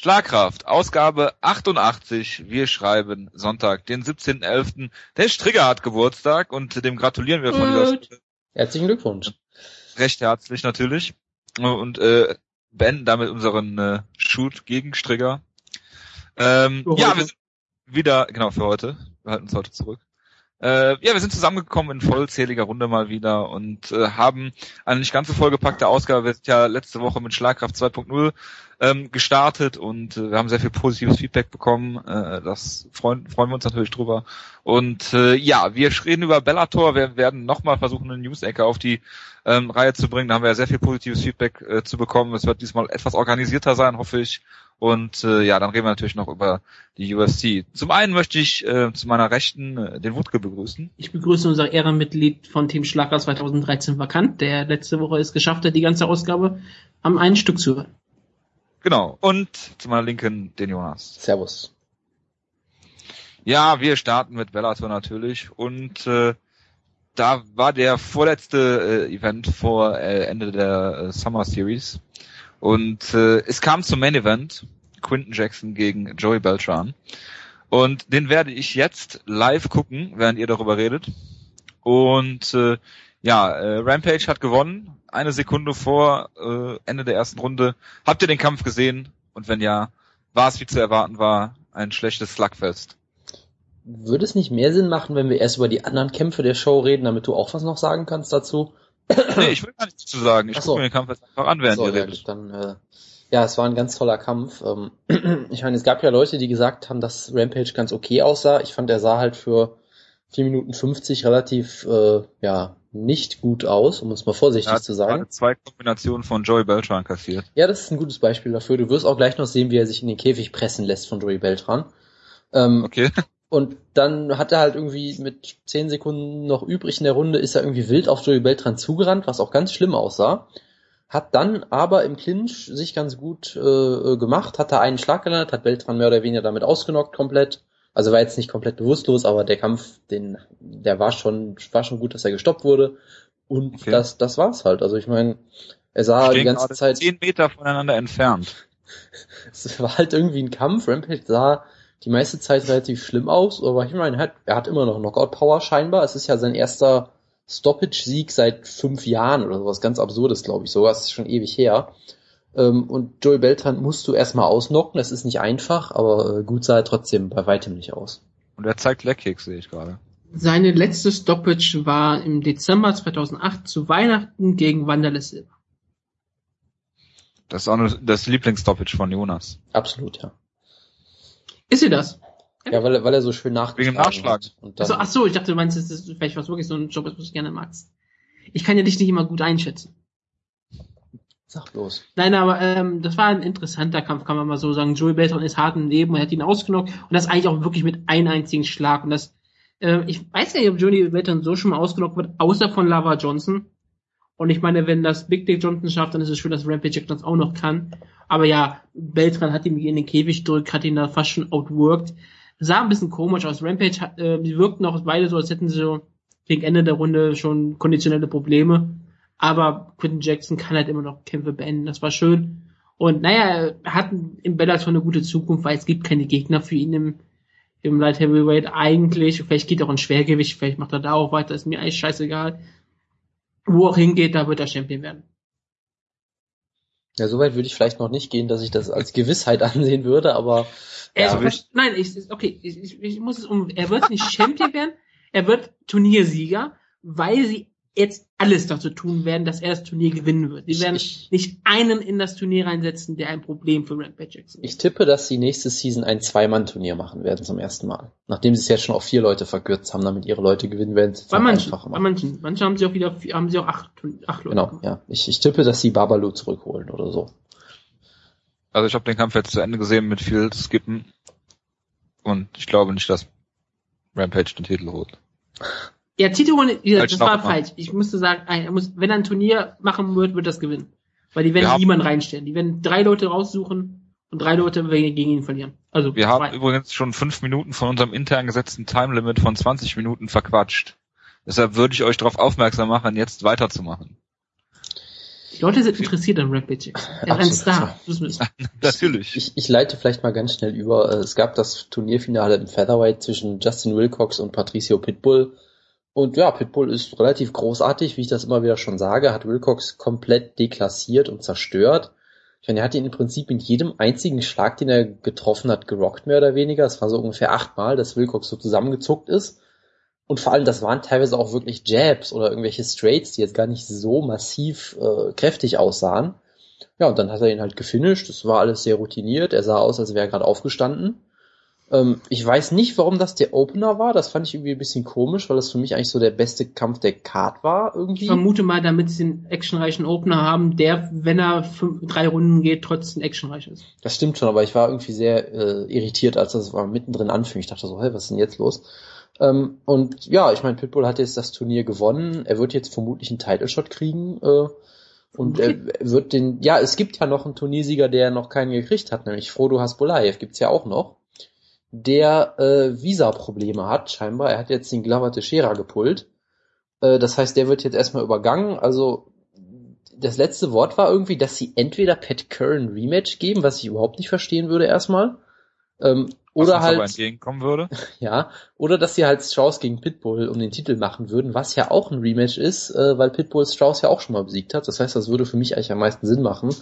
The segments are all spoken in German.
Schlagkraft, Ausgabe 88. Wir schreiben Sonntag, den 17.11. Der Strigger hat Geburtstag und dem gratulieren wir von dieser Gut. Herzlichen Glückwunsch. recht herzlich natürlich. Und äh, beenden damit unseren äh, Shoot gegen Strigger. Ähm, ja, wir sind wieder, genau, für heute. Wir halten uns heute zurück. Äh, ja, wir sind zusammengekommen in vollzähliger Runde mal wieder und äh, haben eine nicht ganz so vollgepackte Ausgabe. Wir sind ja letzte Woche mit Schlagkraft 2.0 ähm, gestartet und äh, wir haben sehr viel positives Feedback bekommen. Äh, das freuen, freuen wir uns natürlich drüber. Und äh, ja, wir reden über Bellator. Wir werden nochmal versuchen, eine News-Ecke auf die ähm, Reihe zu bringen. Da haben wir ja sehr viel positives Feedback äh, zu bekommen. Es wird diesmal etwas organisierter sein, hoffe ich. Und äh, ja, dann reden wir natürlich noch über die UFC. Zum einen möchte ich äh, zu meiner Rechten äh, den Wutke begrüßen. Ich begrüße unser Ehrenmitglied von Team Schlager 2013 vakant, der letzte Woche es geschafft hat, die ganze Ausgabe am einen Stück zu hören. Genau. Und zu meiner Linken den Jonas. Servus. Ja, wir starten mit Bellator natürlich und äh, da war der vorletzte äh, Event vor äh, Ende der äh, Summer Series und äh, es kam zum Main Event Quinton Jackson gegen Joey Beltran und den werde ich jetzt live gucken, während ihr darüber redet und äh, ja, äh, Rampage hat gewonnen, eine Sekunde vor äh, Ende der ersten Runde. Habt ihr den Kampf gesehen? Und wenn ja, war es wie zu erwarten war ein schlechtes Slugfest? Würde es nicht mehr Sinn machen, wenn wir erst über die anderen Kämpfe der Show reden, damit du auch was noch sagen kannst dazu? Nee, ich will gar nichts dazu sagen. Ich so. gucke mir den Kampf jetzt einfach an, während So, ihr ja, redet. dann, äh, ja, es war ein ganz toller Kampf. Ähm, ich meine, es gab ja Leute, die gesagt haben, dass Rampage ganz okay aussah. Ich fand, er sah halt für 4 Minuten 50 relativ, äh, ja, nicht gut aus, um es mal vorsichtig Er hat zu sagen. zwei Kombinationen von Joey Beltran kassiert. Ja, das ist ein gutes Beispiel dafür. Du wirst auch gleich noch sehen, wie er sich in den Käfig pressen lässt von Joey Beltran. Ähm, Okay. Und dann hat er halt irgendwie mit 10 Sekunden noch übrig in der Runde, ist er irgendwie wild auf Joey Beltran zugerannt, was auch ganz schlimm aussah. Hat dann aber im Clinch sich ganz gut äh, gemacht, hat da einen Schlag gelandet, hat Beltran mehr oder weniger damit ausgenockt komplett. Also war jetzt nicht komplett bewusstlos, aber der Kampf, den, der war schon, war schon gut, dass er gestoppt wurde. Und Okay. das, das war's halt. Also ich meine, er sah die ganze Zeit. zehn Meter voneinander entfernt. Es war halt irgendwie ein Kampf. Rampage sah die meiste Zeit relativ schlimm aus, aber ich meine, er hat, er hat immer noch Knockout-Power scheinbar. Es ist ja sein erster Stoppage-Sieg seit fünf Jahren oder sowas ganz Absurdes, glaube ich sogar. Es ist schon ewig her. Ähm, und Joey Beltran musst du erstmal ausnocken. Das ist nicht einfach, aber äh, gut sah er trotzdem bei weitem nicht aus. Und er zeigt Leckkicks, sehe ich gerade. Seine letzte Stoppage war im Dezember 2008 zu Weihnachten gegen Wanderlei Silva. Das ist auch nur das Lieblingsstoppage von Jonas. Absolut, ja. Ist sie das? Ja, weil, er- weil er so schön nachgeschlagen Wegen dem Nachschlag. hat. Und ach so, ich dachte, du meinst, das ist vielleicht was wirklich so ein Job, ist, was du gerne magst. Ich kann ja dich nicht immer gut einschätzen. Sag bloß. Nein, aber ähm, das war ein interessanter Kampf, kann man mal so sagen. Joey Beltran ist hart im Leben, er hat ihn ausgenockt und das eigentlich auch wirklich mit einem einzigen Schlag. Und das, äh, ich weiß ja nicht, ob Joey Beltran so schon mal ausgenockt wird, außer von Lava Johnson. Und ich meine, wenn das Big Dick Johnson schafft, dann ist es schön, dass Rampage Jackson das auch noch kann. Aber ja, Beltran hat ihn in den Käfig gedrückt, hat ihn da fast schon outworked. Sah ein bisschen komisch aus. Rampage, äh, die wirkten auch beide so, als hätten sie so gegen Ende der Runde schon konditionelle Probleme. Aber Quentin Jackson kann halt immer noch Kämpfe beenden. Das war schön. Und naja, er hat im Bellator eine gute Zukunft, weil es gibt keine Gegner für ihn im, im Light Heavyweight eigentlich. Vielleicht geht er auch in Schwergewicht, vielleicht macht er da auch weiter, ist mir eigentlich scheißegal. Wo auch hingeht, da wird er Champion werden. Ja, soweit würde ich vielleicht noch nicht gehen, dass ich das als Gewissheit ansehen würde, aber Er Ja, ist, nein, ich, okay, ich, ich, ich muss es um, er wird nicht Champion werden, er wird Turniersieger, weil sie jetzt alles dazu tun werden, dass er das Turnier gewinnen wird. Sie werden Ich- nicht einen in das Turnier reinsetzen, der ein Problem für Rampage Jackson ist. Ich tippe, dass sie nächste Season ein Zwei-Mann-Turnier machen werden zum ersten Mal. Nachdem sie es jetzt schon auf vier Leute verkürzt haben, damit ihre Leute gewinnen werden. Bei manchen, einfacher bei manchen. Manche haben sie auch wieder, vier- haben sie auch acht, acht Leute. Genau, gemacht. ja. Ich, ich tippe, dass sie Babalu zurückholen oder so. Also ich habe den Kampf jetzt zu Ende gesehen mit viel Skippen. Und ich glaube nicht, dass Rampage den Titel holt. Ja, Tito, ja, das war falsch. Ich musste sagen, er muss, wenn er ein Turnier machen wird, wird das gewinnen. Weil die werden Wir haben- niemanden reinstellen. Die werden drei Leute raussuchen und drei Leute werden gegen ihn verlieren. Also Wir haben zwei. übrigens schon fünf Minuten von unserem intern gesetzten Time-Limit von 20 Minuten verquatscht. Deshalb würde ich euch darauf aufmerksam machen, jetzt weiterzumachen. Die Leute sind interessiert an Rampage. Er ist ein Star. Natürlich. Ich, ich leite vielleicht mal ganz schnell über. Es gab das Turnierfinale im Featherweight zwischen Justin Wilcox und Patricio Pitbull. Und ja, Pitbull ist relativ großartig, wie ich das immer wieder schon sage, hat Wilcox komplett deklassiert und zerstört. Ich meine, er hat ihn im Prinzip in jedem einzigen Schlag, den er getroffen hat, gerockt, mehr oder weniger. Es war so ungefähr achtmal, dass Wilcox so zusammengezuckt ist. Und vor allem, das waren teilweise auch wirklich Jabs oder irgendwelche Straights, die jetzt gar nicht so massiv äh, kräftig aussahen. Ja, und dann hat er ihn halt gefinisht. Das war alles sehr routiniert. Er sah aus, als wäre er gerade aufgestanden. Ähm, ich weiß nicht, warum das der Opener war. Das fand ich irgendwie ein bisschen komisch, weil das für mich eigentlich so der beste Kampf der Card war irgendwie. Ich vermute mal, damit sie einen actionreichen Opener haben, der, wenn er fünf, drei Runden geht, trotzdem actionreich ist. Das stimmt schon, aber ich war irgendwie sehr äh, irritiert, als das mal mittendrin anfing. Ich dachte so, hey, was ist denn jetzt los? Ähm, und ja, ich meine, Pitbull hat jetzt das Turnier gewonnen. Er wird jetzt vermutlich einen Title Shot kriegen. Äh, und er er wird den, ja, es gibt ja noch einen Turniersieger, der noch keinen gekriegt hat, nämlich Frodo Hasbulaev, gibt's ja auch noch, der äh, Visa-Probleme hat, scheinbar. Er hat jetzt den Glover Teixeira gepullt. Äh, das heißt, der wird jetzt erstmal übergangen. Also das letzte Wort war irgendwie, dass sie entweder Pat Curran Rematch geben, was ich überhaupt nicht verstehen würde erstmal. Ähm, Was oder halt, entgegenkommen würde. ja, oder dass sie halt Strauss gegen Pitbull um den Titel machen würden, was ja auch ein Rematch ist, äh, weil Pitbull Strauss ja auch schon mal besiegt hat. Das heißt, das würde für mich eigentlich am meisten Sinn machen.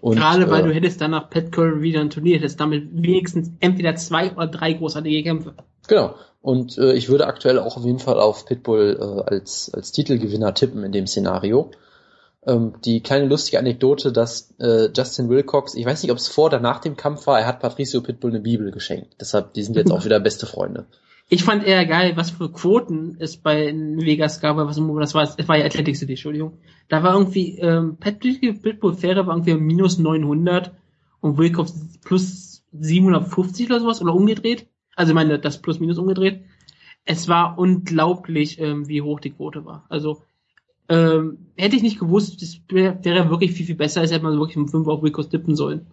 Und, Gerade weil äh, du hättest dann nach Pat Curran wieder ein Turnier, hättest damit wenigstens entweder zwei oder drei großartige Kämpfe. Genau. Und äh, ich würde aktuell auch auf jeden Fall auf Pitbull äh, als, als Titelgewinner tippen in dem Szenario. Ähm, die kleine lustige Anekdote, dass äh, Justin Wilcox, ich weiß nicht, ob es vor oder nach dem Kampf war, er hat Patricio Pitbull eine Bibel geschenkt. Deshalb, die sind jetzt auch wieder beste Freunde. Ich fand eher geil, was für Quoten es bei Vegas gab, weil was das war, es war ja Athletic City, Entschuldigung. Da war irgendwie, ähm, Patrick Pitbull Fähre war irgendwie minus 900 und Wilcox plus 750 oder sowas oder umgedreht. Also ich meine, das plus minus umgedreht. Es war unglaublich, ähm, wie hoch die Quote war. Also, ähm, hätte ich nicht gewusst, das wär- wäre wirklich viel, viel besser, als hätte man wirklich um 5 auf Wilcox tippen sollen.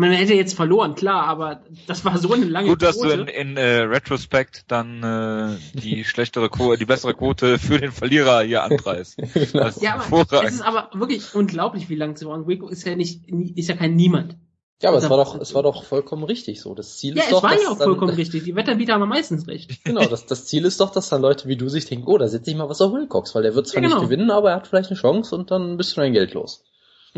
Man hätte jetzt verloren, klar, aber das war so eine lange Gut, dass du Quote. in, in äh, Retrospect dann äh, die schlechtere Quote, die bessere Quote für den Verlierer hier anpreist. Das ist Ja, aber es ist aber wirklich unglaublich, wie lang es war. Und Wilco ist ja nicht, ist ja kein Niemand. Ja, aber es Also- war doch, es war doch vollkommen richtig so. Das Ziel Ja, ist es doch, war dass ja auch dann- vollkommen richtig. Die Wetterbieter haben meistens recht. Genau, das, das Ziel ist doch, dass dann Leute wie du sich denken, oh, da setze ich mal was auf Wilcox, weil der wird zwar Ja, genau. nicht gewinnen, aber er hat vielleicht eine Chance und dann bist du dein Geld los.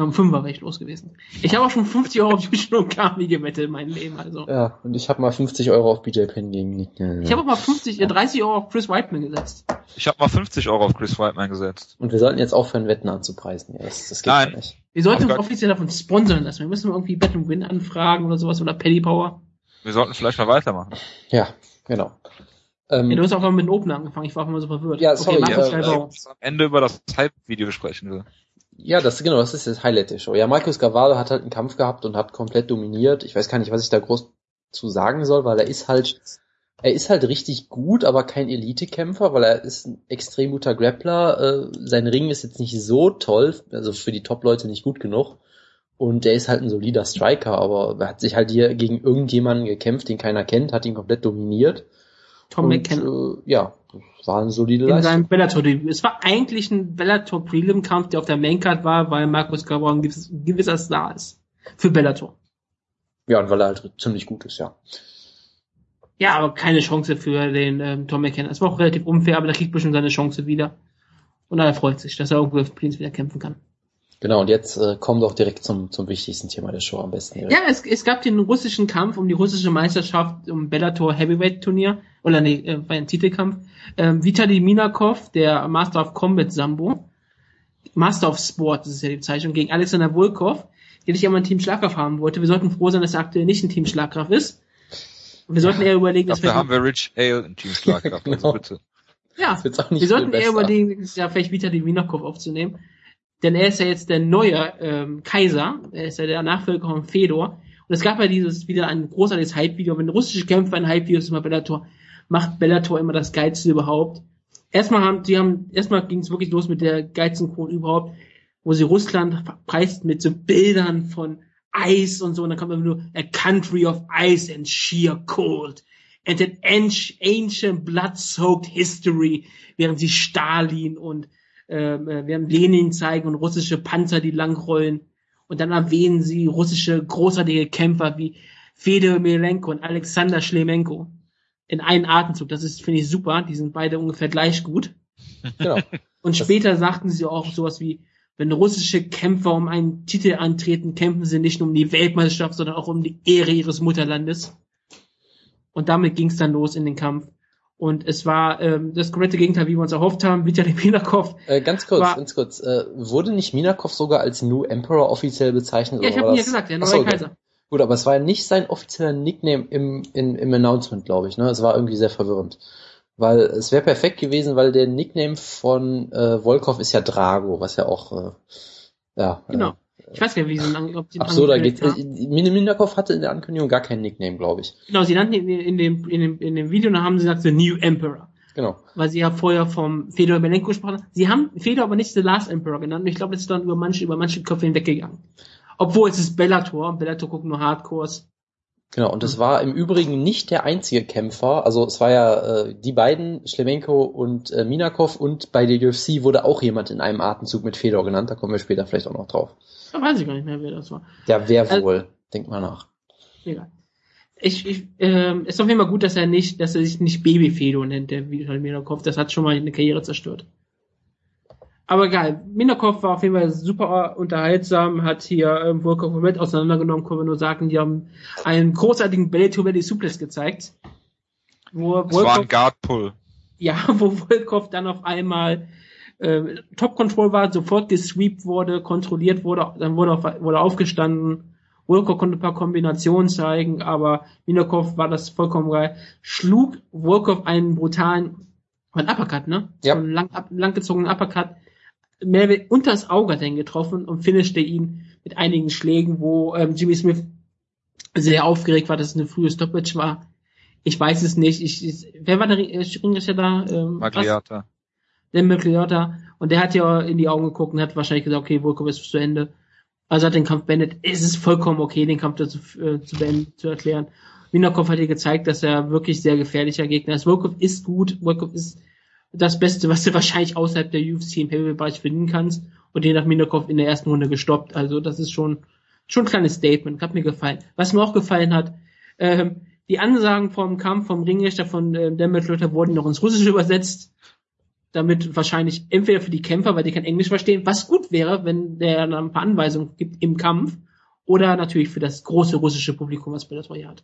Ja, um fünf war ich los gewesen. Ich habe auch schon 50 Euro auf Yuji und Kami gewettet in meinem Leben. Also. Ja, und ich habe mal 50 Euro auf BJ Penn gegen äh, Ich habe auch mal 50, äh, 30 Euro auf Chris Whiteman gesetzt. Ich habe mal 50 Euro auf Chris Whiteman gesetzt. Und wir sollten jetzt aufhören, Wetten anzupreisen. Ja, das, das geht Nein. ja nicht. Wir sollten uns offiziell davon sponsern lassen. Wir müssen irgendwie Bet and Win anfragen oder sowas oder Paddy Power. Wir sollten vielleicht mal weitermachen. Ja, genau. Ähm, Ja, du hast auch mal mit dem Open angefangen. Ich war auch immer so verwirrt. Ja, sorry, okay, äh, Schnellbauer. ich am Ende über das Hype-Video sprechen will. Ja, das genau, das ist das Highlight der Show. Ja, Marcus Gavallo hat halt einen Kampf gehabt und hat komplett dominiert. Ich weiß gar nicht, was ich da groß zu sagen soll, weil er ist halt, er ist halt richtig gut, aber kein Elite-Kämpfer, weil er ist ein extrem guter Grappler. Äh, sein Ring ist jetzt nicht so toll, also für die Top-Leute nicht gut genug. Und er ist halt ein solider Striker, aber er hat sich halt hier gegen irgendjemanden gekämpft, den keiner kennt, hat ihn komplett dominiert. Tom McKenna. äh, ja, war eine solide In Leistung. seinem Bellator-Debüt. Es war eigentlich ein Bellator-Prelim-Kampf, der auf der Maincard war, weil Markus Gabriel ein gewiss- ein gewisser Star ist. Für Bellator. Ja, und weil er halt ziemlich gut ist, ja. Ja, aber keine Chance für den ähm, Tom McKenna. Es war auch relativ unfair, aber da kriegt bestimmt seine Chance wieder. Und er freut sich, dass er irgendwo auf Prince wieder kämpfen kann. Genau, und jetzt äh, kommen wir auch direkt zum, zum wichtigsten Thema der Show am besten. Ja, es, es gab den russischen Kampf um die russische Meisterschaft im Bellator Heavyweight Turnier. Oder nee, äh, war ein Titelkampf. Ähm, Vitali Minakov, der Master of Combat Sambo. Master of Sport, das ist ja die Bezeichnung, gegen Alexander Volkov, der nicht einmal ein Team Schlagkraft haben wollte. Wir sollten froh sein, dass er aktuell nicht ein Team Schlagkraft ist. Und wir sollten eher überlegen, dass Dafür wir haben wir Rich Ale im Team Schlagkraft, also Genau. bitte. Ja, wir sollten eher überlegen, ja, vielleicht Vitali Minakov aufzunehmen. Denn er ist ja jetzt der neue ähm, Kaiser. Er ist ja der Nachfolger von Fedor. Und es gab ja dieses wieder ein großartiges Hype-Video. Wenn russische Kämpfer ein Hype-Video ist immer Bellator, macht Bellator immer das Geilste überhaupt. Erstmal haben, die haben, erstmal ging es wirklich los mit der geilsten Quote überhaupt, wo sie Russland verpreist mit so Bildern von Eis und so. Und dann kommt immer nur a country of ice and sheer cold. And an anci- ancient blood-soaked history, während sie Stalin und wir haben Lenin zeigen und russische Panzer, die langrollen. Und dann erwähnen sie russische großartige Kämpfer wie Fedor Milenko und Alexander Schlemenko in einen Atemzug. Das ist, finde ich, super. Die sind beide ungefähr gleich gut. Genau. Und später sagten sie auch sowas wie, wenn russische Kämpfer um einen Titel antreten, kämpfen sie nicht nur um die Weltmeisterschaft, sondern auch um die Ehre ihres Mutterlandes. Und damit ging es dann los in den Kampf. Und es war ähm, das komplette Gegenteil, wie wir uns erhofft haben. Vitali Minakov. Äh, ganz kurz, war, ganz kurz. Äh, wurde nicht Minakov sogar als New Emperor offiziell bezeichnet? Ja, ich habe ja gesagt, der neue Kaiser. Gut, aber es war ja nicht sein offizieller Nickname im, in, im Announcement, glaube ich. Ne? Es war irgendwie sehr verwirrend. Weil es wäre perfekt gewesen, weil der Nickname von äh, Volkov ist ja Drago, was ja auch äh, ja. Genau. Ich weiß gar nicht, wie sie ihn, ob sie Ach so, da geht's. Äh, Minakov hatte in der Ankündigung gar keinen Nickname, glaube ich. Genau, sie nannten in, in, dem, in, dem, in dem Video, da haben sie gesagt, The New Emperor. Genau. Weil sie ja vorher vom Fedor Belenko gesprochen haben. Sie haben Fedor aber nicht The Last Emperor genannt. Und ich glaube, das ist dann über manche, über manche Köpfe hinweggegangen. Obwohl es ist Bellator. Bellator guckt nur Hardcores. Genau, und es war im Übrigen nicht der einzige Kämpfer. Also es war ja äh, die beiden, Schlemenko und äh, Minakov, und bei der UFC wurde auch jemand in einem Atemzug mit Fedor genannt. Da kommen wir später vielleicht auch noch drauf. Da weiß ich gar nicht mehr, wer das war. Ja, wer also, wohl? Denk mal nach. Egal. Ich, ich, äh, ist auf jeden Fall gut, dass er nicht, dass er sich nicht Baby Fedor nennt, der Minakov. Das hat schon mal eine Karriere zerstört. Aber egal, Minakov war auf jeden Fall super unterhaltsam, hat hier ähm, Volkov komplett auseinandergenommen, können wir nur sagen, die haben einen großartigen Belly to Belly Suplex gezeigt. Wo das Volkov, war ein Guard Pull. Ja, wo Volkov dann auf einmal äh, Top Control war, sofort gesweept wurde, kontrolliert wurde, dann wurde, auf, wurde aufgestanden. Volkov konnte ein paar Kombinationen zeigen, aber Minakov war das vollkommen geil. Schlug Volkov einen brutalen ein Uppercut, ne? Ja. So einen lang, langgezogenen Uppercut mehr unter das Auge hat er ihn getroffen und finishte ihn mit einigen Schlägen, wo ähm, Jimmy Smith sehr aufgeregt war, dass es eine frühe Stoppage war. Ich weiß es nicht. Ich, ich wer war der Ringrichter da? Ähm, Magliata. Der Magliata. Und der hat ja in die Augen geguckt und hat wahrscheinlich gesagt, okay, Volkov ist zu Ende. Also hat den Kampf beendet. Es ist vollkommen okay, den Kampf dazu äh, zu beenden, zu erklären. Minakov hat hier gezeigt, dass er wirklich sehr gefährlicher Gegner ist. Volkov ist gut. Volkov ist das Beste, was du wahrscheinlich außerhalb der UFC im Heavyweight-Bereich finden kannst. Und den hat Minakov in der ersten Runde gestoppt. Also das ist schon, schon ein kleines Statement. Hat mir gefallen. Was mir auch gefallen hat, ähm, die Ansagen vom Kampf vom Ringrichter von äh, Demet Luther wurden noch ins Russische übersetzt. Damit wahrscheinlich entweder für die Kämpfer, weil die kein Englisch verstehen, was gut wäre, wenn der dann ein paar Anweisungen gibt im Kampf. Oder natürlich für das große russische Publikum, was Bellator hier hat.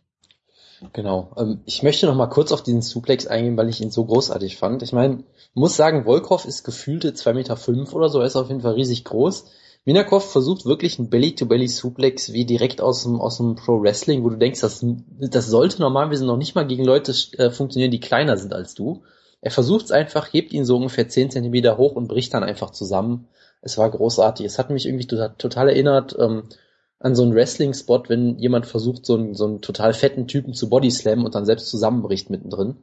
Genau. Ähm, ich möchte noch mal kurz auf diesen Suplex eingehen, weil ich ihn so großartig fand. Ich meine, muss sagen, Volkov ist gefühlte zwei Meter fünf oder so, er ist auf jeden Fall riesig groß. Minakov versucht wirklich einen Belly-to-Belly-Suplex wie direkt aus dem, aus dem Pro-Wrestling, wo du denkst, das, das sollte normalerweise noch nicht mal gegen Leute äh, funktionieren, die kleiner sind als du. Er versucht es einfach, hebt ihn so ungefähr zehn Zentimeter hoch und bricht dann einfach zusammen. Es war großartig. Es hat mich irgendwie total, erinnert, ähm, an so einen Wrestling-Spot, wenn jemand versucht, so einen, so einen total fetten Typen zu bodyslammen und dann selbst zusammenbricht mittendrin.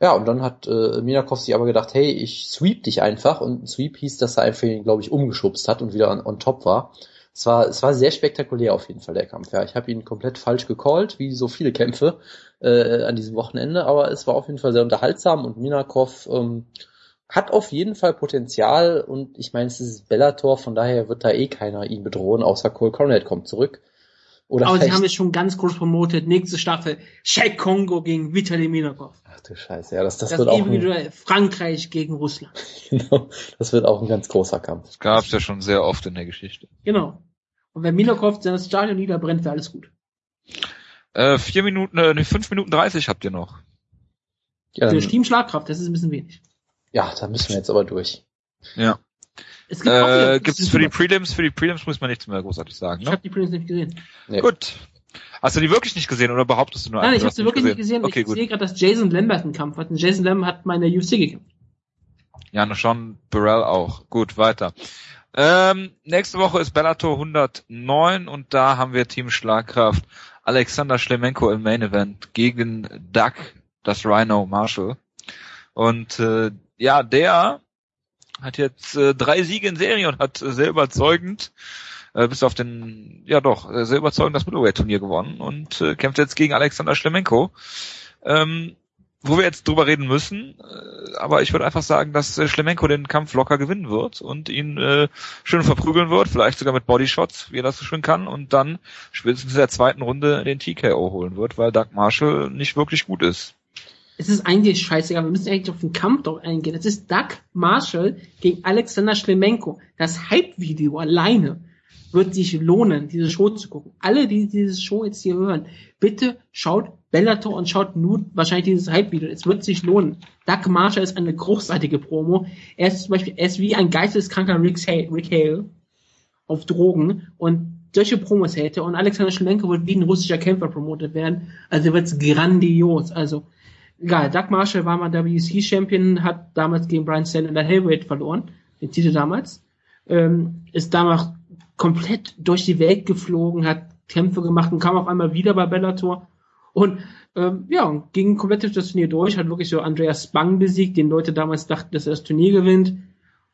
Ja, und dann hat äh, Minakov sich aber gedacht, hey, ich sweep dich einfach. Und ein Sweep hieß, dass er einfach ihn, glaube ich, umgeschubst hat und wieder on, on top war. Es war, es war sehr spektakulär auf jeden Fall, der Kampf. Ja, ich habe ihn komplett falsch gecallt, wie so viele Kämpfe äh, an diesem Wochenende, aber es war auf jeden Fall sehr unterhaltsam und Minakov ähm, hat auf jeden Fall Potenzial und ich meine, es ist Bellator, von daher wird da eh keiner ihn bedrohen, außer Cole Conrad kommt zurück. Oder Aber sie haben es schon ganz groß promotet, nächste Staffel, Shaq Kongo gegen Vitali Minakov. Ach du Scheiße, ja, das, das, das wird auch ein, Frankreich gegen Russland. genau, das wird auch ein ganz großer Kampf. Das gab's ja schon sehr oft in der Geschichte. Genau. Und wenn Minakov das Stadion niederbrennt, wäre alles gut. Äh, vier Minuten, äh, fünf Minuten dreißig habt ihr noch. Ja, Für Team Schlagkraft, das ist ein bisschen wenig. Ja, da müssen wir jetzt aber durch. Ja. Es gibt äh, gibt's für die Prelims, für die Prelims muss man nichts mehr großartig sagen. Ne? Ich habe die Prelims nicht gesehen. Nee. Gut. Hast du die wirklich nicht gesehen oder behauptest du nur Nein, ich habe sie wirklich nicht gesehen. Okay, ich gut. sehe gerade, dass Jason Lambert einen Kampf hat. Und Jason Lambert hat meine UFC gekämpft. Ja, und Sean Burrell auch. Gut, weiter. Ähm, nächste Woche ist Bellator 109 und da haben wir Team Schlagkraft Alexander Schlemenko im Main Event gegen Doug, das Rhino Marshall. Und äh, ja, der hat jetzt äh, drei Siege in Serie und hat äh, sehr überzeugend, äh, bis auf den, ja doch, äh, sehr überzeugend das Middleweight-Turnier gewonnen und äh, kämpft jetzt gegen Alexander Schlemenko. Ähm, wo wir jetzt drüber reden müssen, äh, aber ich würde einfach sagen, dass äh, Schlemenko den Kampf locker gewinnen wird und ihn äh, schön verprügeln wird, vielleicht sogar mit Bodyshots, wie er das so schön kann, und dann spätestens in der zweiten Runde den TKO holen wird, weil Doug Marshall nicht wirklich gut ist. Es ist eigentlich scheißegal, wir müssen eigentlich auf den Kampf doch eingehen. Es ist Doug Marshall gegen Alexander Schlemenko. Das Hype-Video alleine wird sich lohnen, diese Show zu gucken. Alle, die diese Show jetzt hier hören, bitte schaut Bellator und schaut nur wahrscheinlich dieses Hype-Video. Es wird sich lohnen. Doug Marshall ist eine großartige Promo. Er ist zum Beispiel, er ist wie ein geisteskranker Rick Hale, Rick Hale auf Drogen und solche Promos hätte und Alexander Schlenko wird wie ein russischer Kämpfer promotet werden. Also wird's grandios. Also egal, Doug Marshall war mal WC-Champion, hat damals gegen Brian Stanley in der Heavyweight verloren, den Titel damals, ähm, ist damals komplett durch die Welt geflogen, hat Kämpfe gemacht und kam auf einmal wieder bei Bellator und ähm, ja, ging komplett durch das Turnier durch, hat wirklich so Andreas Spang besiegt, den Leute damals dachten, dass er das Turnier gewinnt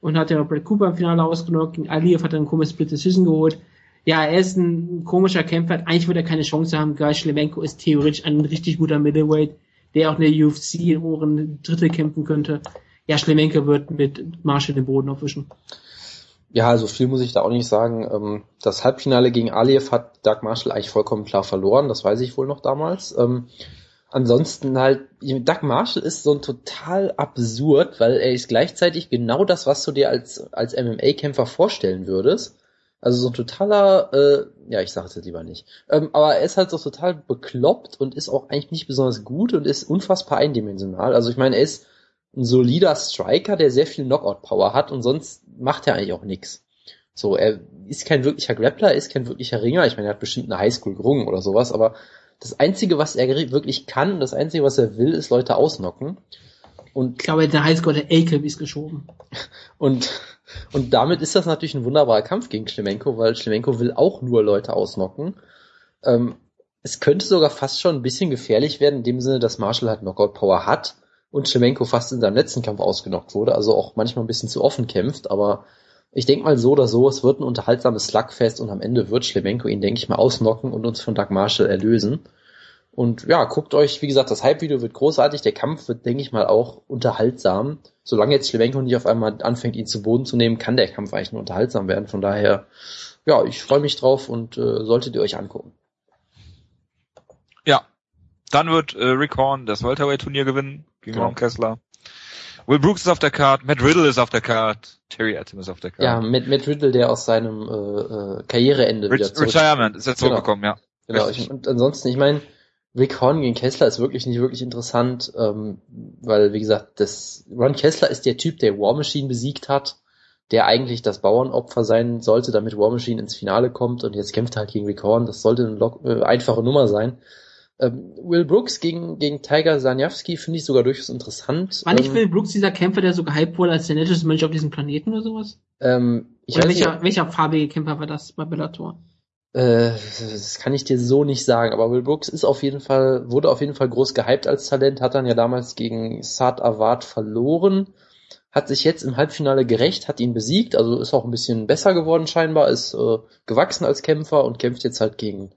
und hat ja Brad Cooper im Finale ausgenockt, gegen Aliyev hat er einen komischen Split Decision geholt. Ja, er ist ein komischer Kämpfer, eigentlich würde er keine Chance haben, Schlemenko ist theoretisch ein richtig guter Middleweight, der auch in der UFC in Ohren Drittel kämpfen könnte. Ja, Schlemenko wird mit Marshall den Boden aufwischen. Ja, also viel muss ich da auch nicht sagen. Ähm, das Halbfinale gegen Aliyev hat Doug Marshall eigentlich vollkommen klar verloren, das weiß ich wohl noch damals. Ähm, ansonsten halt, Doug Marshall ist so ein total absurd, weil er ist gleichzeitig genau das, was du dir als, als MMA-Kämpfer vorstellen würdest. Also so ein totaler, äh, ja, ich sage es jetzt lieber nicht. Ähm, aber er ist halt so total bekloppt und ist auch eigentlich nicht besonders gut und ist unfassbar eindimensional. Also ich meine, er ist ein solider Striker, der sehr viel Knockout-Power hat und sonst macht er eigentlich auch nichts. So, er ist kein wirklicher Grappler, er ist kein wirklicher Ringer. Ich meine, er hat bestimmt eine Highschool gerungen oder sowas, aber das Einzige, was er wirklich kann, das Einzige, was er will, ist Leute ausnocken. Und ich glaube, der Highschool hat LKWs geschoben. Und, und damit ist das natürlich ein wunderbarer Kampf gegen Schlemenko, weil Schlemenko will auch nur Leute ausnocken. Ähm, es könnte sogar fast schon ein bisschen gefährlich werden, in dem Sinne, dass Marshall halt Knockout-Power hat und Schemenko fast in seinem letzten Kampf ausgenockt wurde, also auch manchmal ein bisschen zu offen kämpft, aber ich denke mal so oder so, es wird ein unterhaltsames Slugfest und am Ende wird Schlemenko ihn, denke ich mal, ausnocken und uns von Doug Marshall erlösen. Und ja, guckt euch, wie gesagt, das Hype-Video wird großartig, der Kampf wird, denke ich mal, auch unterhaltsam. Solange jetzt Schlemenko nicht auf einmal anfängt, ihn zu Boden zu nehmen, kann der Kampf eigentlich nur unterhaltsam werden. Von daher, ja, ich freue mich drauf und äh, solltet ihr euch angucken. Ja, dann wird äh, Rick Horn das Welterweight-Turnier gewinnen gegen genau. Ron Kessler. Will Brooks ist auf der Card, Matt Riddle ist auf der Card, Terry Atom ist auf der Card. Ja, Matt, Matt Riddle, der aus seinem äh, äh, Karriereende Re wieder zurück... Retirement ist jetzt genau. zurückgekommen, ja. Genau, ich, und ansonsten, ich meine, Rick Horn gegen Kessler ist wirklich nicht wirklich interessant, ähm, weil, wie gesagt, das Ron Kessler ist der Typ, der War Machine besiegt hat, der eigentlich das Bauernopfer sein sollte, damit War Machine ins Finale kommt und jetzt kämpft er halt gegen Rick Horn. Das sollte eine äh, einfache Nummer sein. Ähm, Will Brooks gegen, gegen Tiger Sanjavski finde ich sogar durchaus interessant. War nicht ähm, Will Brooks dieser Kämpfer, der so gehypt wurde als der netteste Mensch auf diesem Planeten oder sowas? Ähm, ich oder weiß welcher, nicht, welcher farbige Kämpfer war das bei Bellator? Äh, das kann ich dir so nicht sagen, aber Will Brooks ist auf jeden Fall, wurde auf jeden Fall groß gehypt als Talent, hat dann ja damals gegen Saad Awad verloren, hat sich jetzt im Halbfinale gerecht, hat ihn besiegt, also ist auch ein bisschen besser geworden scheinbar, ist äh, gewachsen als Kämpfer und kämpft jetzt halt gegen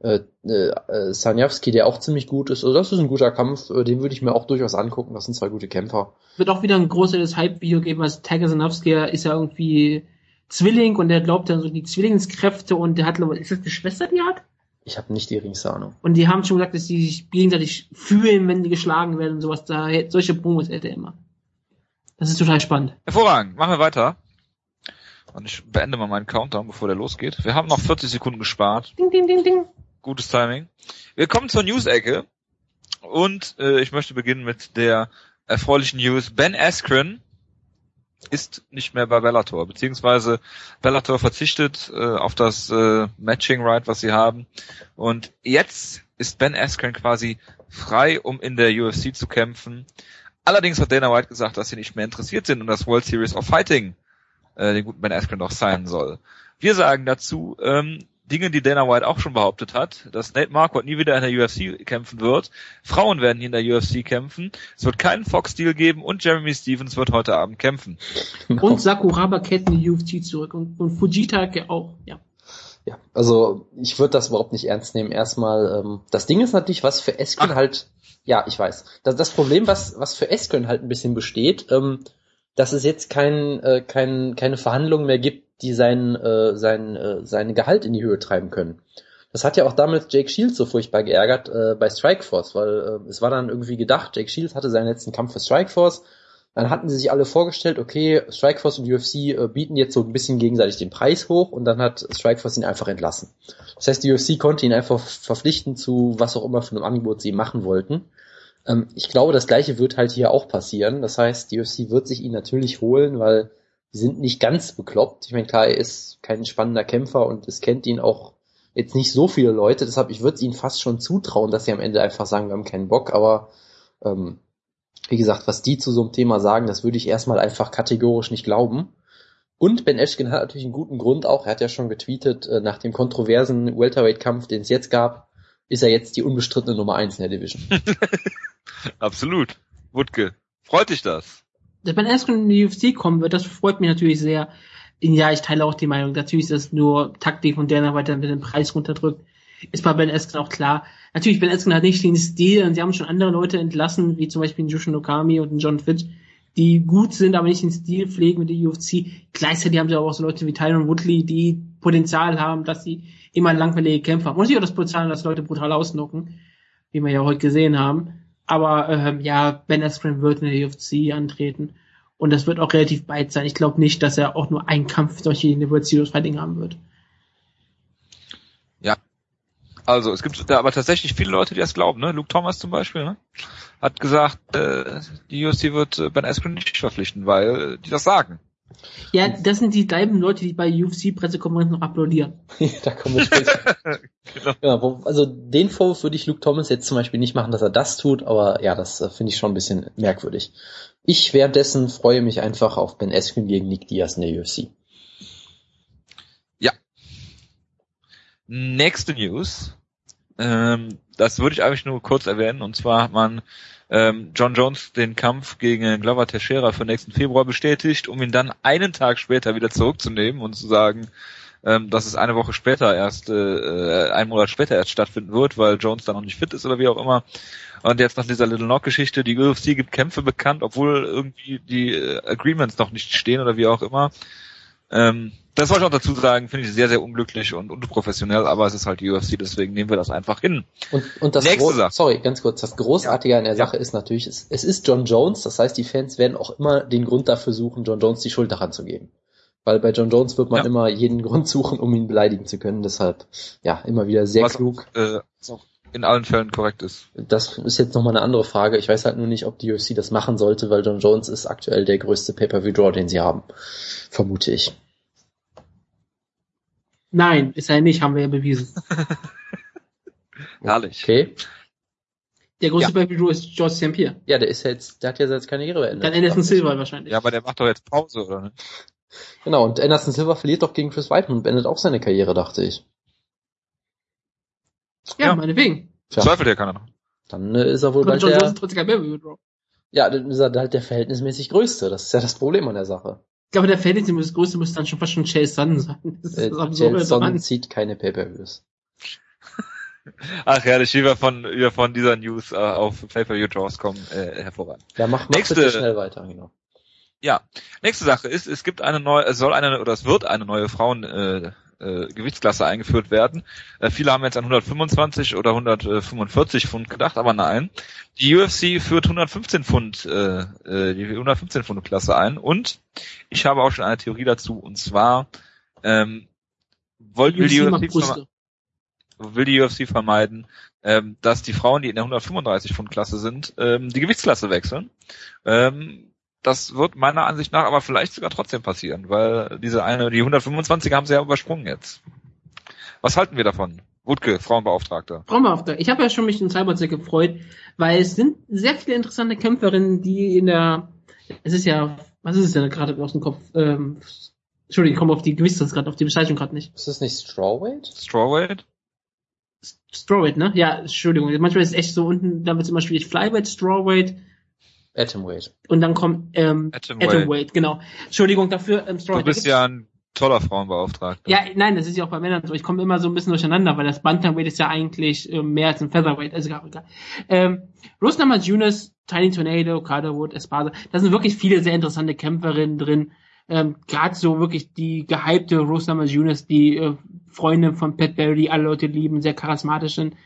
äh, äh, Sanjavski, der auch ziemlich gut ist. Also das ist ein guter Kampf, äh, den würde ich mir auch durchaus angucken. Das sind zwei gute Kämpfer. Wird auch wieder ein großes Hype-Video geben, weil Tiger Sanjavski ist ja irgendwie Zwilling und der glaubt dann so die Zwillingskräfte und der hat, ist das eine Schwester, die hat? Ich habe nicht die geringste Ahnung. Und die haben schon gesagt, dass die sich gegenseitig fühlen, wenn die geschlagen werden und sowas. Da, solche Promos hätte er immer. Das ist total spannend. Hervorragend. Machen wir weiter. Und ich beende mal meinen Countdown, bevor der losgeht. Wir haben noch 40 Sekunden gespart. Ding, ding, ding, ding. Gutes Timing. Wir kommen zur News-Ecke. Und äh, ich möchte beginnen mit der erfreulichen News. Ben Askren ist nicht mehr bei Bellator, beziehungsweise Bellator verzichtet äh, auf das äh, Matching Right, was sie haben. Und jetzt ist Ben Askren quasi frei, um in der UFC zu kämpfen. Allerdings hat Dana White gesagt, dass sie nicht mehr interessiert sind und das World Series of Fighting äh, den guten Ben Askren noch sein soll. Wir sagen dazu, ähm, Dinge, die Dana White auch schon behauptet hat, dass Nate Marquardt nie wieder in der UFC kämpfen wird. Frauen werden in der UFC kämpfen. Es wird keinen Fox-Deal geben und Jeremy Stevens wird heute Abend kämpfen. Und Sakuraba kehrt in die UFC zurück und, und Fujita auch, ja. Ja, also ich würde das überhaupt nicht ernst nehmen. Erstmal, ähm, das Ding ist natürlich, was für Eskön halt, ja, ich weiß. Das, das Problem, was, was für Eskön halt ein bisschen besteht, ähm, dass es jetzt kein, äh, kein, keine Verhandlungen mehr gibt, die sein, äh, sein, äh, sein Gehalt in die Höhe treiben können. Das hat ja auch damals Jake Shields so furchtbar geärgert äh, bei Strikeforce, weil äh, es war dann irgendwie gedacht, Jake Shields hatte seinen letzten Kampf für Strikeforce, dann hatten sie sich alle vorgestellt, okay, Strikeforce und UFC äh, bieten jetzt so ein bisschen gegenseitig den Preis hoch und dann hat Strikeforce ihn einfach entlassen. Das heißt, die UFC konnte ihn einfach verpflichten zu was auch immer für einem Angebot sie machen wollten. Ähm, ich glaube, das gleiche wird halt hier auch passieren. Das heißt, die UFC wird sich ihn natürlich holen, weil die sind nicht ganz bekloppt. Ich meine, klar, er ist kein spannender Kämpfer und es kennt ihn auch jetzt nicht so viele Leute. Deshalb, ich würde es ihnen fast schon zutrauen, dass sie am Ende einfach sagen, wir haben keinen Bock. Aber ähm, wie gesagt, was die zu so einem Thema sagen, das würde ich erstmal einfach kategorisch nicht glauben. Und Ben Eschken hat natürlich einen guten Grund auch. Er hat ja schon getweetet, äh, nach dem kontroversen Welterweight-Kampf, den es jetzt gab, ist er jetzt die unbestrittene Nummer eins in der Division. Absolut. Wutke, freut dich das? Dass Ben Askren in die UFC kommen wird, das freut mich natürlich sehr. Ja, ich teile auch die Meinung. Natürlich ist das nur Taktik und der weiter den Preis runterdrückt. Ist bei Ben Askren auch klar. Natürlich, Ben Askren hat nicht den Stil und sie haben schon andere Leute entlassen, wie zum Beispiel Jushin Okami und John Fitch, die gut sind, aber nicht den Stil pflegen mit der UFC. Gleichzeitig haben sie auch so Leute wie Tyron Woodley, die Potenzial haben, dass sie immer langweilige Kämpfer haben. Und natürlich auch das Potenzial, dass Leute brutal ausnocken, wie wir ja heute gesehen haben. Aber ähm, ja, Ben Askren wird in der UFC antreten. Und das wird auch relativ weit sein. Ich glaube nicht, dass er auch nur einen Kampf in der World Series Fighting haben wird. Ja. Also es gibt da aber tatsächlich viele Leute, die das glauben. Ne? Luke Thomas zum Beispiel ne? hat gesagt, äh, die UFC wird äh, Ben Askren nicht verpflichten, weil äh, die das sagen. Ja, das sind die gleichen Leute, die bei UFC-Pressekonferenzen noch applaudieren. da kommen wir später. genau. ja, wo, also den Vorwurf würde ich Luke Thomas jetzt zum Beispiel nicht machen, dass er das tut, aber ja, das äh, finde ich schon ein bisschen merkwürdig. Ich währenddessen freue mich einfach auf Ben Askren gegen Nick Diaz in der UFC. Ja. Nächste News. Ähm, das würde ich eigentlich nur kurz erwähnen. Und zwar hat man ähm, John Jones den Kampf gegen Glover Teixeira für nächsten Februar bestätigt, um ihn dann einen Tag später wieder zurückzunehmen und zu sagen, ähm, dass es eine Woche später erst, äh, äh einen Monat später erst stattfinden wird, weil Jones dann noch nicht fit ist oder wie auch immer. Und jetzt nach dieser Little Knock-Geschichte, die UFC gibt Kämpfe bekannt, obwohl irgendwie die äh, Agreements noch nicht stehen oder wie auch immer. Ähm, das wollte ich auch dazu sagen, finde ich sehr, sehr unglücklich und unprofessionell, aber es ist halt die UFC, deswegen nehmen wir das einfach hin. Und, und das Nächste Sache. Sorry, ganz kurz, das Großartige ja. an der Sache ja. ist natürlich, es, es ist John Jones, das heißt, die Fans werden auch immer den Grund dafür suchen, John Jones die Schuld daran zu geben. Weil bei John Jones wird man ja. immer jeden Grund suchen, um ihn beleidigen zu können. Deshalb, ja, immer wieder sehr Was, klug. Äh, in allen Fällen korrekt ist. Das ist jetzt nochmal eine andere Frage. Ich weiß halt nur nicht, ob die UFC das machen sollte, weil John Jones ist aktuell der größte Pay-Per-View-Draw, den sie haben. Vermute ich. Nein, ist er nicht, haben wir ja bewiesen. Herrlich. Okay. Der große ja. Pay-Per-View ist George St. Pierre. Ja, der ist jetzt, der hat ja seine Karriere beendet. Dann Anderson Silver wahrscheinlich. Ja, aber der macht doch jetzt Pause, oder nicht? Genau, und Anderson Silver verliert doch gegen Chris Weidman und beendet auch seine Karriere, dachte ich. Ja, ja. meinetwegen. Tja. Zweifelt ja keiner noch. Dann äh, ist er wohl bald der... Ja, dann ist er halt der verhältnismäßig größte. Das ist ja das Problem an der Sache. Ich glaube, der verhältnismäßig größte müsste dann schon fast schon Chase Sun sein. Das äh, Chase Sun zieht keine Pay-Per-Views. Ach herrlich, wie wir von, wie wir von dieser News äh, auf Pay-Per-View-Draws kommen, äh, hervorragend. Ja, mach, mach Nächste, bitte schnell weiter, genau. Ja, nächste Sache ist, es gibt eine neue, es soll eine, oder es wird eine neue Frauen, äh, äh, Gewichtsklasse eingeführt werden. Äh, viele haben jetzt an 125 oder 145 Pfund gedacht, aber nein. Die UFC führt 115 Pfund, äh, äh, die 115 Pfund Klasse ein und ich habe auch schon eine Theorie dazu und zwar ähm, wollt, will, die UFC will die UFC vermeiden, ähm, dass die Frauen, die in der 135 Pfund Klasse sind, ähm, die Gewichtsklasse wechseln. Ähm, das wird meiner Ansicht nach aber vielleicht sogar trotzdem passieren, weil diese eine, die 125 haben sie ja übersprungen jetzt. Was halten wir davon? Wutke, Frauenbeauftragter. Frauenbeauftragter. Ich habe ja schon mich in Cyberzeug gefreut, weil es sind sehr viele interessante Kämpferinnen, die in der, es ist ja, was ist es denn gerade aus dem Kopf? Ähm, Entschuldigung, ich komme auf die Gewichtsklasse gerade, auf die Bezeichnung gerade nicht. Ist das nicht Strawweight? Strawweight? Strawweight, ne? Ja, Entschuldigung. Manchmal ist es echt so unten, da wird es immer schwierig. Flyweight, Strawweight, Atomweight. Und dann kommt ähm, Atomweight, Atomweight genau. Entschuldigung dafür. Ähm, du bist ja ein toller Frauenbeauftragter. Ja, nein, das ist ja auch bei Männern so. Ich komme immer so ein bisschen durcheinander, weil das Bantamweight ist ja eigentlich äh, mehr als ein Featherweight. Also egal. egal. Ähm, Rose Namajunas, Tiny Tornado, Carterwood, Espada, da sind wirklich viele sehr interessante Kämpferinnen drin. Ähm, Gerade so wirklich die gehypte Rose Namajunas, die äh, Freundin von Pat Barry, die alle Leute lieben, sehr charismatischen.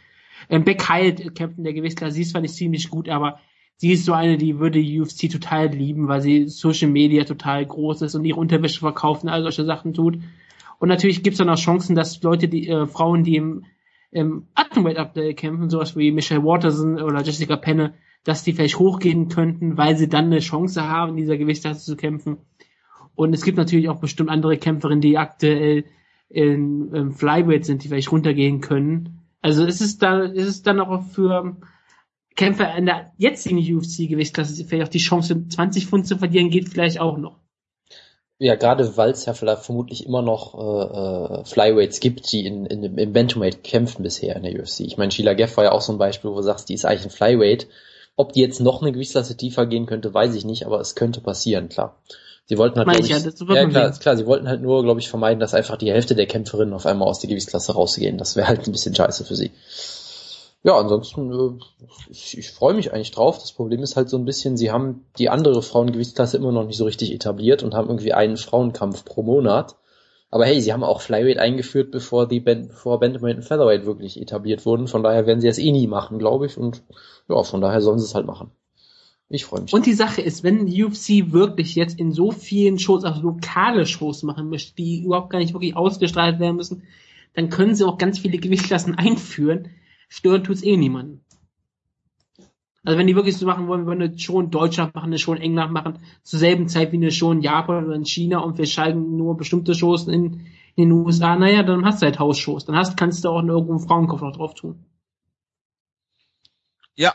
Ähm, Beck Hyatt kämpft in der Gewichtsklasse, sie ist zwar nicht ziemlich gut, aber sie ist so eine, die würde UFC total lieben, weil sie Social Media total groß ist und ihre Unterwäsche verkauft und all solche Sachen tut. Und natürlich gibt es dann auch Chancen, dass Leute, die äh, Frauen, die im, im Atomweight kämpfen, sowas wie Michelle Watterson oder Jessica Penne, dass die vielleicht hochgehen könnten, weil sie dann eine Chance haben, in dieser Gewichtsklasse zu kämpfen. Und es gibt natürlich auch bestimmt andere Kämpferinnen, die aktuell in, in Flyweight sind, die vielleicht runtergehen können. Also es ist da, es ist dann auch für Kämpfer in der jetzigen UFC-Gewichtsklasse vielleicht auch die Chance, 20 Pfund zu verlieren, geht vielleicht auch noch. Ja, gerade weil es ja vielleicht vermutlich immer noch äh, äh, Flyweights gibt, die in, in, im Bantamweight kämpfen bisher in der UFC. Ich meine, Sheila Geff war ja auch so ein Beispiel, wo du sagst, die ist eigentlich ein Flyweight. Ob die jetzt noch eine Gewichtsklasse tiefer gehen könnte, weiß ich nicht, aber es könnte passieren, klar. Sie wollten halt, ich ich, ja, ja klar, klar, sie wollten halt nur, glaube ich, vermeiden, dass einfach die Hälfte der Kämpferinnen auf einmal aus der Gewichtsklasse rausgehen. Das wäre halt ein bisschen scheiße für sie. Ja, ansonsten, äh, ich, ich freue mich eigentlich drauf. Das Problem ist halt so ein bisschen, sie haben die andere Frauengewichtsklasse immer noch nicht so richtig etabliert und haben irgendwie einen Frauenkampf pro Monat. Aber hey, sie haben auch Flyweight eingeführt, bevor die ben bevor Bantamweight und Featherweight wirklich etabliert wurden. Von daher werden sie das eh nie machen, glaube ich. Und ja, von daher sollen sie es halt machen. Ich freue mich. Und die Sache ist, wenn die UFC wirklich jetzt in so vielen Shows, also lokale Shows machen möchte, die überhaupt gar nicht wirklich ausgestrahlt werden müssen, dann können sie auch ganz viele Gewichtsklassen einführen. Stören tut's eh niemanden. Also wenn die wirklich so machen wollen, wir wollen eine Show in Deutschland machen, eine Show in England machen, zur selben Zeit wie eine Show in Japan oder in China und wir schalten nur bestimmte Shows in, in den USA, naja, dann hast du halt Hausshows. Dann hast, kannst du auch irgendwo einen Frauenkopf noch drauf tun. Ja.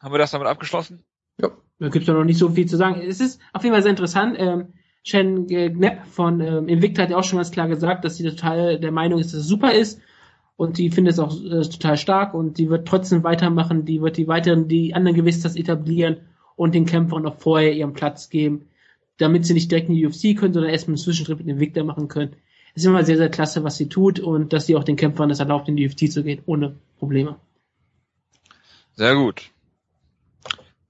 Haben wir das damit abgeschlossen? ja. Da gibt's ja noch nicht so viel zu sagen. Es ist auf jeden Fall sehr interessant. Ähm, Shen Knepp von ähm, Invicta hat ja auch schon ganz klar gesagt, dass sie total der Meinung ist, dass es super ist. Und die findet es auch äh, total stark und die wird trotzdem weitermachen, die wird die weiteren, die anderen Gewisstas etablieren und den Kämpfern auch vorher ihren Platz geben, damit sie nicht direkt in die UFC können, sondern erstmal einen Zwischenschritt mit Invicta machen können. Es ist immer sehr, sehr klasse, was sie tut und dass sie auch den Kämpfern es erlaubt, in die UFC zu gehen, ohne Probleme. Sehr gut.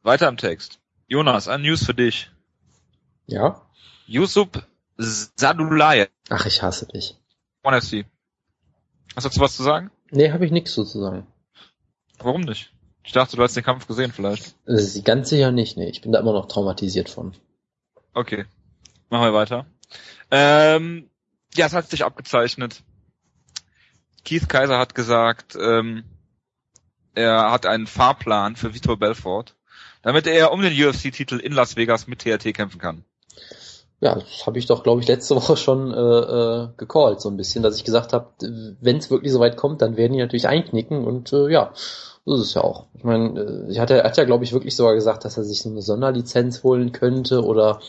Weiter im Text. Jonas, ein News für dich. Ja? Yusuf Sadulayev, Ach, ich hasse dich. One FC. Hast du dazu was zu sagen? Nee, habe ich nichts sozusagen. Warum nicht? Ich dachte, du hast den Kampf gesehen vielleicht. Äh, Ganz sicher nicht, nee. Ich bin da immer noch traumatisiert von. Okay. Machen wir weiter. Ähm, ja, es hat sich abgezeichnet. Keith Kaiser hat gesagt, ähm, er hat einen Fahrplan für Vitor Belfort, damit er um den UFC-Titel in Las Vegas mit TRT kämpfen kann. Ja, das habe ich doch, glaube ich, letzte Woche schon äh, äh, gecallt, so ein bisschen, dass ich gesagt habe, wenn es wirklich so weit kommt, dann werden die natürlich einknicken und äh, ja, so ist es ja auch. Ich meine, äh, ich hatte, er hat ja, glaube ich, wirklich sogar gesagt, dass er sich so eine Sonderlizenz holen könnte oder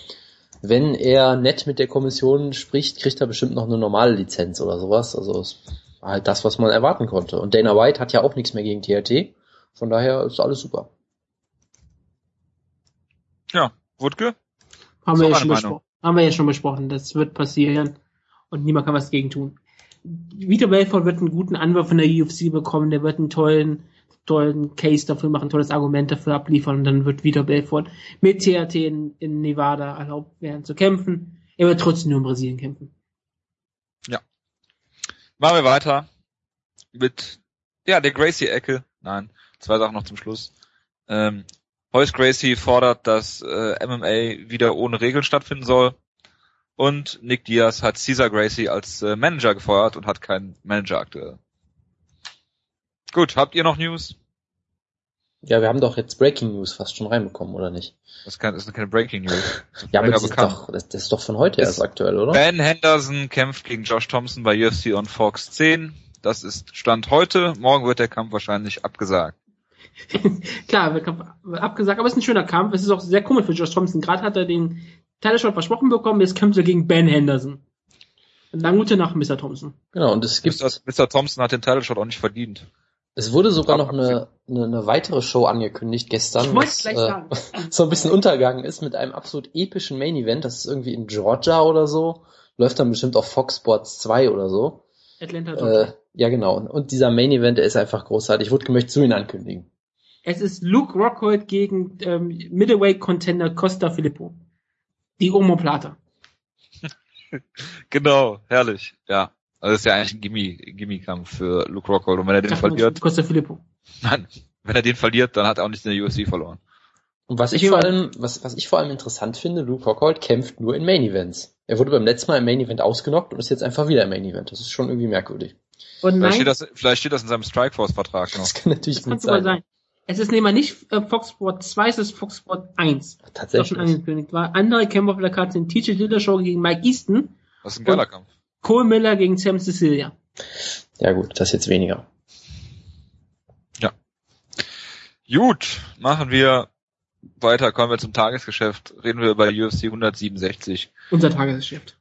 wenn er nett mit der Kommission spricht, kriegt er bestimmt noch eine normale Lizenz oder sowas. Also es war halt das, was man erwarten konnte. Und Dana White hat ja auch nichts mehr gegen TRT. Von daher ist alles super. Ja, Wutke? Haben wir, ja eine schon Meinung. besprochen. Haben wir ja schon besprochen. Das wird passieren und niemand kann was gegen tun. Vitor Belfort wird einen guten Anwurf von der UFC bekommen. Der wird einen tollen, tollen Case dafür machen, tolles Argument dafür abliefern und dann wird Vitor Belfort mit TRT in, in Nevada erlaubt werden zu kämpfen. Er wird trotzdem nur in Brasilien kämpfen. Machen wir weiter mit, ja, der Gracie-Ecke. Nein, zwei Sachen noch zum Schluss. Ähm, Hoyce Gracie fordert, dass äh, MMA wieder ohne Regeln stattfinden soll. Und Nick Diaz hat Caesar Gracie als äh, Manager gefeuert und hat keinen Manager aktuell. Gut, habt ihr noch News? Ja, wir haben doch jetzt Breaking News fast schon reinbekommen, oder nicht? Das, kann, das ist keine Breaking News. Ja, aber das ist, doch, das, das ist doch von heute erst aktuell, oder? Ben Henderson kämpft gegen Josh Thompson bei UFC on Fox 10. Das ist Stand heute. Morgen wird der Kampf wahrscheinlich abgesagt. Klar, abgesagt, aber es ist ein schöner Kampf. Es ist auch sehr komisch für Josh Thompson. Gerade hat er den Title Shot versprochen bekommen, jetzt kämpft er gegen Ben Henderson. Dann gute Nacht, Mr. Thompson. Genau, und es gibt, Mr. Mr. Thompson hat den Title Shot auch nicht verdient. es wurde sogar noch eine, eine, eine weitere Show angekündigt gestern, Ich was gleich äh, sagen. so ein bisschen untergegangen ist mit einem absolut epischen Main Event. Das ist irgendwie in Georgia oder so. Läuft dann bestimmt auf Fox Sports 2 oder so. Atlanta Äh, ja, genau. Und dieser Main Event, der ist einfach großartig. Ich würde möchte zu ihn ankündigen. Es ist Luke Rockhold gegen ähm, Middleweight Contender Costa Filippo. Die Omoplata. Genau, herrlich. Ja. Also das ist ja eigentlich ein Gimme, Gimme-Kampf für Luke Rockhold. Und wenn er den verliert, Costa Filippo. nein, wenn er den verliert, dann hat er auch nicht in der UFC verloren. Und was ich Ich vor allem, was, was ich vor allem interessant finde, Luke Rockhold kämpft nur in Main Events. Er wurde beim letzten Mal im Main Event ausgenockt und ist jetzt einfach wieder im Main Event. Das ist schon irgendwie merkwürdig. Und Vielleicht nein, steht, das, vielleicht steht das in seinem Strikeforce-Vertrag noch. Das kann natürlich das kann gut sein. sein. Es ist nämlich nicht äh, Fox Sport 2, es ist Fox Sport 1. Das ist auch schon Tatsächlich. angekündigt war. Andere Kämpfer auf der Karte sind TJ Dillashaw gegen Mike Easton, Das ist ein geiler Kampf. Cole Miller gegen Sam Cecilia. Ja gut, das jetzt weniger. Gut, machen wir weiter, kommen wir zum Tagesgeschäft, reden wir über UFC 167. Unser Tagesgeschäft.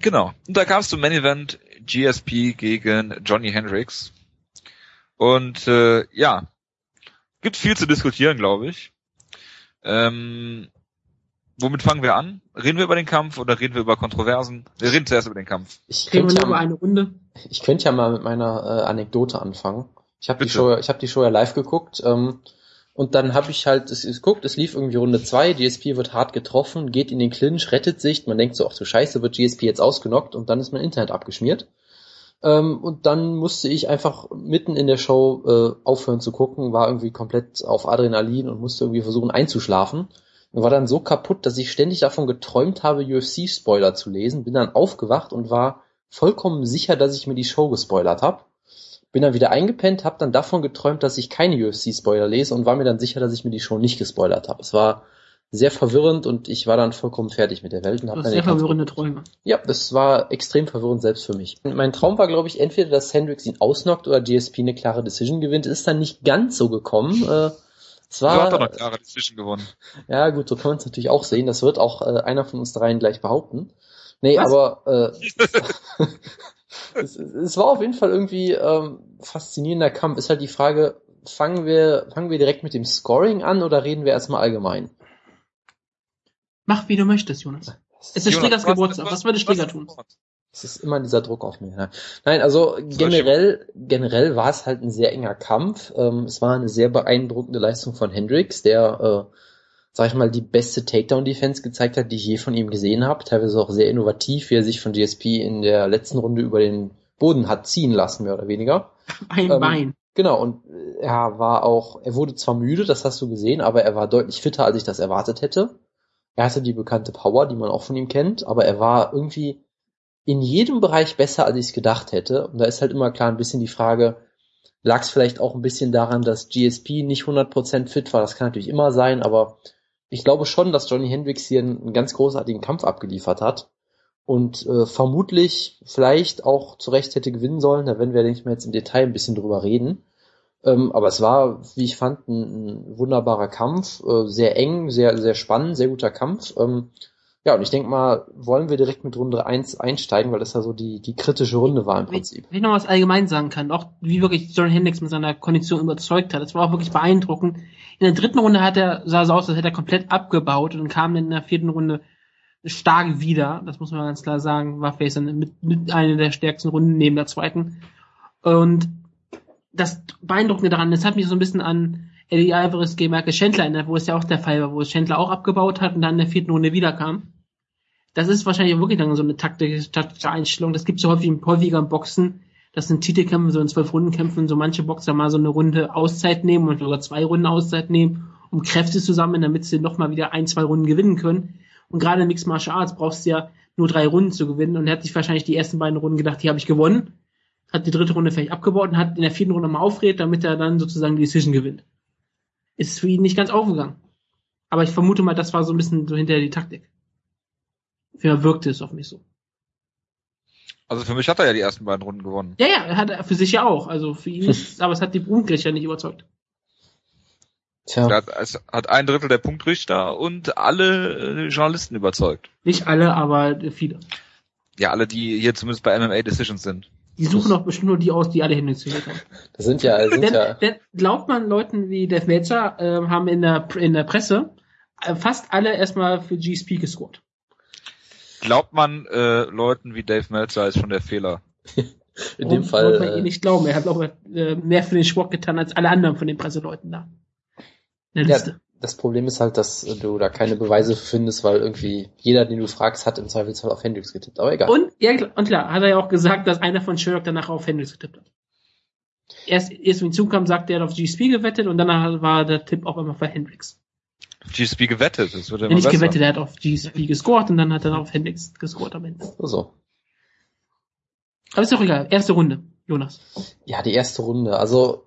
Genau. Und da kam es zum Main Event GSP gegen Johnny Hendricks. Und äh, ja, gibt viel zu diskutieren, glaube ich. Ähm, womit fangen wir an? Reden wir über den Kampf oder reden wir über Kontroversen? Wir reden zuerst über den Kampf. Ich Reden könnte wir ja, nur über eine Runde. ich könnte ja mal mit meiner äh, Anekdote anfangen. Ich habe die. Show, ich habe die Show ja live geguckt ähm, und dann habe ich halt es, es geguckt, es lief irgendwie Runde 2, GSP wird hart getroffen, geht in den Clinch, rettet sich, man denkt so, ach du Scheiße, wird GSP jetzt ausgenockt und dann ist mein Internet abgeschmiert. Ähm, und dann musste ich einfach mitten in der Show äh, aufhören zu gucken, war irgendwie komplett auf Adrenalin und musste irgendwie versuchen einzuschlafen. Und war dann so kaputt, dass ich ständig davon geträumt habe, UFC-Spoiler zu lesen. Bin dann aufgewacht und war vollkommen sicher, dass ich mir die Show gespoilert habe. Bin dann wieder eingepennt, habe dann davon geträumt, dass ich keine UFC-Spoiler lese und war mir dann sicher, dass ich mir die Show nicht gespoilert habe. Es war sehr verwirrend und ich war dann vollkommen fertig mit der Welt und Du habe hast dann sehr verwirrende Träume. ja, das war extrem verwirrend selbst für mich. Mein Traum war, glaube ich, entweder, dass Hendricks ihn ausnockt oder GSP eine klare Decision gewinnt. Ist dann nicht ganz so gekommen. Äh, es Du hast doch war, noch klare Decision gewonnen. ja gut, so kann man es natürlich auch sehen. Das wird auch äh, einer von uns dreien gleich behaupten. Nee, Was? aber äh, es, es war auf jeden Fall irgendwie ähm, faszinierender Kampf. Ist halt die Frage, fangen wir, fangen wir direkt mit dem Scoring an oder reden wir erstmal allgemein? Mach wie du möchtest, Jonas. Es ist Jonas, was- Geburtstag. Was würde was- tun? Es ist immer dieser Druck auf mich. Ne? Nein, also generell, generell war es halt ein sehr enger Kampf. Ähm, es war eine sehr beeindruckende Leistung von Hendricks, der, äh, sag ich mal, die beste Takedown-Defense gezeigt hat, die ich je von ihm gesehen habe. Teilweise auch sehr innovativ, wie er sich von GSP in der letzten Runde über den Boden hat ziehen lassen, mehr oder weniger. Ein Ähm, Bein. Genau, und er war auch, er wurde zwar müde, das hast du gesehen, aber er war deutlich fitter, als ich das erwartet hätte. Er hatte die bekannte Power, die man auch von ihm kennt, aber er war irgendwie in jedem Bereich besser, als ich es gedacht hätte. Und da ist halt immer klar ein bisschen die Frage, lag es vielleicht auch ein bisschen daran, dass GSP nicht 100% fit war, das kann natürlich immer sein, aber ich glaube schon, dass Johnny Hendricks hier einen, ganz großartigen Kampf abgeliefert hat und äh, vermutlich vielleicht auch zu Recht hätte gewinnen sollen. Da werden wir, denke ich mal, jetzt im Detail ein bisschen drüber reden. Ähm, aber es war, wie ich fand, ein, ein wunderbarer Kampf, äh, sehr eng, sehr, sehr spannend, sehr guter Kampf. Ähm, ja, und ich denke mal, wollen wir direkt mit Runde 1 einsteigen, weil das ja so die, die kritische Runde war im Prinzip. wenn ich noch was allgemein sagen kann, auch wie wirklich John Hendricks mit seiner Kondition überzeugt hat, das war auch wirklich beeindruckend. In der dritten Runde hat er, sah es aus, als hätte er komplett abgebaut und kam in der vierten Runde stark wieder. Das muss man ganz klar sagen, war dann mit, mit einer der stärksten Runden neben der zweiten. Und das Beeindruckende daran, das hat mich so ein bisschen an Eddie Alvarez gegen Michael Chandler erinnert, wo es ja auch der Fall war, wo es Chandler auch abgebaut hat und dann in der vierten Runde wiederkam. Das ist wahrscheinlich wirklich dann so eine taktische, taktische Einstellung. Das gibt es ja häufig, häufiger im Boxen. Das sind Titelkämpfe, so in zwölf Rundenkämpfen, so manche Boxer mal so eine Runde Auszeit nehmen und sogar zwei Runden Auszeit nehmen, um Kräfte zu sammeln, damit sie nochmal wieder ein, zwei Runden gewinnen können. Und gerade in Mixed Martial Arts brauchst du ja nur drei Runden zu gewinnen und er hat sich wahrscheinlich die ersten beiden Runden gedacht, die habe ich gewonnen, hat die dritte Runde vielleicht abgebaut und hat in der vierten Runde mal aufredet, damit er dann sozusagen die Decision gewinnt. Ist für ihn nicht ganz aufgegangen. Aber ich vermute mal, das war so ein bisschen so hinterher die Taktik. Für mich wirkte es auf mich so. Also für mich hat er ja die ersten beiden Runden gewonnen. Ja, ja, hat er für sich ja auch. Also für ihn ist, aber es hat die Brunkrich nicht überzeugt. Tja, Er hat, es hat ein Drittel der Punktrichter und alle äh, Journalisten überzeugt. Nicht alle, aber viele. Ja, alle, die hier zumindest bei MMA Decisions sind. Die suchen doch bestimmt nur die aus, die alle Hände zählt haben. das sind ja, sind Denn, ja, denn glaubt man Leuten wie Death Meltzer äh, haben in der in der Presse äh, fast alle erstmal für GSP gescored. glaubt man äh, Leuten wie Dave Meltzer ist schon der Fehler. In dem Warum Fall. wollte man eh Äh, nicht glauben. Er hat auch äh, mehr für den Sport getan als alle anderen von den Presseleuten da. In der ja, Liste. Das Problem ist halt, dass du da keine Beweise findest, weil irgendwie jeder, den du fragst, hat im Zweifelsfall auf Hendrix getippt. Aber egal. Und, ja, klar- und klar, hat er ja auch gesagt, dass einer von Sherlock danach auf Hendrix getippt hat. Erst, erst wenn hinzukam, sagte er auf GSP gewettet und danach war der Tipp auch immer für Hendrix. GSP gewettet, das wird Ja, immer nicht besser. gewettet, er hat auf GSP gescored und dann hat er auf Hendrix gescored am Ende. so. Aber ist doch egal. Erste Runde, Jonas. Ja, die erste Runde. Also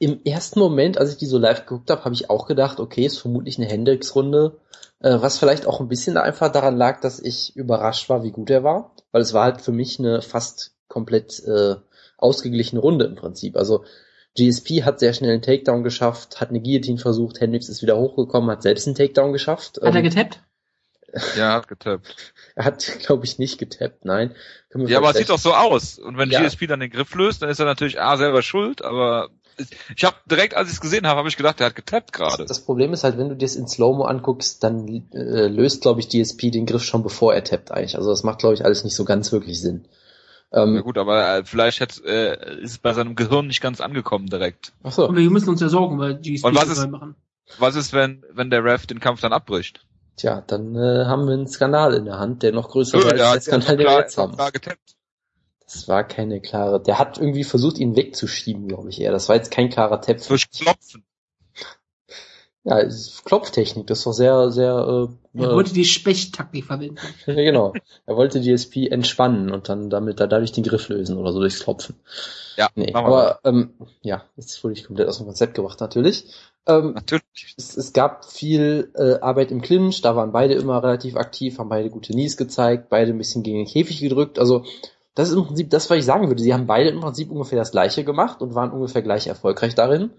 im ersten Moment, als ich die so live geguckt habe, habe ich auch gedacht, okay, ist vermutlich eine Hendrix-Runde. Äh, was vielleicht auch ein bisschen einfach daran lag, dass ich überrascht war, wie gut er war. Weil es war halt für mich eine fast komplett äh, ausgeglichene Runde im Prinzip. Also GSP hat sehr schnell einen Takedown geschafft, hat eine Guillotine versucht, Hendrix ist wieder hochgekommen, hat selbst einen Takedown geschafft. Hat er Ähm, getappt? Ja, hat getappt. er hat, glaube ich, nicht getappt, nein. Ja, aber es sieht doch so aus. Und wenn Ja. GSP dann den Griff löst, dann ist er natürlich A selber schuld, aber ich- habe direkt, als ich es gesehen habe, habe ich gedacht, der hat getappt gerade. Das Problem ist halt, wenn du dir das in Slow-Mo anguckst, dann äh, löst, glaube ich, DSP den Griff schon bevor er tappt eigentlich. Also das macht, glaube ich, alles nicht so ganz wirklich Sinn. Ähm, Ja gut, aber äh, vielleicht hätte, äh, ist es bei seinem Gehirn nicht ganz angekommen direkt. ach so. Und wir müssen uns ja sorgen, weil GSP Und was das ist- machen. Was ist, wenn, wenn der Ref den Kampf dann abbricht? Tja, dann äh, haben wir einen Skandal in der Hand, der noch größer ist der als der hat Skandal, den wir jetzt haben. getappt. Das war keine klare. Der hat irgendwie versucht, ihn wegzuschieben, glaube ich eher. Das war jetzt kein klarer Tap. Durch Klopfen. Ja, es ist Klopftechnik. Das ist doch sehr, sehr. Äh, Er äh, wollte die Spechtaktik verwenden. Ja, genau. Er wollte DSP entspannen und dann damit da dadurch den Griff lösen oder so durchs Klopfen. Ja, Nee, aber ähm, ja, jetzt wurde ich komplett aus dem Konzept gebracht natürlich. Ähm, Natürlich. es, es gab viel äh, Arbeit im Clinch, da waren beide immer relativ aktiv, haben beide gute Knees gezeigt, beide ein bisschen gegen den Käfig gedrückt. Also das ist im Prinzip das, was ich sagen würde. Sie haben beide im Prinzip ungefähr das gleiche gemacht und waren ungefähr gleich erfolgreich darin.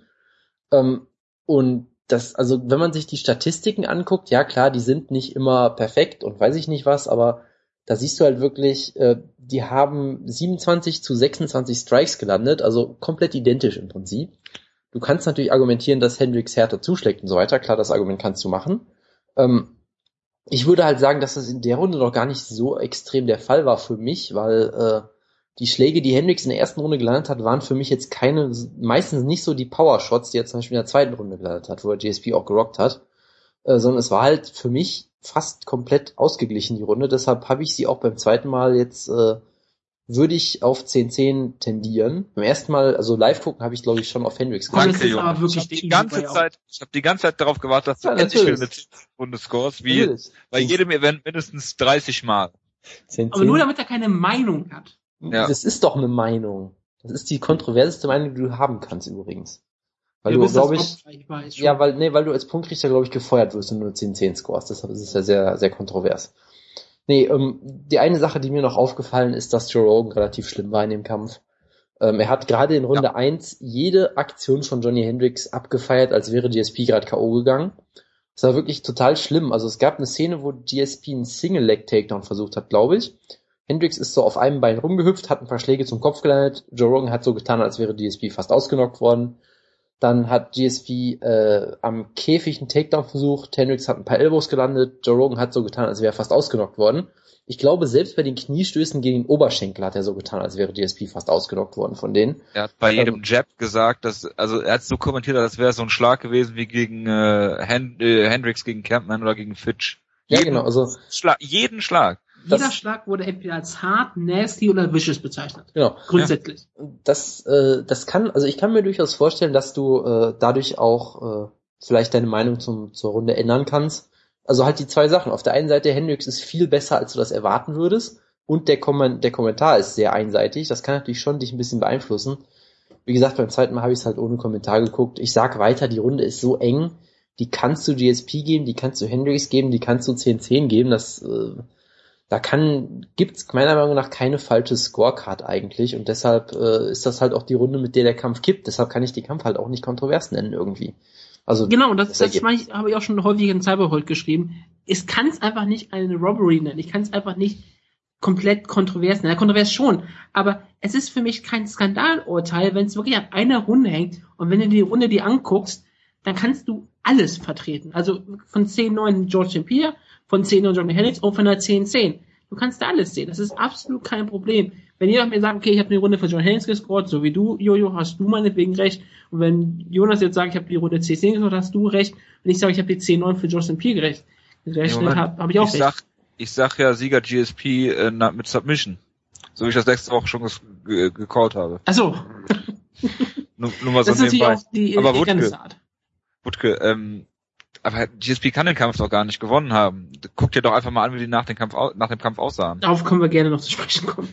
Ähm, und das, also wenn man sich die Statistiken anguckt, ja klar, die sind nicht immer perfekt und weiß ich nicht was, aber da siehst du halt wirklich, äh, die haben 27 zu 26 Strikes gelandet, also komplett identisch im Prinzip. Du kannst natürlich argumentieren, dass Hendrix härter zuschlägt und so weiter. Klar, das Argument kannst du machen. Ähm, ich würde halt sagen, dass das in der Runde noch gar nicht so extrem der Fall war für mich, weil äh, die Schläge, die Hendrix in der ersten Runde gelandet hat, waren für mich jetzt keine, meistens nicht so die Power-Shots, die er zum Beispiel in der zweiten Runde gelandet hat, wo er GSP auch gerockt hat, äh, sondern es war halt für mich fast komplett ausgeglichen, die Runde. Deshalb habe ich sie auch beim zweiten Mal jetzt, äh, würde ich auf 10-10 tendieren. Beim ersten Mal, also live gucken, habe ich glaube ich schon auf Hendrix das Danke, ist Junge. aber wirklich ich habe die ganze Zeit, ich habe die ganze Zeit darauf gewartet, dass du Ja, endlich wieder natürlich. eine Runde scores, wie Natürlich. bei jedem Event mindestens 30 Mal. 10, Aber nur damit er keine Meinung hat. Ja. Das ist doch eine Meinung. Das ist die kontroverseste Meinung, die du haben kannst übrigens. Weil Du glaube ich, ja, weil, nee, weil du als Punktrichter, glaube ich, gefeuert wirst, wenn du nur 10-10 scorest. Deshalb ist es ja sehr, sehr kontrovers. Nee, ähm, die eine Sache, die mir noch aufgefallen ist, dass Joe Rogan relativ schlimm war in dem Kampf. Ähm, er hat gerade in Runde 1 jede Aktion von Johnny Hendricks abgefeiert, als wäre GSP gerade K.O. gegangen. Das war wirklich total schlimm. Also es gab eine Szene, wo GSP einen Single-Leg-Takedown versucht hat, glaube ich. Hendricks ist so auf einem Bein rumgehüpft, hat ein paar Schläge zum Kopf gelandet. Joe Rogan hat so getan, als wäre GSP fast ausgenockt worden. Dann hat GSP äh, am Käfig einen Takedown versucht. Hendricks hat ein paar Elbows gelandet. Joe Rogan hat so getan, als wäre er fast ausgenockt worden. Ich glaube, selbst bei den Kniestößen gegen den Oberschenkel hat er so getan, als wäre GSP fast ausgenockt worden von denen. Er hat bei jedem Ähm, Jab gesagt, dass, also er hat so kommentiert, als wäre es so ein Schlag gewesen wie gegen äh, Hen äh, Hendricks gegen Campman oder gegen Fitch. Ja, Jeden genau. Also Schlag, jeden Schlag. Jeder Schlag wurde entweder als hart, nasty oder vicious bezeichnet. genau. Grundsätzlich. das, äh, das kann, also ich kann mir durchaus vorstellen, dass du äh, dadurch auch äh, vielleicht deine Meinung zum, zur Runde ändern kannst. Also halt die zwei Sachen. Auf der einen Seite, Hendrix ist viel besser, als du das erwarten würdest. Und der, Kommen der Kommentar ist sehr einseitig. Das kann natürlich schon dich ein bisschen beeinflussen. Wie gesagt, beim zweiten Mal habe ich es halt ohne Kommentar geguckt. Ich sag weiter, die Runde ist so eng. Die kannst du GSP geben, die kannst du Hendrix geben, die kannst du 10-10 geben. Das, äh, da kann, gibt's meiner Meinung nach keine falsche Scorecard eigentlich. Und deshalb äh, ist das halt auch die Runde, mit der der Kampf kippt. Deshalb kann ich die Kampf halt auch nicht kontrovers nennen irgendwie. Also Genau, und das, Das das, meine ich, habe ich auch schon häufig in Cyberhold geschrieben. Ich kann es einfach nicht eine Robbery nennen. Ich kann es einfach nicht komplett kontrovers nennen. Ja, kontrovers schon, aber es ist für mich kein Skandalurteil, wenn es wirklich an einer Runde hängt und wenn du die Runde die anguckst, dann kannst du alles vertreten. Also von 10-9 George St. Von 10 und Johnny Hendricks und von der 10-10. Du kannst da alles sehen. Das ist absolut kein Problem. Wenn jemand mir sagt, okay, ich habe eine Runde für John Hendricks gescored, so wie du, Jojo, hast du meinetwegen recht. Und wenn Jonas jetzt sagt, ich habe die Runde 10-10 gescored, hast du recht. Wenn ich sage, ich habe die 10-9 für Justin Pierre gerecht, gerechnet, habe hab ich auch ich recht. sag, ich sag ja Sieger GSP äh, mit Submission. So wie ich das letzte Woche schon gecallt habe. Achso, Nur, nur mal so das ist natürlich nebenbei. auch die Aber erkennende Wutke-. Wutke, ähm, aber GSP kann den Kampf doch gar nicht gewonnen haben. Guck dir doch einfach mal an, wie die nach dem Kampf, nach dem Kampf aussahen. Darauf können wir gerne noch zu sprechen kommen.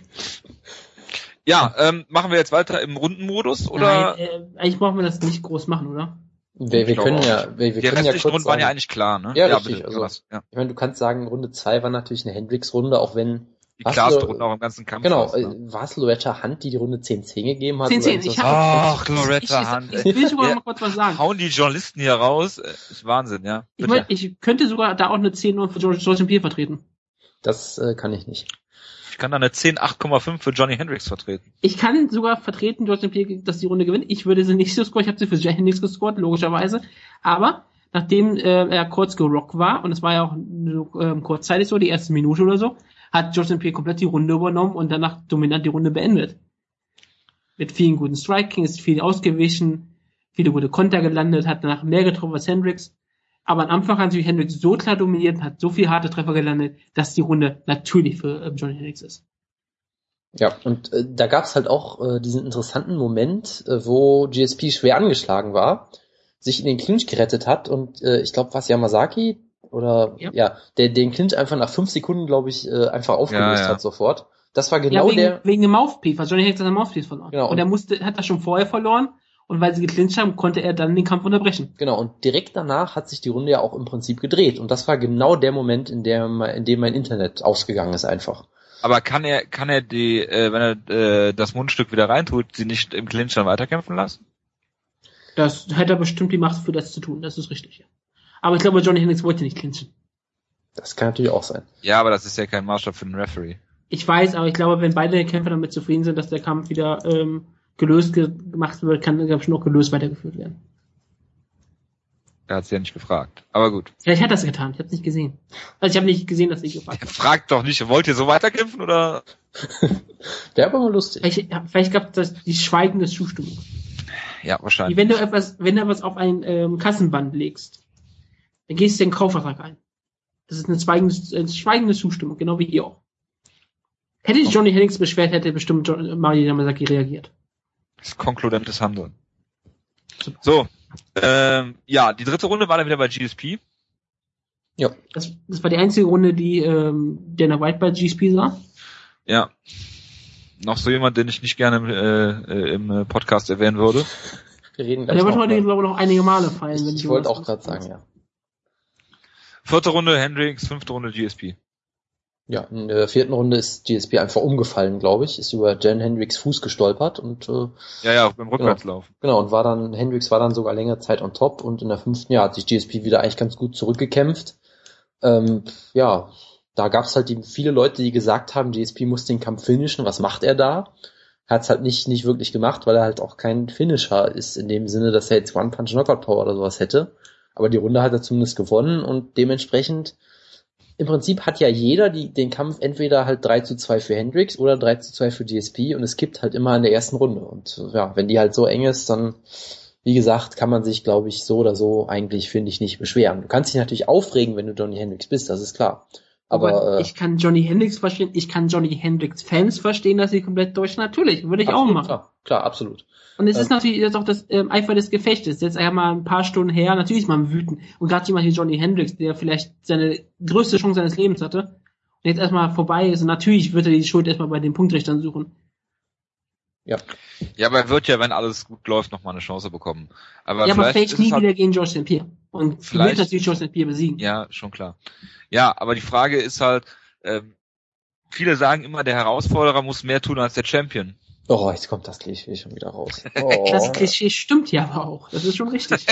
Ja, ähm, machen wir jetzt weiter im Rundenmodus oder? Nein, äh, eigentlich brauchen wir das nicht groß machen, oder? Wir, wir können ja, wir, wir die können ja restlichen kurz Runden waren ja eigentlich klar, ne? Ja, richtig, bitte, also- ja. ich meine, du kannst sagen, Runde 2 war natürlich eine Hendrix-Runde, auch wenn Die klarste Runde auch im ganzen Kampf. Genau, ne? äh, war es Loretta Hunt, die die Runde 10-10 gegeben hat? 10-10, oder ist ich hab- Ach, Loretta ich, Hunt. ich, ich will sogar Ja. mal kurz was sagen. Hauen die Journalisten hier raus. Äh, Ist Wahnsinn, ja. Ich, mein, ich könnte sogar da auch eine 10 für George, George Pierre vertreten. Das äh, kann ich nicht. Ich kann da eine 10 8,5 für Johnny Hendricks vertreten. Ich kann sogar vertreten, George Pierre, dass die Runde gewinnt. Ich würde sie nicht so scoren. Ich habe sie für Jay Hendricks gescored, logischerweise. Aber nachdem äh, er kurz gerockt war, und es war ja auch ähm, kurzzeitig so, die erste Minute oder so, hat George Pierre komplett die Runde übernommen und danach dominant die Runde beendet. Mit vielen guten Striking, ist viel ausgewichen, viele gute Konter gelandet, hat danach mehr getroffen als Hendricks. Aber am Anfang hat sich Hendricks so klar dominiert, hat so viel harte Treffer gelandet, dass die Runde natürlich für ähm, Johnny Hendricks ist. Ja, und äh, da gab es halt auch äh, diesen interessanten Moment, äh, wo GSP schwer angeschlagen war, sich in den Clinch gerettet hat und äh, ich glaube, was Yamazaki oder Ja. ja, der den Clinch einfach nach fünf Sekunden, glaube ich, äh, einfach aufgelöst Ja, ja. hat sofort. Das war Ja, genau wegen, der. wegen dem Mouthpiece, weil Johnny Hendricks hat den Mouthpiece verloren. Genau. Und er musste, hat das schon vorher verloren und weil sie geclincht haben, konnte er dann den Kampf unterbrechen. Genau, und direkt danach hat sich die Runde ja auch im Prinzip gedreht. Und das war genau der Moment, in, der, me- in dem mein Internet ausgegangen ist einfach. Aber kann er, kann er die, äh, wenn er äh, das Mundstück wieder reintut, sie nicht im Clinch dann weiterkämpfen lassen? Das hätte er bestimmt die Macht für das zu tun, das ist richtig. Aber ich glaube, Johnny Hendricks wollte nicht clinchen. Das kann natürlich auch sein. Ja, aber das ist ja kein Maßstab für den Referee. Ich weiß, aber ich glaube, wenn beide Kämpfer damit zufrieden sind, dass der Kampf wieder ähm, gelöst ge gemacht wird, kann der Kampf schon noch gelöst weitergeführt werden. Er hat sie ja nicht gefragt. Aber gut. Vielleicht hat er das getan, ich habe es nicht gesehen. Also ich habe nicht gesehen, dass sie gefragt Er hat. fragt doch nicht, wollt ihr so weiterkämpfen oder? Wäre aber mal lustig. Vielleicht, vielleicht gab es die schweigende Zustimmung. Ja, Wie wahrscheinlich. wenn du etwas, wenn du etwas auf ein ähm, Kassenband legst, dann gehst du den Kaufvertrag ein. Das ist eine schweigende, eine schweigende Zustimmung, genau wie hier auch. Hätte sich Johnny Hendricks beschwert, hätte bestimmt John, Mario Yamazaki reagiert. Das ist konkludentes Handeln. So. Ähm, ja, die dritte Runde war dann wieder bei GSP. Ja. Das, das war die einzige Runde, die ähm, Dana White bei GSP sah. Ja. Noch so jemand, den ich nicht gerne äh, äh, im äh, Podcast erwähnen würde. Wir reden Der gleich wird noch heute, glaube ich, noch einige Male fallen. wenn Ich, wollte auch gerade sagen, ja. Vierte Runde Hendricks, fünfte Runde GSP. Ja, in der vierten Runde ist GSP einfach umgefallen, glaube ich, ist über Jen Hendricks Fuß gestolpert und äh, Ja, ja, beim Rückwärtslauf. genau, und war dann, Hendricks war dann sogar längere Zeit on top und in der fünften Jahr hat sich GSP wieder eigentlich ganz gut zurückgekämpft. Ähm, ja, da gab es halt die, viele Leute, die gesagt haben, GSP muss den Kampf finishen, was macht er da? Hat es halt nicht, nicht wirklich gemacht, weil er halt auch kein Finisher ist, in dem Sinne, dass er jetzt One-Punch-Knockout-Power oder sowas hätte. Aber die Runde hat er zumindest gewonnen und dementsprechend im Prinzip hat ja jeder die, den Kampf entweder halt 3 zu 2 für Hendricks oder 3 zu 2 für GSP und es gibt halt immer in der ersten Runde. Und ja, wenn die halt so eng ist, dann, wie gesagt, kann man sich, glaube ich, so oder so eigentlich, finde ich, nicht beschweren. Du kannst dich natürlich aufregen, wenn du Johnny Hendricks bist, das ist klar. Aber, Aber äh, ich kann Johnny Hendricks verstehen, ich kann Johnny Hendricks Fans verstehen, dass sie komplett durch. Natürlich, würde ich auch absolut, machen. Klar, klar, absolut. Und es ist Ähm, natürlich jetzt auch das ähm, Eifer des Gefechtes. Jetzt einmal ein paar Stunden her, natürlich ist man wütend. Und gerade jemand wie Johnny Hendricks, der vielleicht seine größte Chance seines Lebens hatte, und jetzt erstmal vorbei ist, und natürlich wird er die Schuld erstmal bei den Punktrichtern suchen. Ja, Ja, aber er wird ja, wenn alles gut läuft, noch mal eine Chance bekommen. Aber ja, aber ist nie halt, wieder gegen George St. Pierre. Und Vielleicht- wird natürlich George St. Pierre besiegen. Ja, schon klar. Ja, aber die Frage ist halt, ähm, viele sagen immer, der Herausforderer muss mehr tun als der Champion. Oh, jetzt kommt das Klischee schon wieder raus. Oh. Das Klischee stimmt ja aber auch. Das ist schon richtig.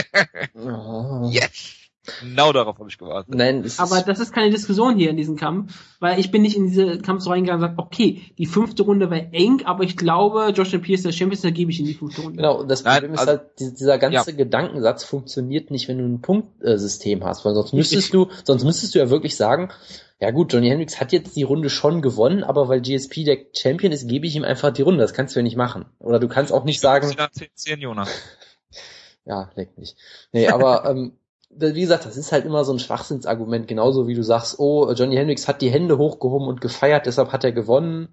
Oh. Yes! Genau darauf habe ich gewartet. Nein, Aber ist, das ist keine Diskussion hier in diesem Kampf, weil ich bin nicht in diese Kampf so reingegangen und gesagt, okay, die fünfte Runde war eng, aber ich glaube, Josh Pierce der Champion, da gebe ich in die fünfte Runde. genau, das Nein, Problem ist also- halt, die- dieser ganze Gedankensatz funktioniert nicht, wenn du ein Punktsystem hast, weil sonst müsstest du, sonst müsstest du ja wirklich sagen, ja gut, Johnny Hendricks hat jetzt die Runde schon gewonnen, aber weil GSP der Champion ist, gebe ich ihm einfach die Runde. Das kannst du ja nicht machen. Oder du kannst auch nicht sagen, 10, 10 Jonas. Ja, leck mich. Nee, aber ähm, wie gesagt, das ist halt immer so ein Schwachsinnsargument, genauso wie du sagst, oh, Johnny Hendricks hat die Hände hochgehoben und gefeiert, deshalb hat er gewonnen,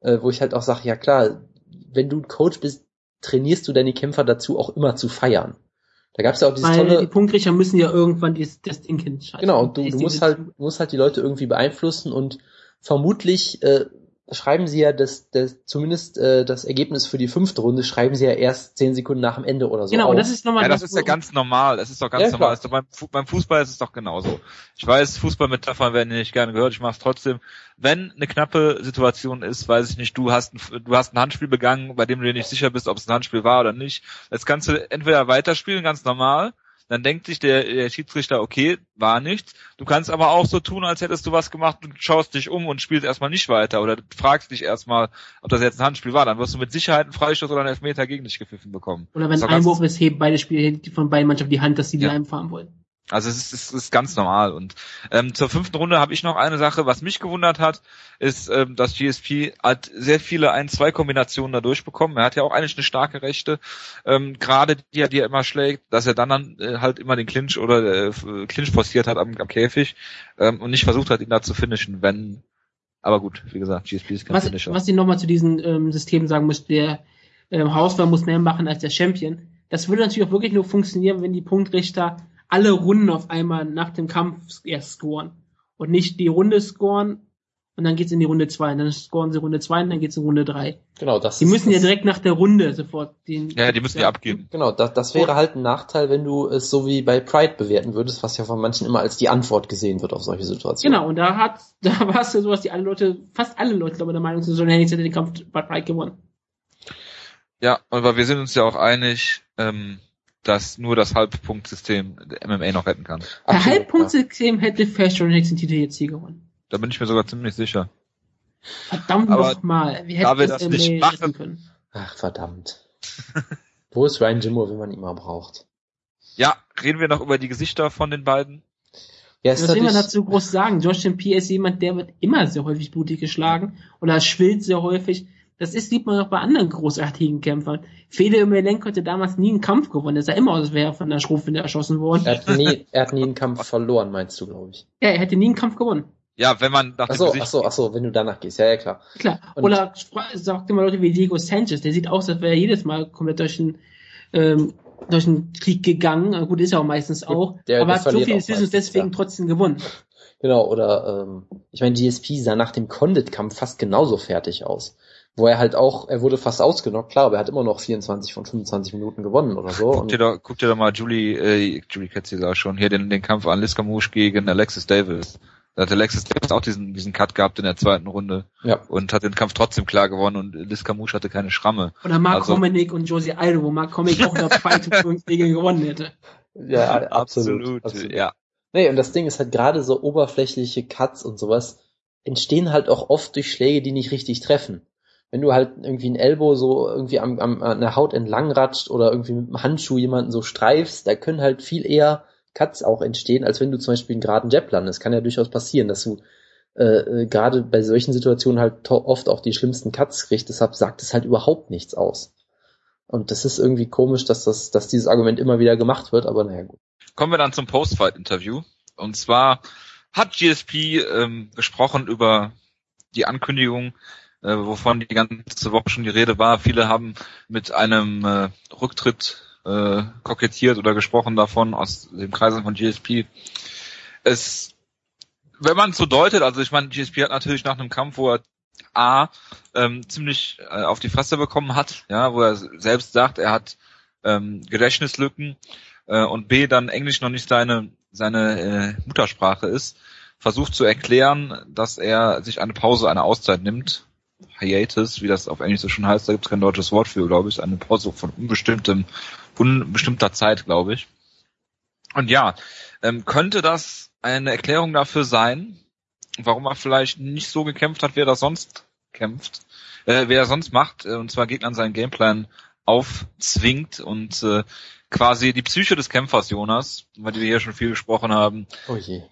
äh, wo ich halt auch sage, ja klar, wenn du Coach bist, trainierst du deine Kämpfer dazu, auch immer zu feiern. Da gab's ja auch dieses Weil die tolle, Punktrichter müssen ja irgendwann das, das Ding entscheiden. genau, und du, du musst die- halt, musst halt die Leute irgendwie beeinflussen und vermutlich äh, schreiben sie ja das, das zumindest äh, das Ergebnis für die fünfte Runde schreiben sie ja erst zehn Sekunden nach dem Ende oder so. Genau, auf. und das ist nochmal Ja, das ist ja ganz normal. Das ist doch ganz Ja, normal. Das doch beim, Fu- beim Fußball ist es doch genauso. Ich weiß, Fußballmetaphern werden nicht gerne gehört. Ich mache es trotzdem. Wenn eine knappe Situation ist, weiß ich nicht, du hast ein, du hast ein Handspiel begangen, bei dem du dir nicht sicher bist, ob es ein Handspiel war oder nicht. Jetzt kannst du entweder weiterspielen, ganz normal. Dann denkt sich der, der Schiedsrichter, okay, war nichts. Du kannst aber auch so tun, als hättest du was gemacht und schaust dich um und spielst erstmal nicht weiter oder fragst dich erstmal, ob das jetzt ein Handspiel war. Dann wirst du mit Sicherheit einen Freistoß oder einen Elfmeter gegen dich gepfiffen bekommen. Oder wenn Das es ist Einwurf heben beide Spieler von beiden Mannschaften die Hand, dass sie die Ja. einfahren wollen. Also es ist, es ist ganz normal. Und ähm, zur fünften Runde habe ich noch eine Sache, was mich gewundert hat, ist, ähm, dass GSP hat sehr viele ein zwei Kombinationen da durchbekommen. Er hat ja auch eigentlich eine starke Rechte, ähm, gerade die er die er immer schlägt, dass er dann, dann äh, halt immer den Clinch oder äh, Clinch forciert hat am, am Käfig ähm, und nicht versucht hat, ihn da zu finishen, wenn. Aber gut, wie gesagt, GSP ist kein Was, Finisher. was ich nochmal zu diesem ähm, System sagen muss, der ähm, Hausmann muss mehr machen als der Champion. Das würde natürlich auch wirklich nur funktionieren, wenn die Punktrichter alle Runden auf einmal nach dem Kampf erst scoren. Und nicht die Runde scoren und dann geht's in die Runde zwei. Und dann scoren sie Runde zwei und dann geht's in Runde drei. genau, das Die ist- müssen ja das- direkt nach der Runde sofort den. ja, die müssen ja abgeben. Genau, das, das wäre halt ein Nachteil, wenn du es so wie bei Pride bewerten würdest, was ja von manchen immer als die Antwort gesehen wird auf solche Situationen. Genau, und da hat, da war es ja so, dass die alle Leute, fast alle Leute, glaube ich, der Meinung sind, John Hennings hätte den Kampf bei Pride gewonnen. Ja, aber wir sind uns ja auch einig, ähm, dass nur das Halbpunktsystem der MMA noch retten kann. Per Absolut, Halbpunktsystem hätte Fast John Hennings den Titel jetzt hier gewonnen. Da bin ich mir sogar ziemlich sicher. Verdammt nochmal. Wir da hätten wir das, das nicht MMA machen- retten können. ja. Ach, verdammt. Wo ist Ryan Jimmo, wenn man ihn mal braucht? Ja, reden wir noch über die Gesichter von den beiden. Ja, Was ist will man dazu groß sagen? Josh. Pierre ist jemand, der wird immer sehr häufig blutig geschlagen oder schwillt sehr häufig. Das ist, sieht man auch bei anderen großartigen Kämpfern. Fede Melenko hatte damals nie einen Kampf gewonnen. Er sah immer aus, als wäre er von der Schrotflinte erschossen worden. er hat nie, er hat nie einen Kampf verloren, meinst du, glaube ich. Ja, er hätte nie einen Kampf gewonnen. Ja, wenn man nach Ach dem so, Gesicht ach so, ach so, wenn du danach gehst. Ja, ja, klar. Klar. Und- Oder sagt immer Leute wie Diego Sanchez, der sieht aus, als wäre er jedes Mal komplett durch den, ähm, durch den Krieg gegangen. Gut, ist er auch meistens auch. der- aber der hat so viele auch Decisions deswegen ja. trotzdem gewonnen. Genau, oder ähm, ich meine, GSP sah nach dem Condit-Kampf fast genauso fertig aus. Wo er halt auch, er wurde fast ausgenockt, klar, aber er hat immer noch 24 von 25 Minuten gewonnen oder so. Guck dir, doch, guck dir doch mal Julie, äh, Julie Ketzler schon hier den, den Kampf an Liz Camouche gegen Alexis Davis. Da hat Alexis Davis auch diesen, diesen Cut gehabt in der zweiten Runde ja, und hat den Kampf trotzdem klar gewonnen und Liz Camouche hatte keine Schramme. Oder Mark Also- Hominick und Josie Aldo, wo Mark Hominick auch in der Fight-Regel gewonnen hätte. ja, absolut, absolut. Ja. Nee, und das Ding ist halt gerade so oberflächliche Cuts und sowas entstehen halt auch oft durch Schläge, die nicht richtig treffen. Wenn du halt irgendwie ein Elbow so irgendwie am, am, an der Haut entlang ratscht oder irgendwie mit dem Handschuh jemanden so streifst, da können halt viel eher Cuts auch entstehen, als wenn du zum Beispiel einen geraden Jab landest. Kann ja durchaus passieren, dass du äh, äh, gerade bei solchen Situationen halt oft auch die schlimmsten Cuts kriegst. Deshalb sagt es halt überhaupt nichts aus. Und das ist irgendwie komisch, dass das, dass dieses Argument immer wieder gemacht wird, aber naja, gut. Kommen wir dann zum Post-Fight-Interview. Und zwar hat GSP ähm, gesprochen über die Ankündigung, äh, wovon die ganze Woche schon die Rede war. Viele haben mit einem äh, Rücktritt äh, kokettiert oder gesprochen davon aus dem Kreisen von GSP. Es, wenn man es so deutet, also ich meine, GSP hat natürlich nach einem Kampf, wo er A ähm, ziemlich äh, auf die Fresse bekommen hat, ja, wo er selbst sagt, er hat ähm, Gedächtnislücken äh, und B dann Englisch noch nicht seine seine äh, Muttersprache ist, versucht zu erklären, dass er sich eine Pause, eine Auszeit nimmt. Hiatus, wie das auf Englisch so schon heißt, da gibt es kein deutsches Wort für, glaube ich, eine Pause von unbestimmtem, unbestimmter Zeit, glaube ich. Und ja, ähm, könnte das eine Erklärung dafür sein, warum er vielleicht nicht so gekämpft hat, wie er das sonst kämpft, äh, wie er sonst macht, äh, und zwar Gegnern seinen Gameplan aufzwingt und äh, quasi die Psyche des Kämpfers, Jonas, über die wir hier schon viel gesprochen haben. Oh je.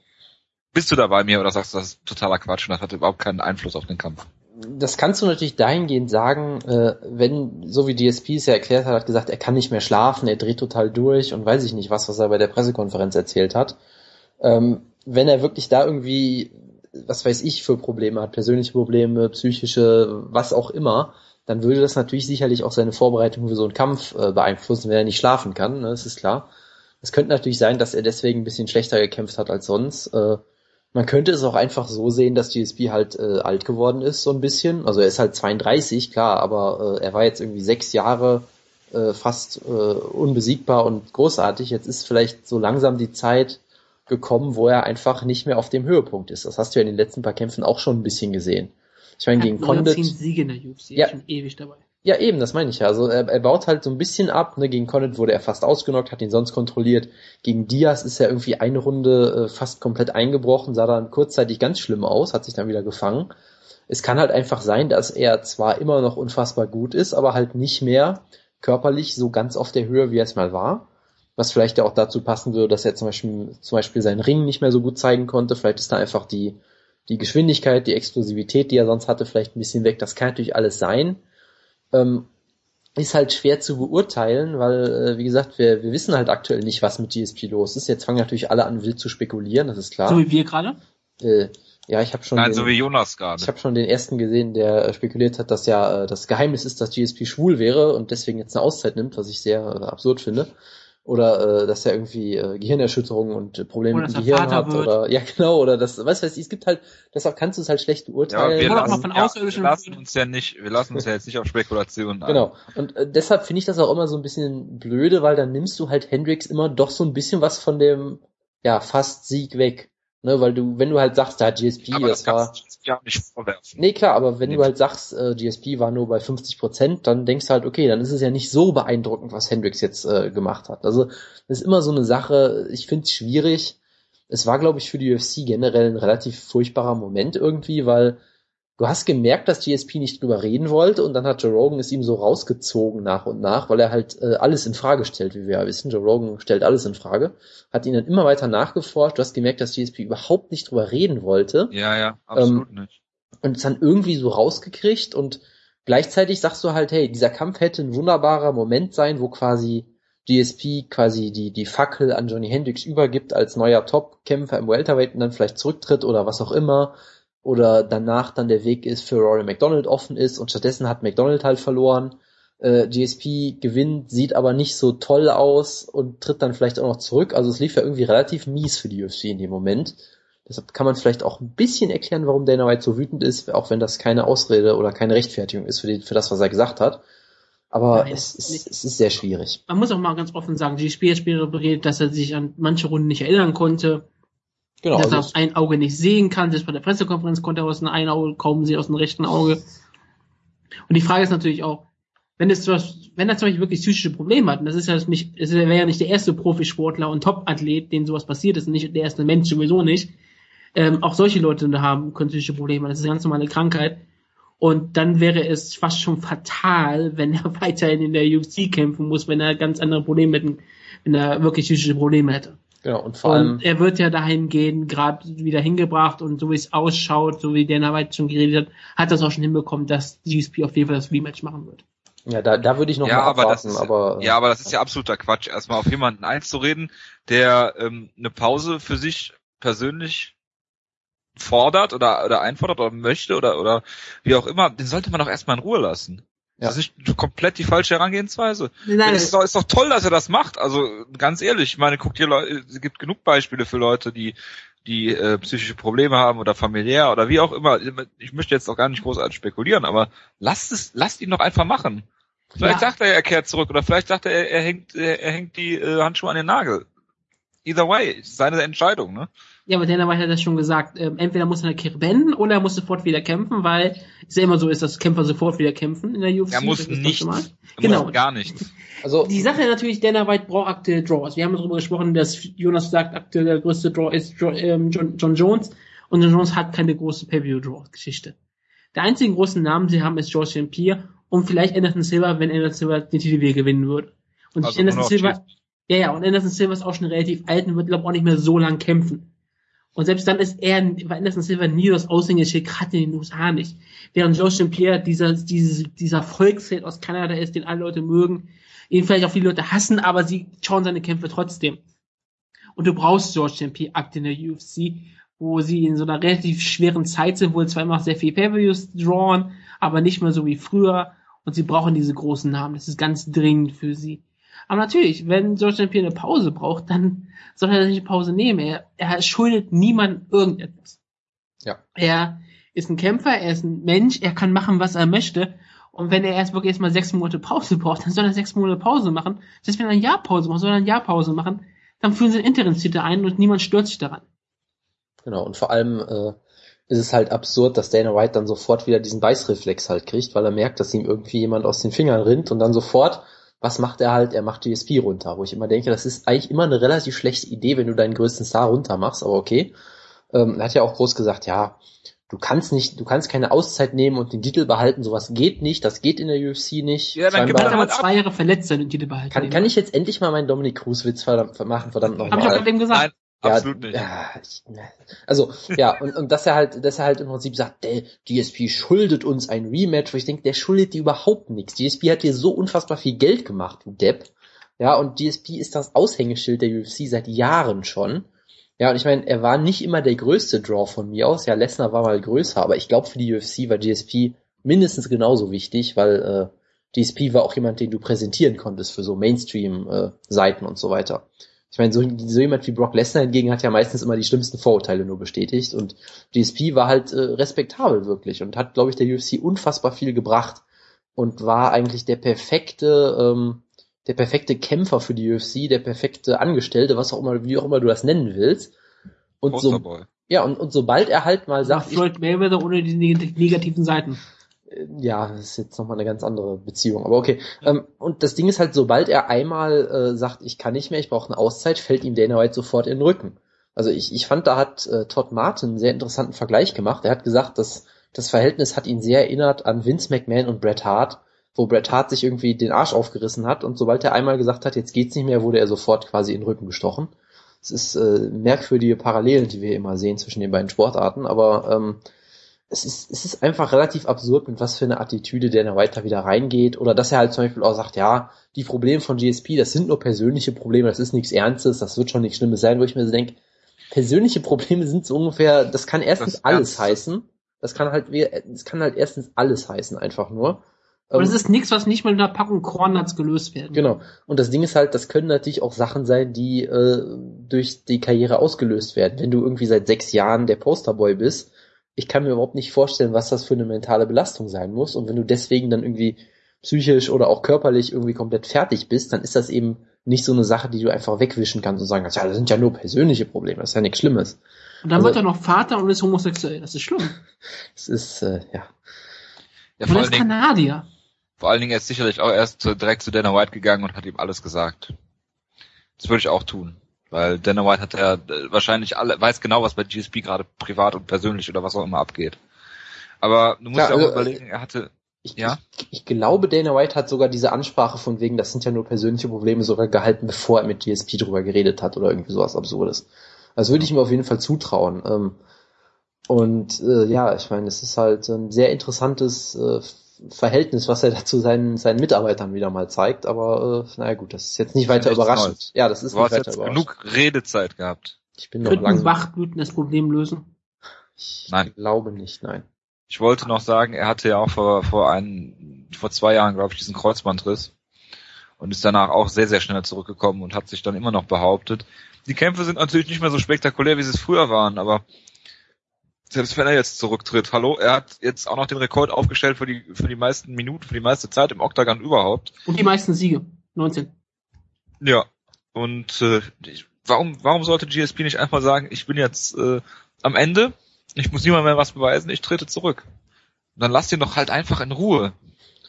Bist du da bei mir oder sagst du, das ist totaler Quatsch und das hat überhaupt keinen Einfluss auf den Kampf? Das kannst du natürlich dahingehend sagen, äh, wenn, so wie DSP es ja erklärt hat, hat gesagt, er kann nicht mehr schlafen, er dreht total durch und weiß ich nicht was, was er bei der Pressekonferenz erzählt hat. Ähm, wenn er wirklich da irgendwie, was weiß ich, für Probleme hat, persönliche Probleme, psychische, was auch immer, dann würde das natürlich sicherlich auch seine Vorbereitung für so einen Kampf äh, beeinflussen, wenn er nicht schlafen kann, ne, das ist klar. Es könnte natürlich sein, dass er deswegen ein bisschen schlechter gekämpft hat als sonst. Äh, man könnte es auch einfach so sehen, dass GSP halt äh, alt geworden ist, so ein bisschen. Also er ist halt 32, klar, aber äh, er war jetzt irgendwie sechs Jahre äh, fast äh, unbesiegbar und großartig. Jetzt ist vielleicht so langsam die Zeit gekommen, wo er einfach nicht mehr auf dem Höhepunkt ist. Das hast du ja in den letzten paar Kämpfen auch schon ein bisschen gesehen. Ich meine, gegen Condit. Siege in der UFC, Ja. schon ewig dabei. Ja, eben, das meine ich ja. Also er, er baut halt so ein bisschen ab. Ne? Gegen Condit wurde er fast ausgenockt, hat ihn sonst kontrolliert. Gegen Diaz ist er irgendwie eine Runde äh, fast komplett eingebrochen, sah dann kurzzeitig ganz schlimm aus, hat sich dann wieder gefangen. Es kann halt einfach sein, dass er zwar immer noch unfassbar gut ist, aber halt nicht mehr körperlich so ganz auf der Höhe, wie er es mal war. Was vielleicht ja auch dazu passen würde, dass er zum Beispiel, zum Beispiel seinen Ring nicht mehr so gut zeigen konnte. Vielleicht ist da einfach die, die Geschwindigkeit, die Explosivität, die er sonst hatte, vielleicht ein bisschen weg. Das kann natürlich alles sein. Ähm, ist halt schwer zu beurteilen, weil, äh, wie gesagt, wir, wir wissen halt aktuell nicht, was mit GSP los ist. Jetzt fangen natürlich alle an, wild zu spekulieren, das ist klar. So wie wir gerade. äh, ja, ich habe schon, Nein, den, so wie Jonas gerade. ich habe schon den ersten gesehen, der äh, spekuliert hat, dass ja äh, das Geheimnis ist, dass GSP schwul wäre und deswegen jetzt eine Auszeit nimmt, was ich sehr äh, absurd finde. Oder äh, dass er irgendwie äh, Gehirnerschütterungen und äh, Probleme Oder mit dem Gehirn Vater hat. wird. Oder ja genau, oder das, was weiß ich, es gibt halt, deshalb kannst du es halt schlecht ja, beurteilen. wir Kann auch lassen, von ja, wir lassen uns ja nicht, wir lassen uns ja jetzt nicht auf Spekulationen ein. Genau. Und äh, deshalb finde ich das auch immer so ein bisschen blöde, weil dann nimmst du halt Hendrix immer doch so ein bisschen was von dem, ja, fast Sieg weg. Ne, weil du, wenn du halt sagst, da GSP, Aber das das war, ja nicht vorwerfen. nee, klar, aber wenn Nee. du halt sagst, äh, GSP war nur bei 50 Prozent, dann denkst du halt, okay, dann ist es ja nicht so beeindruckend, was Hendrix jetzt äh, gemacht hat. Also, das ist immer so eine Sache, ich finde es schwierig. Es war, glaube ich, für die UFC generell ein relativ furchtbarer Moment irgendwie, weil du hast gemerkt, dass GSP nicht drüber reden wollte und dann hat Joe Rogan es ihm so rausgezogen nach und nach, weil er halt äh, alles in Frage stellt, wie wir ja wissen. Joe Rogan stellt alles in Frage, hat ihn dann immer weiter nachgeforscht. Du hast gemerkt, dass GSP überhaupt nicht drüber reden wollte Ja, ja, absolut nicht. und es dann irgendwie so rausgekriegt und gleichzeitig sagst du halt, hey, dieser Kampf hätte ein wunderbarer Moment sein, wo quasi GSP quasi die, die Fackel an Johnny Hendricks übergibt als neuer Top-Kämpfer im Welterweight und dann vielleicht zurücktritt oder was auch immer oder danach dann der Weg ist für Rory McDonald offen ist und stattdessen hat McDonald halt verloren. Äh, GSP gewinnt, sieht aber nicht so toll aus und tritt dann vielleicht auch noch zurück. Also es lief ja irgendwie relativ mies für die UFC in dem Moment. Deshalb kann man vielleicht auch ein bisschen erklären, warum Dana White so wütend ist, auch wenn das keine Ausrede oder keine Rechtfertigung ist für, die, für das, was er gesagt hat. Aber Nein, es, ist, es ist sehr schwierig. Man muss auch mal ganz offen sagen, GSP hat später berichtet, dass er sich an manche Runden nicht erinnern konnte, Genau. dass er Also, aus ein Auge nicht sehen kann. Selbst bei der Pressekonferenz konnte er aus dem einen Auge kaum sehen, aus dem rechten Auge. Und die Frage ist natürlich auch, wenn es was, wenn er zum Beispiel wirklich psychische Probleme hat, und das ist ja nicht, es wäre ja nicht der erste Profisportler und Top-Athlet, dem sowas passiert ist, nicht der erste Mensch sowieso nicht. Ähm, auch solche Leute haben können psychische Probleme, das ist eine ganz normale Krankheit. Und dann wäre es fast schon fatal, wenn er weiterhin in der UFC kämpfen muss, wenn er ganz andere Probleme hätte, wenn er wirklich psychische Probleme hätte. Genau. Und vor allem, Und er wird ja dahin gehen, gerade wieder hingebracht und so wie es ausschaut, so wie Dana White schon geredet hat, hat das auch schon hinbekommen, dass GSP auf jeden Fall das Rematch machen wird. ja, da, da würde ich noch Ja, mal aber ist, aber, ja, aber das ist ja absoluter Quatsch, erstmal auf jemanden einzureden, der ähm, eine Pause für sich persönlich fordert oder, oder einfordert oder möchte oder, oder wie auch immer, den sollte man doch erstmal in Ruhe lassen. Ja. Das ist nicht komplett die falsche Herangehensweise. Nein, es ist, doch, ist doch toll, dass er das macht. Also ganz ehrlich, ich meine, guckt Leute, es gibt genug Beispiele für Leute, die die äh, psychische Probleme haben oder familiär oder wie auch immer. Ich möchte jetzt auch gar nicht großartig spekulieren, aber lasst es, lasst ihn doch einfach machen. Vielleicht Ja. sagt er, er kehrt zurück oder vielleicht sagt er, er, hängt, er, er hängt die äh, Handschuhe an den Nagel. Either way, ist seine Entscheidung, ne? Ja, aber Dana White hat das schon gesagt. Ähm, entweder muss er eine Kirche beenden oder er muss sofort wieder kämpfen, weil es ja immer so ist, dass Kämpfer sofort wieder kämpfen in der UFC. Er muss nicht. Genau. muss gar nichts. Also, Die Sache natürlich, Dana White braucht aktuell Draws. Wir haben darüber gesprochen, dass Jonas sagt, aktuell der größte Draw ist ähm, John, John Jones und John Jones hat keine große Pay-Per-View-Draw-Geschichte. Der einzige großen Namen, sie haben, ist George St. Pierre und vielleicht Anderson Silva, wenn Anderson Silva den Titel gewinnen würde. Und Also Anderson Silva, Chief. ja, ja, und Anderson Silva ist auch schon relativ alt und wird, glaube ich, auch nicht mehr so lang kämpfen. Und selbst dann ist er, Anderson Silva nie das Aushängeschild, gerade in den USA nicht. Während St. Pierre dieser, dieser, dieser Volksheld aus Kanada ist, den alle Leute mögen, ihn vielleicht auch viele Leute hassen, aber sie schauen seine Kämpfe trotzdem. Und du brauchst George St. Aktuell in der UFC, wo sie in so einer relativ schweren Zeit sind, wo immer noch sehr viel Pay-Per-Views drawn, aber nicht mehr so wie früher. Und sie brauchen diese großen Namen. Das ist ganz dringend für sie. Aber natürlich, wenn George St. Eine Pause braucht, dann soll er sich eine Pause nehmen. Er, er schuldet niemandem irgendetwas. Ja. Er ist ein Kämpfer, er ist ein Mensch, er kann machen, was er möchte. Und wenn er erst wirklich erstmal sechs Monate Pause braucht, dann soll er sechs Monate Pause machen. Selbst wenn er ein Jahr Pause macht, soll er ein Jahr Pause machen. Dann führen sie einen Interimstitel ein und niemand stört sich daran. Genau, und vor allem äh, ist es halt absurd, dass Dana White dann sofort wieder diesen Beißreflex halt kriegt, weil er merkt, dass ihm irgendwie jemand aus den Fingern rinnt und dann sofort, was macht er halt? Er macht GSP runter, wo ich immer denke, das ist eigentlich immer eine relativ schlechte Idee, wenn du deinen größten Star runter machst, aber okay. Ähm, er hat ja auch groß gesagt, ja, du kannst nicht, du kannst keine Auszeit nehmen und den Titel behalten, sowas geht nicht, das geht in der UFC nicht. Ja, dann gib Er Scheinbar- hat Halt aber zwei Jahre verletzt sein und Titel behalten. kann, kann ich jetzt endlich mal meinen Dominik Cruz Witz verdammt, machen, verdammt Hab ich auch nochmal. gerade eben gesagt. Ja, absolut nicht. Ja, ich, also, ja, und, und dass er halt, dass er halt im Prinzip sagt, der GSP schuldet uns ein Rematch, wo ich denke, der schuldet dir überhaupt nichts. GSP hat dir so unfassbar viel Geld gemacht, du Depp. Ja, und GSP ist das Aushängeschild der UFC seit Jahren schon. Ja, und ich meine, er war nicht immer der größte Draw von mir aus. Ja, Lesnar war mal größer, aber ich glaube, für die UFC war GSP mindestens genauso wichtig, weil äh, GSP war auch jemand, den du präsentieren konntest für so Mainstream-Seiten und so weiter. Ich meine, so, so jemand wie Brock Lesnar hingegen hat ja meistens immer die schlimmsten Vorurteile nur bestätigt und GSP war halt äh, respektabel wirklich und hat, glaube ich, der UFC unfassbar viel gebracht und war eigentlich der perfekte, ähm, der perfekte Kämpfer für die UFC, der perfekte Angestellte, was auch immer, wie auch immer du das nennen willst. Und so, ja, und, und sobald er halt mal sagt, Floyd Mayweather ohne die neg- negativen Seiten. Ja, das ist jetzt nochmal eine ganz andere Beziehung, aber okay. Ähm, und das Ding ist halt, sobald er einmal äh, sagt, ich kann nicht mehr, ich brauche eine Auszeit, fällt ihm Dana White sofort in den Rücken. Also ich, ich fand, da hat äh, Todd Martin einen sehr interessanten Vergleich gemacht. Er hat gesagt, dass das Verhältnis hat ihn sehr erinnert an Vince McMahon und Bret Hart, wo Bret Hart sich irgendwie den Arsch aufgerissen hat und sobald er einmal gesagt hat, jetzt geht's nicht mehr, wurde er sofort quasi in den Rücken gestochen. Es ist äh, merkwürdige Parallelen, die wir immer sehen zwischen den beiden Sportarten, aber ähm, es ist, es ist einfach relativ absurd, mit was für eine Attitüde Dana White da wieder reingeht. Oder dass er halt zum Beispiel auch sagt, ja, die Probleme von GSP, das sind nur persönliche Probleme, das ist nichts Ernstes, das wird schon nichts Schlimmes sein, wo ich mir so denke, persönliche Probleme sind so ungefähr, das kann erstens Das alles heißen. Das kann halt, das kann halt erstens alles heißen, einfach nur. Und es Ähm, ist nichts, was nicht mit einer Packung Cornuts gelöst werden. Genau. Und das Ding ist halt, das können natürlich auch Sachen sein, die äh, durch die Karriere ausgelöst werden. Wenn du irgendwie seit sechs Jahren der Posterboy bist, ich kann mir überhaupt nicht vorstellen, was das für eine mentale Belastung sein muss. Und wenn du deswegen dann irgendwie psychisch oder auch körperlich irgendwie komplett fertig bist, dann ist das eben nicht so eine Sache, die du einfach wegwischen kannst und sagen kannst, ja, das sind ja nur persönliche Probleme, das ist ja nichts Schlimmes. Und dann Also- wird er noch Vater und ist homosexuell. Das ist schlimm. Das ist, äh, ja. Ja, und vor er allen ist Dingen, Kanadier. vor allen Dingen er ist sicherlich auch erst direkt zu Dana White gegangen und hat ihm alles gesagt. Das würde ich auch tun. Weil Dana White hat ja äh, wahrscheinlich alle, weiß genau, was bei GSP gerade privat und persönlich oder was auch immer abgeht. Aber du musst Ja, ja, auch also, überlegen, er hatte, Ich, Ja? ich, ich glaube, Dana White hat sogar diese Ansprache von wegen, das sind ja nur persönliche Probleme, sogar gehalten, bevor er mit GSP drüber geredet hat oder irgendwie sowas Absurdes. Das würde ich ihm auf jeden Fall zutrauen. Ähm, und äh, ja, ich meine, es ist halt ein sehr interessantes äh, Verhältnis, was er da zu seinen, seinen Mitarbeitern wieder mal zeigt. Aber äh, naja gut, das ist jetzt nicht weiter überraschend. Neues. Ja, das ist du nicht hast weiter jetzt überraschend. genug Redezeit gehabt. Ich bin noch Könnten lang. Wachblüten das Problem lösen? Ich Nein. glaube nicht, nein. Ich wollte noch sagen, er hatte ja auch vor, vor ein, vor zwei Jahren, glaube ich, diesen Kreuzbandriss und ist danach auch sehr, sehr schnell zurückgekommen und hat sich dann immer noch behauptet. Die Kämpfe sind natürlich nicht mehr so spektakulär, wie sie es früher waren, aber selbst wenn er jetzt zurücktritt, hallo, er hat jetzt auch noch den Rekord aufgestellt für die, für die meisten Minuten, für die meiste Zeit im Octagon überhaupt. Und die meisten Siege. 19. Ja. Und äh, ich, warum, warum sollte GSP nicht einfach sagen, ich bin jetzt äh, am Ende, ich muss niemand mehr was beweisen, ich trete zurück. Und dann lasst ihn doch halt einfach in Ruhe.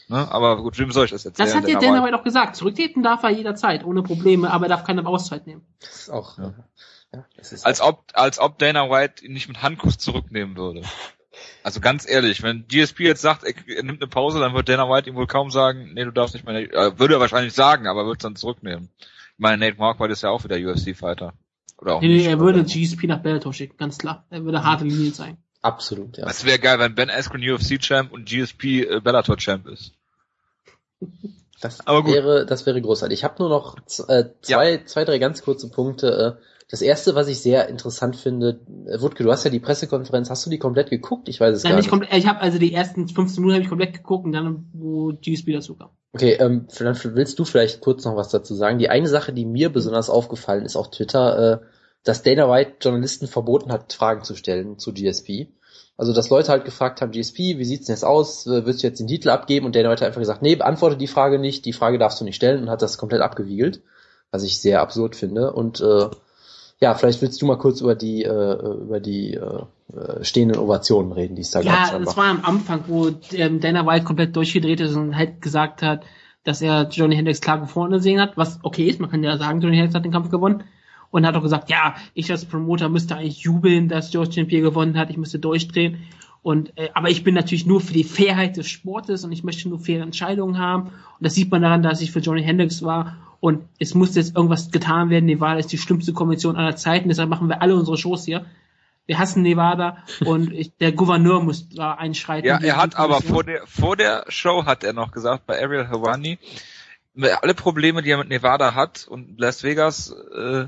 Ne? Aber gut, wem soll ich das erzählen? Das hat ja Dana White auch gesagt. Zurücktreten darf er jederzeit, ohne Probleme, aber er darf keine Auszeit nehmen. Das ist auch. Ja. Ja, das ist als ob, als ob Dana White ihn nicht mit Handkuss zurücknehmen würde. Also ganz ehrlich, wenn GSP jetzt sagt, er, nimmt eine Pause, dann wird Dana White ihm wohl kaum sagen, nee, du darfst nicht mehr, äh, würde er wahrscheinlich sagen, aber wird es dann zurücknehmen. Ich meine, Nate Marquardt ist ja auch wieder UFC-Fighter. Oder auch Nee, nee, nicht, er würde GSP nach Bellator schicken, ganz klar. Er würde harte Linie zeigen. absolut, ja. Das wäre geil, wenn Ben Askren UFC-Champ und GSP äh, Bellator-Champ ist. Das Aber gut. wäre, das wäre großartig. Ich habe nur noch äh, zwei, zwei, drei ganz kurze Punkte. Äh, Das erste, was ich sehr interessant finde, äh, Wutke, du hast ja die Pressekonferenz, hast du die komplett geguckt? Ich weiß es Nein, gar nicht komplett, ich habe also die ersten 15 Minuten habe ich komplett geguckt und dann, wo GSP dazu kam. Okay, ähm, dann willst du vielleicht kurz noch was dazu sagen. Die eine Sache, die mir besonders aufgefallen ist auf Twitter, äh, dass Dana White Journalisten verboten hat, Fragen zu stellen zu GSP. Also, dass Leute halt gefragt haben, GSP, wie sieht's denn jetzt aus? Willst du jetzt den Titel abgeben? Und Dana White hat einfach gesagt, nee, beantworte die Frage nicht, die Frage darfst du nicht stellen und hat das komplett abgewiegelt. Was ich sehr absurd finde. Und äh, ja, vielleicht willst du mal kurz über die äh, über die äh, stehenden Ovationen reden, die es da gab. Ja, das war am Anfang, wo ähm, Dana White komplett durchgedreht ist und halt gesagt hat, dass er Johnny Hendricks klar vorne gesehen hat, was okay ist, man kann ja sagen, Johnny Hendricks hat den Kampf gewonnen. Und hat auch gesagt, ja, ich als Promoter müsste eigentlich jubeln, dass George. Pierre gewonnen hat, ich müsste durchdrehen. Und äh, aber ich bin natürlich nur für die Fairheit des Sportes und ich möchte nur faire Entscheidungen haben. Und das sieht man daran, dass ich für Johnny Hendricks war. Und es muss jetzt irgendwas getan werden. Nevada ist die schlimmste Konvention aller Zeiten, deshalb machen wir alle unsere Shows hier. Wir hassen Nevada und ich, der Gouverneur muss da einschreiten. Ja, er hat aber Kommission. vor der, vor der Show hat er noch gesagt, bei Ariel Hawani, alle Probleme, die er mit Nevada hat und Las Vegas, äh,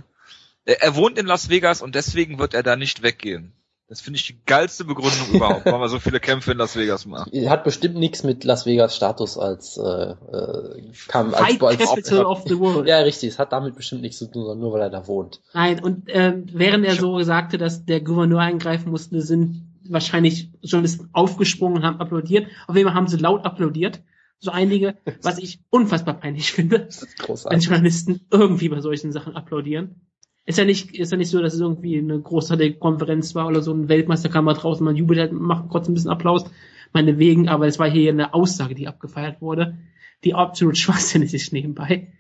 er wohnt in Las Vegas und deswegen wird er da nicht weggehen. Das finde ich die geilste Begründung überhaupt, warum er so viele Kämpfe in Las Vegas macht. Hat bestimmt nichts mit Las Vegas Status als äh, äh, kam als, Fight als Capital of the World. Ja, richtig, es hat damit bestimmt nichts zu tun, sondern nur weil er da wohnt. Nein, und ähm, während er so sagte, dass der Gouverneur eingreifen musste, sind wahrscheinlich Journalisten aufgesprungen und haben applaudiert. Auf jeden Fall haben sie laut applaudiert. So einige, was ich unfassbar peinlich finde, Das ist wenn großartig. Journalisten irgendwie bei solchen Sachen applaudieren. Ist ja nicht, ist ja nicht so, dass es irgendwie eine großartige Konferenz war oder so ein Weltmeisterkammer draußen, man jubelt halt, macht kurz ein bisschen Applaus, meinetwegen, aber es war hier eine Aussage, die abgefeiert wurde, die absolut schwachsinnig ist nebenbei.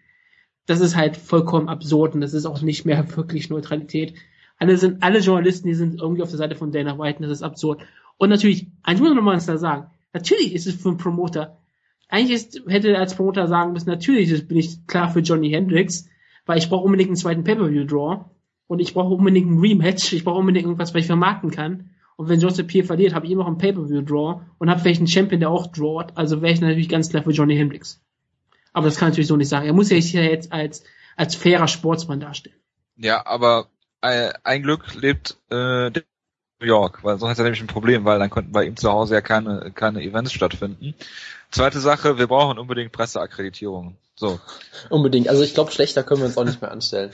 Das ist halt vollkommen absurd und das ist auch nicht mehr wirklich Neutralität. Alle sind, alle Journalisten, die sind irgendwie auf der Seite von Dana White und das ist absurd. Und natürlich, eigentlich muss man nochmal da sagen, natürlich ist es für einen Promoter, eigentlich ist, hätte er als Promoter sagen müssen, natürlich bin ich klar für Johnny Hendricks, weil ich brauche unbedingt einen zweiten Pay-Per-View-Draw und ich brauche unbedingt ein Rematch, ich brauche unbedingt irgendwas, was ich vermarkten kann. Und wenn Joseph Pierre verliert, habe ich immer noch einen Pay-Per-View-Draw und habe vielleicht einen Champion, der auch drawt, also wäre ich natürlich ganz klar für Johnny Hendricks. Aber das kann ich natürlich so nicht sagen. Er muss ja sich ja jetzt als, als fairer Sportsmann darstellen. Ja, aber äh, ein Glück lebt äh, New York, weil sonst hat er nämlich ein Problem, weil dann könnten bei ihm zu Hause ja keine, keine Events stattfinden. Zweite Sache, wir brauchen unbedingt Presseakkreditierung. So. Unbedingt. Also ich glaube, schlechter können wir uns auch nicht mehr anstellen.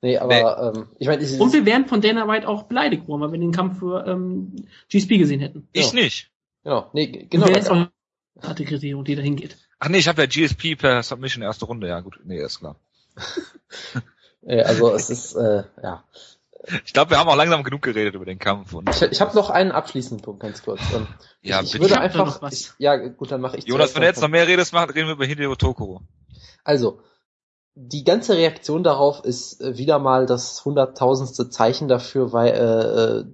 Nee, aber ähm, ich meine, Und wir wären von Dana White auch beleidigt worden, weil wir den Kampf für ähm, GSP gesehen hätten. Ich Ja. nicht. genau, nee, Genau. Und wer ist auch harte Kriterium, die dahin geht. Ach nee, ich habe ja GSP per Submission erste Runde, ja gut, nee, ist klar. Also es ist äh, ja. Ich glaube, wir haben auch langsam genug geredet über den Kampf und Ich, ich habe noch einen abschließenden Punkt, ganz kurz. Ähm, ja, ich würde Ich da einfach, ich, ja gut, dann mache ich. Jonas, wenn du jetzt noch- mehr redest, macht, reden wir über Hideo Tokoro. Also, die ganze Reaktion darauf ist äh, wieder mal das hunderttausendste Zeichen dafür, weil äh, äh,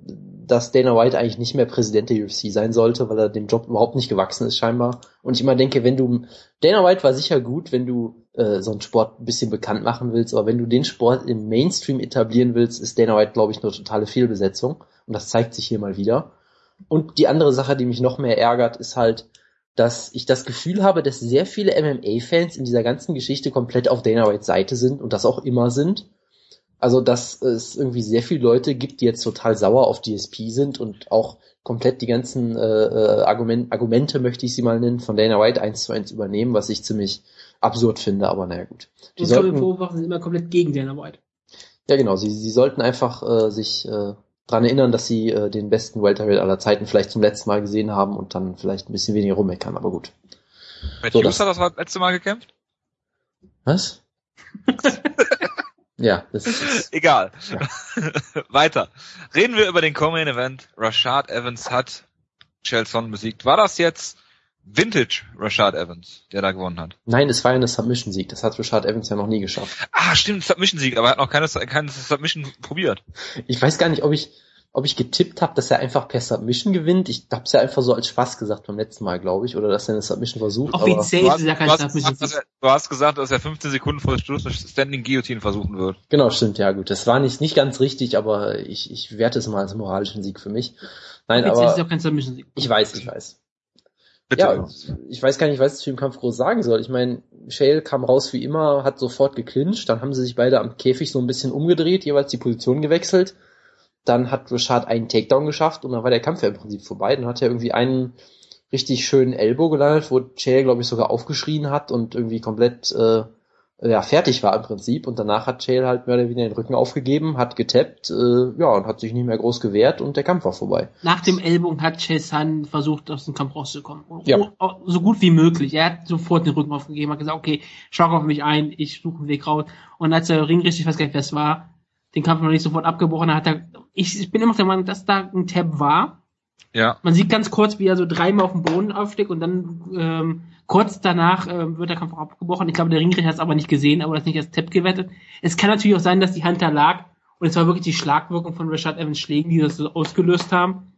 dass Dana White eigentlich nicht mehr Präsident der UFC sein sollte, weil er dem Job überhaupt nicht gewachsen ist scheinbar. Und ich immer denke, wenn du Dana White war sicher gut, wenn du äh, so einen Sport ein bisschen bekannt machen willst, aber wenn du den Sport im Mainstream etablieren willst, ist Dana White, glaube ich, eine totale Fehlbesetzung. Und das zeigt sich hier mal wieder. Und die andere Sache, die mich noch mehr ärgert, ist halt, dass ich das Gefühl habe, dass sehr viele MMA-Fans in dieser ganzen Geschichte komplett auf Dana Whites Seite sind und das auch immer sind. Also, dass es irgendwie sehr viele Leute gibt, die jetzt total sauer auf DSP sind und auch komplett die ganzen äh, äh, Argument, Argumente, möchte ich sie mal nennen, von Dana White eins zu eins übernehmen, was ich ziemlich absurd finde, aber naja gut. Die Die sollten, Vorwürfe sind immer komplett gegen Dana White. ja genau, sie, sie sollten einfach äh, sich äh, dran erinnern, dass sie äh, den besten Welterweight aller Zeiten vielleicht zum letzten Mal gesehen haben und dann vielleicht ein bisschen weniger rummeckern, aber gut. Matt So, Hughes das- hat das letzte Mal gekämpft? Was? Ja, das ist. Egal. Weiter. Reden wir über den Common Event. Rashad Evans hat Chelson besiegt. War das jetzt Vintage Rashad Evans, der da gewonnen hat? Nein, es war ja eine Submission-Sieg. Das hat Rashad Evans ja noch nie geschafft. Ah, stimmt, Submission-Sieg, aber er hat noch keine, keine Submission probiert. Ich weiß gar nicht, ob ich, ob ich getippt habe, dass er einfach per Submission gewinnt. Ich hab's ja einfach so als Spaß gesagt beim letzten Mal, glaube ich, oder dass er eine Submission versucht. Offiziell ist ja kein du, hast, Submission. gesagt, dass er, du hast gesagt, dass er 15 Sekunden vor Schluss eine Standing Guillotine versuchen wird. Genau, stimmt, ja gut. Das war nicht, nicht ganz richtig, aber ich, ich werte es mal als moralischen Sieg für mich. Nein, Offiziell ist aber ja kein Submission-Sieg. ich weiß, ich weiß. Bitte. Ja, ich weiß gar nicht, was ich zu dem Kampf groß sagen soll. Ich meine, Shale kam raus wie immer, hat sofort geclincht, dann haben sie sich beide am Käfig so ein bisschen umgedreht, jeweils die Position gewechselt. Dann hat Rashad einen Takedown geschafft und dann war der Kampf ja im Prinzip vorbei. Dann hat er irgendwie einen richtig schönen Elbow gelandet, wo Shale, glaube ich, sogar aufgeschrien hat und irgendwie komplett äh, ja, fertig war im Prinzip. Und danach hat Shale halt mehr oder weniger den Rücken aufgegeben, hat getappt, äh, ja, und hat sich nicht mehr groß gewehrt und der Kampf war vorbei. Nach dem Ellbogen hat Chesan versucht, aus dem Kampf rauszukommen. Ja. O- So gut wie möglich. Er hat sofort den Rücken aufgegeben, hat gesagt, okay, schau auf mich ein, ich suche einen Weg raus. Und als der Ring richtig, ich weiß gar nicht, wer es war, den Kampf noch nicht sofort abgebrochen hat, er, ich, ich bin immer der Meinung, dass da ein Tab war. Ja. Man sieht ganz kurz, wie er so dreimal auf dem Boden aufsteckt und dann ähm, kurz danach ähm, wird der Kampf auch abgebrochen. Ich glaube, der Ringrichter hat es aber nicht gesehen, aber das nicht als Tab gewettet. Es kann natürlich auch sein, dass die Hand da lag und es war wirklich die Schlagwirkung von Rashad Evans Schlägen, die das so ausgelöst haben.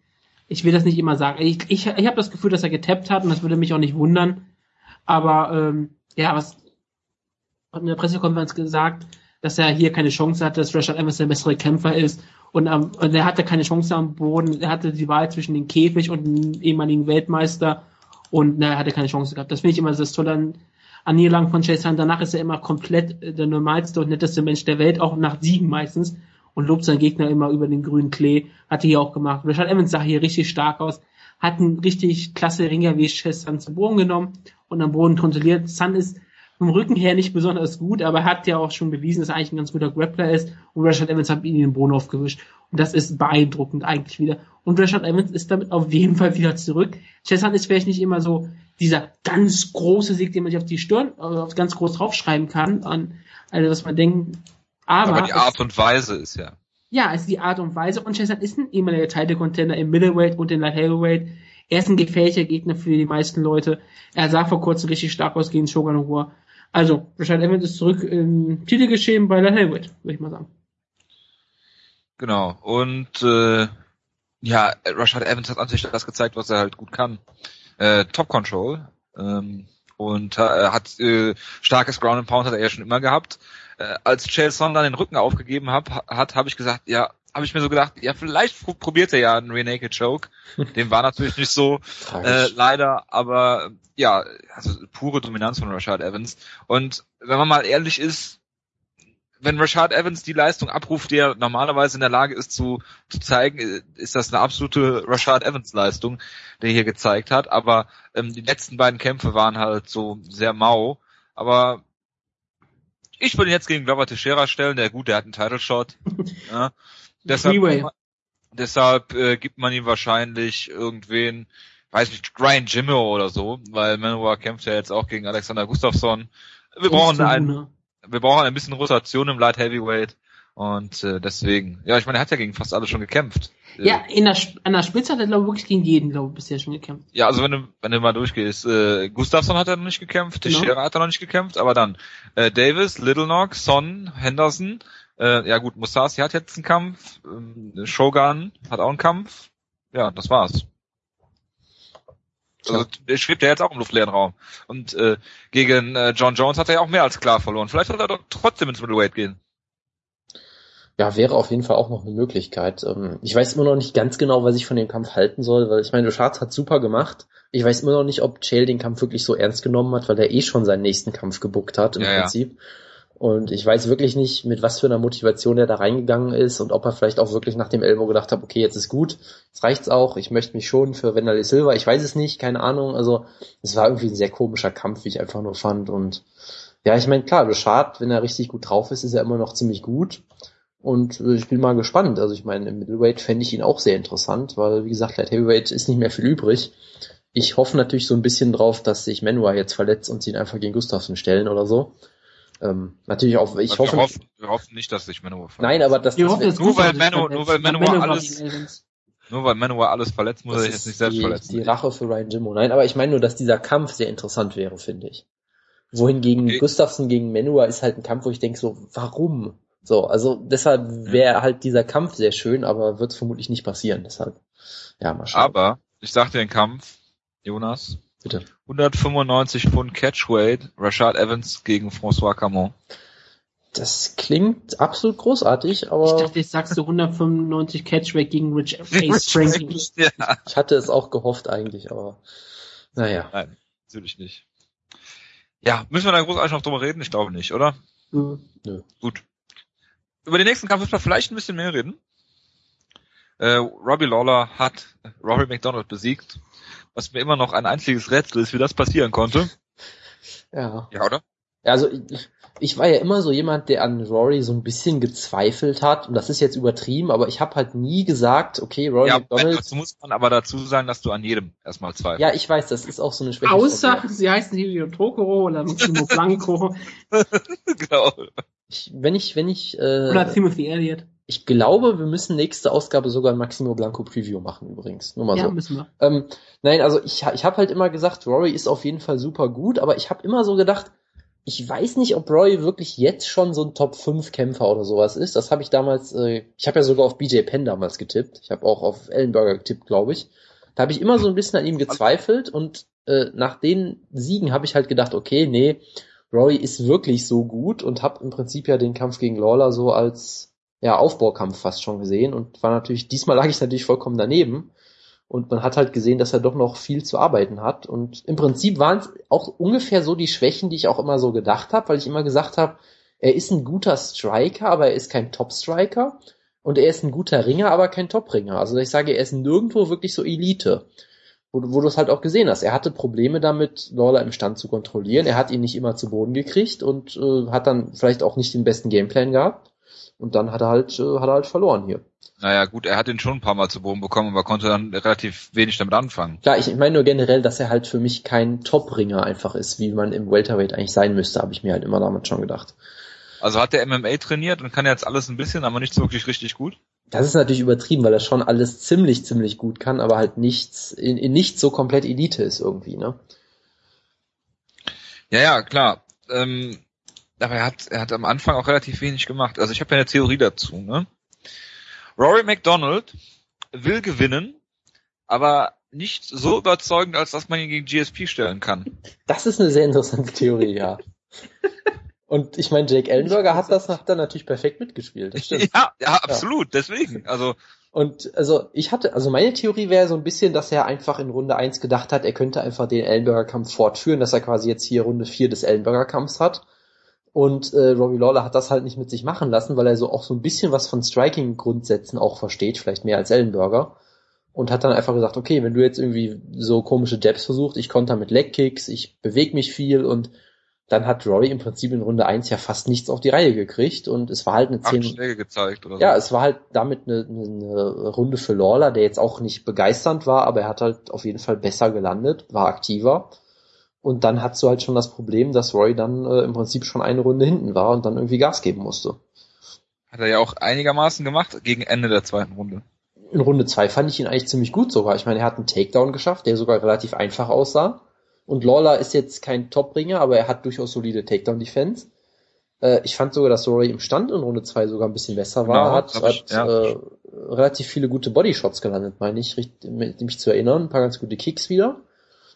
Ich will das nicht immer sagen. Ich, ich, ich habe das Gefühl, dass er getappt hat und das würde mich auch nicht wundern. Aber ähm, ja, was hat in der Pressekonferenz gesagt, dass er hier keine Chance hatte, dass Rashad Evans der bessere Kämpfer ist. Und, ähm, und er hatte keine Chance am Boden. Er hatte die Wahl zwischen dem Käfig und dem ehemaligen Weltmeister. Und na, er hatte keine Chance gehabt. Das finde ich immer das Tolle an, an Niederlagen von Chase Hunt. Danach ist er immer komplett äh, der normalste und netteste Mensch der Welt, auch nach Siegen meistens. Und lobt seinen Gegner immer über den grünen Klee. Hat er hier auch gemacht. Rashad Evans sah hier richtig stark aus. Hat einen richtig klasse Ringer wie Chase Hunt zu Boden genommen und am Boden kontrolliert. Sun ist vom Rücken her nicht besonders gut, aber er hat ja auch schon bewiesen, dass er eigentlich ein ganz guter Grappler ist. Und Rashad Evans hat ihn in den Boden aufgewischt. Und das ist beeindruckend eigentlich wieder. Und Rashad Evans ist damit auf jeden Fall wieder zurück. Chesson ist vielleicht nicht immer so dieser ganz große Sieg, den man sich auf die Stirn, äh, auf ganz groß draufschreiben kann, an, also was man denkt. Aber, Aber die Art und Weise ist ja. ja, es ist die Art und Weise. Und Chesson ist ein ehemaliger Title-Contender im Middleweight und in Light Heavyweight. Er ist ein gefährlicher Gegner für die meisten Leute. Er sah vor kurzem richtig stark aus gegen Shogun War. Also, Rashad Evans ist zurück im Titelgeschehen bei Light Heavyweight, würde ich mal sagen. Genau. Und äh, ja, Rashad Evans hat natürlich das gezeigt, was er halt gut kann. Äh, Top Control. Ähm, und äh, hat äh, starkes Ground and Pound hat er ja schon immer gehabt. Äh, als Chael Son dann den Rücken aufgegeben hab, hat, habe ich gesagt, ja, habe ich mir so gedacht, ja, vielleicht pro- probiert er ja einen Rear Naked Choke. Dem war natürlich nicht so, äh, leider, aber ja, also pure Dominanz von Rashad Evans. Und wenn man mal ehrlich ist, wenn Rashad Evans die Leistung abruft, die er normalerweise in der Lage ist zu, zu zeigen, ist das eine absolute Rashad Evans Leistung, der hier gezeigt hat. Aber ähm, die letzten beiden Kämpfe waren halt so sehr mau. Aber ich würde ihn jetzt gegen Glover Teixeira stellen. Der gut, der hat einen Title Shot. ja. Deshalb, deshalb äh, gibt man ihm wahrscheinlich irgendwen, weiß nicht, Ryan Jimmo oder so, weil Manowar kämpft ja jetzt auch gegen Alexander Gustafsson. Wir brauchen ein, wir brauchen ein bisschen Rotation im Light Heavyweight und äh, deswegen, ja, ich meine, er hat ja gegen fast alle schon gekämpft. Äh, Ja, in der, an der Spitze hat er, glaube ich, wirklich gegen jeden, glaube ich, bisher schon gekämpft. Ja, also wenn du, wenn du mal durchgehst, äh, Gustafsson hat er noch nicht gekämpft, Genau. Teixeira hat er noch nicht gekämpft, aber dann äh, Davis, Little Knock, Son, Henderson, äh, ja gut, Musasi hat jetzt einen Kampf, ähm, Shogun hat auch einen Kampf, ja, das war's. Also der schwebt ja jetzt auch im luftleeren Raum. Und äh, gegen äh, John Jones hat er ja auch mehr als klar verloren. Vielleicht soll er doch trotzdem ins Middleweight gehen. Ja, wäre auf jeden Fall auch noch eine Möglichkeit. Ähm, Ich weiß immer noch nicht ganz genau, was ich von dem Kampf halten soll, weil ich meine, Schatz hat super gemacht. Ich weiß immer noch nicht, ob Chael den Kampf wirklich so ernst genommen hat, weil er eh schon seinen nächsten Kampf gebuckt hat im Ja, ja. Und ich weiß wirklich nicht, mit was für einer Motivation er da reingegangen ist und ob er vielleicht auch wirklich nach dem Elbow gedacht hat, okay, jetzt ist gut, jetzt reicht's auch, ich möchte mich schon für Wanderlei Silva, ich weiß es nicht, keine Ahnung. Also es war irgendwie ein sehr komischer Kampf, wie ich einfach nur fand. Und ja, ich meine, klar, Schad, wenn er richtig gut drauf ist, ist er immer noch ziemlich gut. Und äh, ich bin mal gespannt. Also ich meine, im Middleweight fände ich ihn auch sehr interessant, weil, wie gesagt, Light Heavyweight ist nicht mehr viel übrig. Ich hoffe natürlich so ein bisschen drauf, dass sich Manua jetzt verletzt und sie ihn einfach gegen Gustafsson stellen oder so. Ähm, natürlich auch, ich wir hoffe, hoffen, wir hoffen nicht, dass sich Manowar verletzt. nein, aber das, Wir das hoffen, es nur gut, weil verletzt. nur weil Manowar alles-. Nur weil Manowar alles verletzt, muss er sich jetzt nicht selbst die, verletzen. die Rache für Ryan Jimmo. Nein, aber ich meine nur, dass dieser Kampf sehr interessant wäre, finde ich. Wohingegen Okay. Gustafsson gegen Manowar ist halt ein Kampf, wo ich denke so, warum? So, also deshalb wäre halt dieser Kampf sehr schön, aber wird vermutlich nicht passieren. Deshalb, ja, mal schauen. Aber, ich sag dir den Kampf, Jonas, Bitte. 195 Pfund Catchweight, Rashad Evans gegen François Camon. Das klingt absolut großartig, Ich aber dachte, jetzt sagst du 195 Catchback gegen Rich Face Franklin. ja. ich hatte es auch gehofft eigentlich, aber naja. Nein, natürlich nicht. Ja, müssen wir da großartig noch drüber reden? Ich glaube nicht, oder? Hm. Gut. Über den nächsten Kampf müssen wir vielleicht ein bisschen mehr reden. Äh, Robbie Lawler hat Rory McDonald besiegt, was mir immer noch ein einziges Rätsel ist, wie das passieren konnte. Ja. Ja, oder? Also ich, ich war ja immer so jemand, der an Rory so ein bisschen gezweifelt hat und das ist jetzt übertrieben, aber ich habe halt nie gesagt, okay, Rory Ja, McDonald. dazu muss man aber dazu sagen, dass du an jedem erstmal zweifelst. Ja, ich weiß, das ist auch so eine Schwäche. Außer sie heißen Hideo Tokoro oder Massimo Blanco genau. ich, wenn ich, wenn ich, oder äh, Timothy Elliott. Ich glaube, wir müssen nächste Ausgabe sogar ein Maximo Blanco Preview machen übrigens. Nur mal Ja, so. müssen wir. Ähm, nein, also ich, ich habe halt immer gesagt, Rory ist auf jeden Fall super gut, aber ich habe immer so gedacht, ich weiß nicht, ob Rory wirklich jetzt schon so ein Top 5 Kämpfer oder sowas ist. Das habe ich damals, äh, ich habe ja sogar auf BJ Penn damals getippt. Ich habe auch auf Ellenberger getippt, glaube ich. Da habe ich immer so ein bisschen an ihm gezweifelt und äh, nach den Siegen habe ich halt gedacht, okay, nee, Rory ist wirklich so gut und habe im Prinzip ja den Kampf gegen Lawler so als ja, Aufbaukampf fast schon gesehen und war natürlich, diesmal lag ich natürlich vollkommen daneben. Und man hat halt gesehen, dass er doch noch viel zu arbeiten hat. Und im Prinzip waren es auch ungefähr so die Schwächen, die ich auch immer so gedacht habe, weil ich immer gesagt habe, er ist ein guter Striker, aber er ist kein Top-Striker. Und er ist ein guter Ringer, aber kein Top-Ringer. Also ich sage, er ist nirgendwo wirklich so Elite. Wo, du- wo du es halt auch gesehen hast. Er hatte Probleme damit, Lawler im Stand zu kontrollieren. Er hat ihn nicht immer zu Boden gekriegt und äh, hat dann vielleicht auch nicht den besten Gameplan gehabt. Und dann hat er halt, äh, hat er halt verloren hier. Naja, gut, er hat ihn schon ein paar Mal zu Boden bekommen, aber konnte dann relativ wenig damit anfangen. Klar, ich meine nur generell, dass er halt für mich kein Top-Ringer einfach ist, wie man im Welterweight eigentlich sein müsste, habe ich mir halt immer damals schon gedacht. Also hat er MMA trainiert und kann jetzt alles ein bisschen, aber nicht so wirklich richtig gut. Das ist natürlich übertrieben, weil er schon alles ziemlich, ziemlich gut kann, aber halt nichts, in, in nicht so komplett Elite ist irgendwie, ne? Ja, ja, klar. Ähm, aber er hat, er hat am Anfang auch relativ wenig gemacht. Also ich habe ja eine Theorie dazu. Ne? Rory McDonald will gewinnen, aber nicht so überzeugend, als dass man ihn gegen GSP stellen kann. Das ist eine sehr interessante Theorie, ja. Und ich meine, Jake Ellenberger hat das hat dann natürlich perfekt mitgespielt. Das stimmt. Ja, ja, absolut. Deswegen. Also Und also ich hatte, also meine Theorie wäre so ein bisschen, dass er einfach in Runde 1 gedacht hat, er könnte einfach den Ellenberger Kampf fortführen, dass er quasi jetzt hier Runde 4 des Ellenberger Kampfs hat. Und äh, Robbie Lawler hat das halt nicht mit sich machen lassen, weil er so auch so ein bisschen was von Striking-Grundsätzen auch versteht, vielleicht mehr als Ellenberger. Und hat dann einfach gesagt, okay, wenn du jetzt irgendwie so komische Jabs versucht, ich konter mit Leg-Kicks, ich bewege mich viel und dann hat Rory im Prinzip in Runde 1 ja fast nichts auf die Reihe gekriegt und es war halt eine acht 10, Schläge gezeigt oder so. ja, es war halt damit eine, eine Runde für Lawler, der jetzt auch nicht begeisternd war, aber er hat halt auf jeden Fall besser gelandet, war aktiver. Und dann hast du halt schon das Problem, dass Roy dann äh, im Prinzip schon eine Runde hinten war und dann irgendwie Gas geben musste. Hat er ja auch einigermaßen gemacht gegen Ende der zweiten Runde. In Runde zwei fand ich ihn eigentlich ziemlich gut sogar. Ich meine, er hat einen Takedown geschafft, der sogar relativ einfach aussah. Und Lawler ist jetzt kein Top-Ringer, aber er hat durchaus solide Takedown-Defense. Äh, ich fand sogar, dass Rory im Stand in Runde zwei sogar ein bisschen besser war. Genau, hat hab ich, hat ja. äh, relativ viele gute Bodyshots gelandet, meine ich, mich zu erinnern. Ein paar ganz gute Kicks wieder.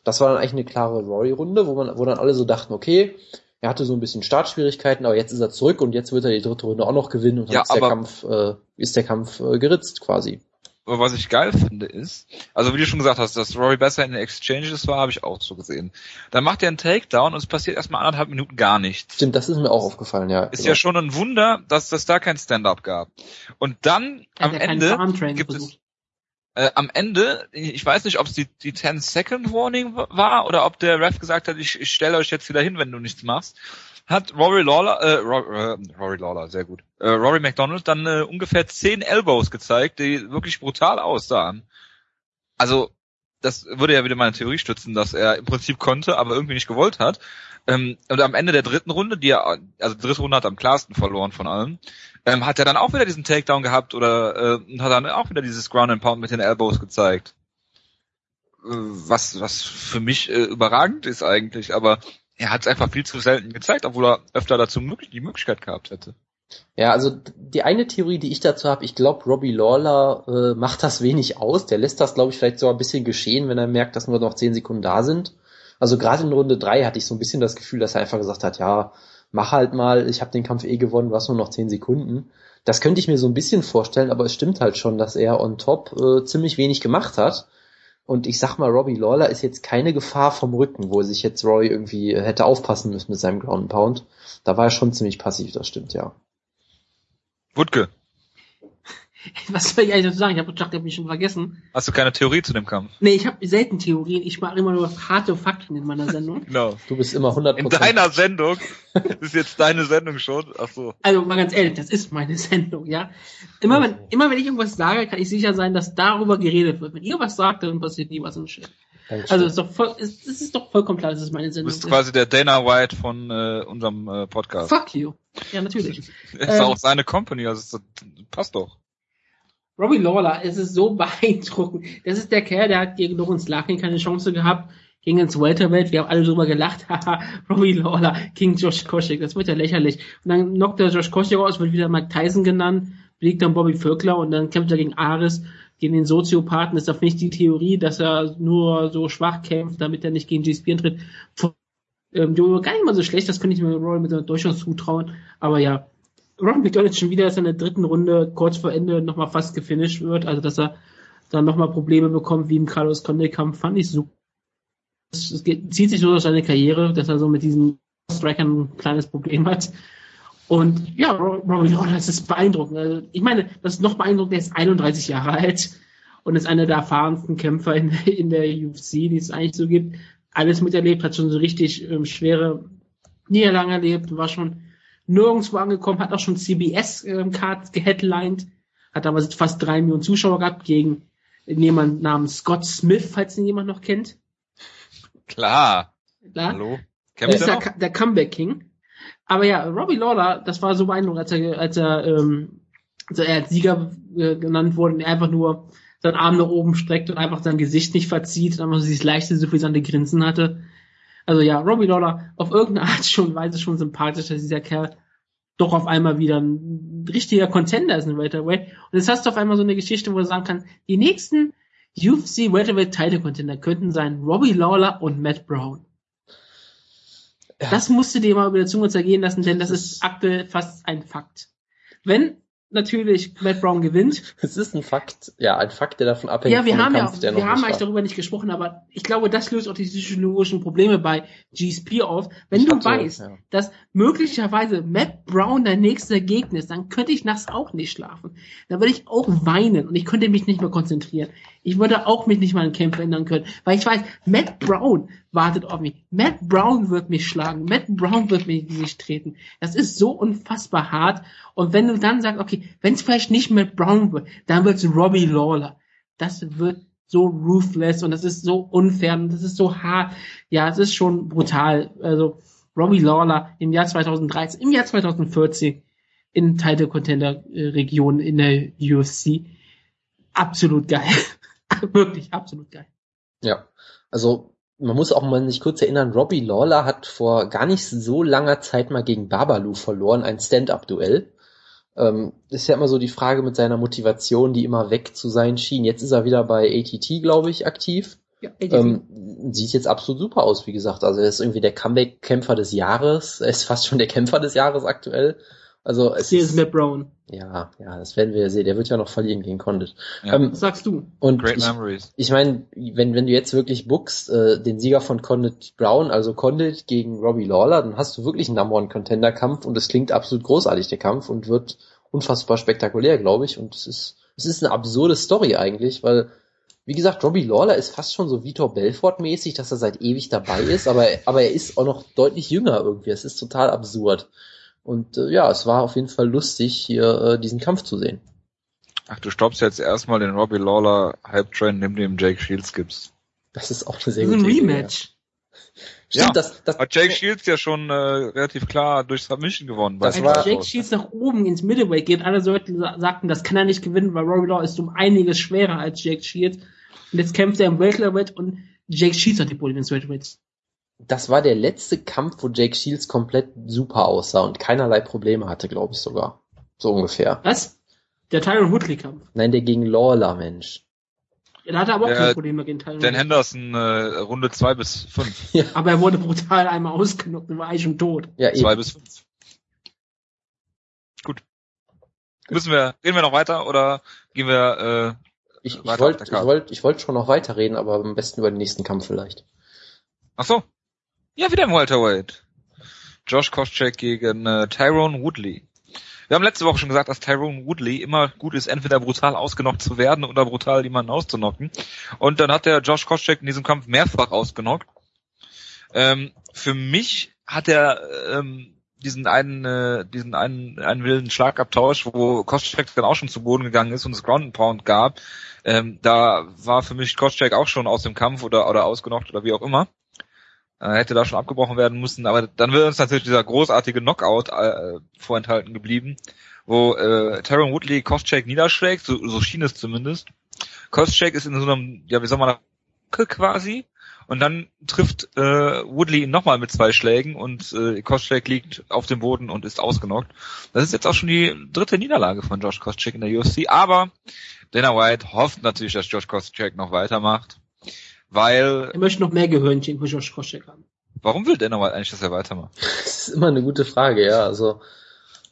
Das war dann eigentlich eine klare Rory-Runde, wo man, wo dann alle so dachten, okay, er hatte so ein bisschen Startschwierigkeiten, aber jetzt ist er zurück und jetzt wird er die dritte Runde auch noch gewinnen und dann Ja, ist der Kampf, äh, ist der Kampf äh, geritzt quasi. Aber was ich geil finde ist, also wie du schon gesagt hast, dass Rory besser in den Exchanges war, habe ich auch so gesehen. Dann macht er einen Takedown und es passiert erstmal anderthalb Minuten gar nichts. Stimmt, das ist mir auch aufgefallen, ja. Ist genau. ja schon ein Wunder, dass es da kein Stand-up gab. Und dann am hat keinen Ende gibt es. Äh, am Ende, ich weiß nicht, ob es die, die 10-Second-Warning war oder ob der Ref gesagt hat, ich, ich stelle euch jetzt wieder hin, wenn du nichts machst, hat Rory Lawler, äh, Rory, äh, Rory Lawler, sehr gut, äh, Rory McDonald dann äh, ungefähr 10 Elbows gezeigt, die wirklich brutal aussahen. Also, das würde ja wieder meine Theorie stützen, dass er im Prinzip konnte, aber irgendwie nicht gewollt hat. Ähm, und am Ende der dritten Runde, die er, also die dritte Runde hat er am klarsten verloren von allen, ähm, hat er dann auch wieder diesen Takedown gehabt oder äh, hat dann auch wieder dieses Ground and Pound mit den Elbows gezeigt. Was, was für mich äh, überragend ist eigentlich, aber er hat es einfach viel zu selten gezeigt, obwohl er öfter dazu möglich, die Möglichkeit gehabt hätte. Ja, also die eine Theorie, die ich dazu habe, ich glaube, Robbie Lawler äh, macht das wenig aus. Der lässt das, glaube ich, vielleicht so ein bisschen geschehen, wenn er merkt, dass nur noch zehn Sekunden da sind. Also gerade in Runde drei hatte ich so ein bisschen das Gefühl, dass er einfach gesagt hat, ja, mach halt mal, ich habe den Kampf eh gewonnen, was nur noch zehn Sekunden. Das könnte ich mir so ein bisschen vorstellen, aber es stimmt halt schon, dass er on top äh, ziemlich wenig gemacht hat. Und ich sag mal, Robbie Lawler ist jetzt keine Gefahr vom Rücken, wo sich jetzt Roy irgendwie hätte aufpassen müssen mit seinem Ground Pound. Da war er schon ziemlich passiv, das stimmt, ja. Wutke. Was soll ich eigentlich dazu sagen? Ich habe gedacht, ich habe mich schon vergessen. Hast du keine Theorie zu dem Kampf? Nee, ich habe selten Theorien. Ich mache immer nur harte Fakten in meiner Sendung. genau. Du bist immer 100%. In deiner Sendung? Das ist jetzt deine Sendung schon? Ach so. Also mal ganz ehrlich, das ist meine Sendung, ja. Immer wenn, immer wenn ich irgendwas sage, kann ich sicher sein, dass darüber geredet wird. Wenn ihr was sagt, dann passiert nie was im Shit. Also ist doch voll, es ist, ist doch vollkommen klar, dass es meine Sendung ist. Du bist quasi der Dana White von äh, unserem äh, Podcast. Fuck you. Ja, natürlich. ist ähm, auch seine Company, also das passt doch. Robbie Lawler, es ist so beeindruckend. Das ist der Kerl, der hat gegen Lorenz Larkin keine Chance gehabt, ging ins Welterweight, wir haben alle drüber gelacht, haha, Robbie Lawler gegen Josh Koscheck, das wird ja lächerlich. Und dann knockt er Josh Koscheck aus, wird wieder Mike Tyson genannt, besiegt dann Bobby Vöckler und dann kämpft er gegen Ares, gegen den Soziopathen. Ist auf nicht die Theorie, dass er nur so schwach kämpft, damit er nicht gegen GSP antritt. Ähm, gar nicht mal so schlecht, das könnte ich mir Roy mit durchaus zutrauen, aber ja, Ron McDonald schon wieder in der dritten Runde kurz vor Ende nochmal fast gefinisht wird, also dass er dann nochmal Probleme bekommt, wie im Carlos Conde-Kampf, fand ich so. Es geht, zieht sich so durch seine Karriere, dass er so mit diesen Strikern ein kleines Problem hat. Und ja, Robbie Lawler, das ist beeindruckend. Also, ich meine, das ist noch beeindruckend, er ist 31 Jahre alt und ist einer der erfahrensten Kämpfer in, in der UFC, die es eigentlich so gibt. Alles miterlebt, hat schon so richtig ähm, schwere Niederlagen erlebt, war schon nirgendwo angekommen, hat auch schon CBS-Cards ähm, geheadlined, hat aber fast drei Millionen Zuschauer gehabt gegen jemand namens Scott Smith, falls ihn jemand noch kennt. Klar. Klar. Hallo. Kennt ist der, der Comeback King. Aber ja, Robbie Lawler, das war so beeindruckend, als er, als er, ähm, also er als Sieger äh, genannt wurde und er einfach nur seinen Arm nach oben streckt und einfach sein Gesicht nicht verzieht und einfach so dieses leichte, suffisante Grinsen hatte. Also ja, Robbie Lawler auf irgendeine Art schon Weise schon sympathisch, dass dieser Kerl doch auf einmal wieder ein richtiger Contender ist in Welterweight. Und jetzt hast du auf einmal so eine Geschichte, wo du sagen kannst, die nächsten UFC Welterweight Title Contender könnten sein Robbie Lawler und Matt Brown. Ja. Das musst du dir mal über der Zunge zergehen lassen, denn das ist aktuell fast ein Fakt. Wenn natürlich Matt Brown gewinnt. Es ist ein Fakt, ja, ein Fakt, der davon abhängt. Ja, wir haben Kampf, ja, wir haben eigentlich darüber nicht gesprochen, aber ich glaube, das löst auch die psychologischen Probleme bei GSP auf. Wenn ich du hatte, weißt, ja. dass möglicherweise Matt Brown der nächste Gegner ist, dann könnte ich nachts auch nicht schlafen. Dann würde ich auch weinen und ich könnte mich nicht mehr konzentrieren. Ich würde auch mich nicht mal an Kämpfe ändern können, weil ich weiß, Matt Brown wartet auf mich. Matt Brown wird mich schlagen. Matt Brown wird mich nicht treten. Das ist so unfassbar hart. Und wenn du dann sagst, okay, wenn es vielleicht nicht Matt Brown wird, dann wird es Robbie Lawler. Das wird so ruthless und das ist so unfair und das ist so hart. Ja, es ist schon brutal. Also Robbie Lawler im Jahr 2013, im Jahr 2014 in Title Contender Region in der UFC. Absolut geil. Wirklich absolut geil. Ja, also man muss auch mal sich kurz erinnern, Robbie Lawler hat vor gar nicht so langer Zeit mal gegen Babalu verloren, ein Stand-up-Duell. Ähm, ist ja immer so die Frage mit seiner Motivation, die immer weg zu sein schien. Jetzt ist er wieder bei ATT, glaube ich, aktiv. Ja, ATT. Ähm, sieht jetzt absolut super aus, wie gesagt. Also er ist irgendwie der Comeback-Kämpfer des Jahres. Er ist fast schon der Kämpfer des Jahres aktuell. Also es Hier ist Matt Brown. Ja, ja, das werden wir sehen. Der wird ja noch verlieren gegen Condit. Ja. Ähm, Was sagst du? Und Great ich, Memories. Ich meine, wenn, wenn du jetzt wirklich bookst, äh, den Sieger von Condit Brown, also Condit gegen Robbie Lawler, dann hast du wirklich einen Number One Contender Kampf und es klingt absolut großartig, der Kampf, und wird unfassbar spektakulär, glaube ich. Und es ist, es ist eine absurde Story eigentlich, weil, wie gesagt, Robbie Lawler ist fast schon so Vitor Belfort mäßig, dass er seit ewig dabei ist, aber, aber er ist auch noch deutlich jünger irgendwie. Es ist total absurd. Und äh, ja, es war auf jeden Fall lustig, hier äh, diesen Kampf zu sehen. Ach, du stoppst jetzt erstmal den Robbie Lawler Hype Train, nimm dem Jake Shields gibst. Das ist auch eine sehr Das ist gute ein Idee, Rematch. Ja. Stimmt, Ja. das, das, Hat Jake Shields ja schon äh, relativ klar durch Submission gewonnen. Das war- Jake Shields nach oben ins Middleweight geht, alle Leute sa- sagten, das kann er nicht gewinnen, weil Rory Law ist um einiges schwerer als Jake Shields. Und jetzt kämpft er im Welterweight und Jake Shields hat die Probleme ins Welterweight. Das war der letzte Kampf, wo Jake Shields komplett super aussah und keinerlei Probleme hatte, glaube ich sogar. So ungefähr. Was? Der Tyron Woodley Kampf. Nein, der gegen Lawler, Mensch. Da hat er aber auch Der- keine Probleme gegen Tyron Dan. Henderson äh, Runde zwei bis fünf. Aber er wurde brutal einmal ausgenockt und war eigentlich schon tot. Ja, Zwei eben. bis fünf. Gut. Müssen wir, reden wir noch weiter oder gehen wir äh, Ich, ich wollte ich wollt, ich wollt schon noch weiterreden, aber am besten über den nächsten Kampf vielleicht. Ach so. Ja, wieder im Welterweight. Josh Koscheck gegen äh, Tyrone Woodley. Wir haben letzte Woche schon gesagt, dass Tyrone Woodley immer gut ist, entweder brutal ausgenockt zu werden oder brutal jemanden auszunocken. Und dann hat der Josh Koscheck in diesem Kampf mehrfach ausgenockt. Ähm, für mich hat er ähm, diesen einen, äh, diesen einen, einen wilden Schlagabtausch, wo Koscheck dann auch schon zu Boden gegangen ist und es Ground and Pound gab. Ähm, da war für mich Koscheck auch schon aus dem Kampf oder, oder ausgenockt oder wie auch immer. Äh, hätte da schon abgebrochen werden müssen, aber dann wäre uns natürlich dieser großartige Knockout äh, vorenthalten geblieben, wo äh, Tyron Woodley Koscheck niederschlägt, so, so schien es zumindest. Koscheck ist in so einem, ja wie soll man sagen, quasi. Und dann trifft äh, Woodley ihn nochmal mit zwei Schlägen und äh, Koscheck liegt auf dem Boden und ist ausgenockt. Das ist jetzt auch schon die dritte Niederlage von Josh Koscheck in der UFC, aber Dana White hofft natürlich, dass Josh Koscheck noch weitermacht, weil Er möchte noch mehr Gehörnchen für Josh Koscheck haben. warum will Dana White eigentlich, dass er weitermacht? Das ist immer eine gute Frage, ja. Also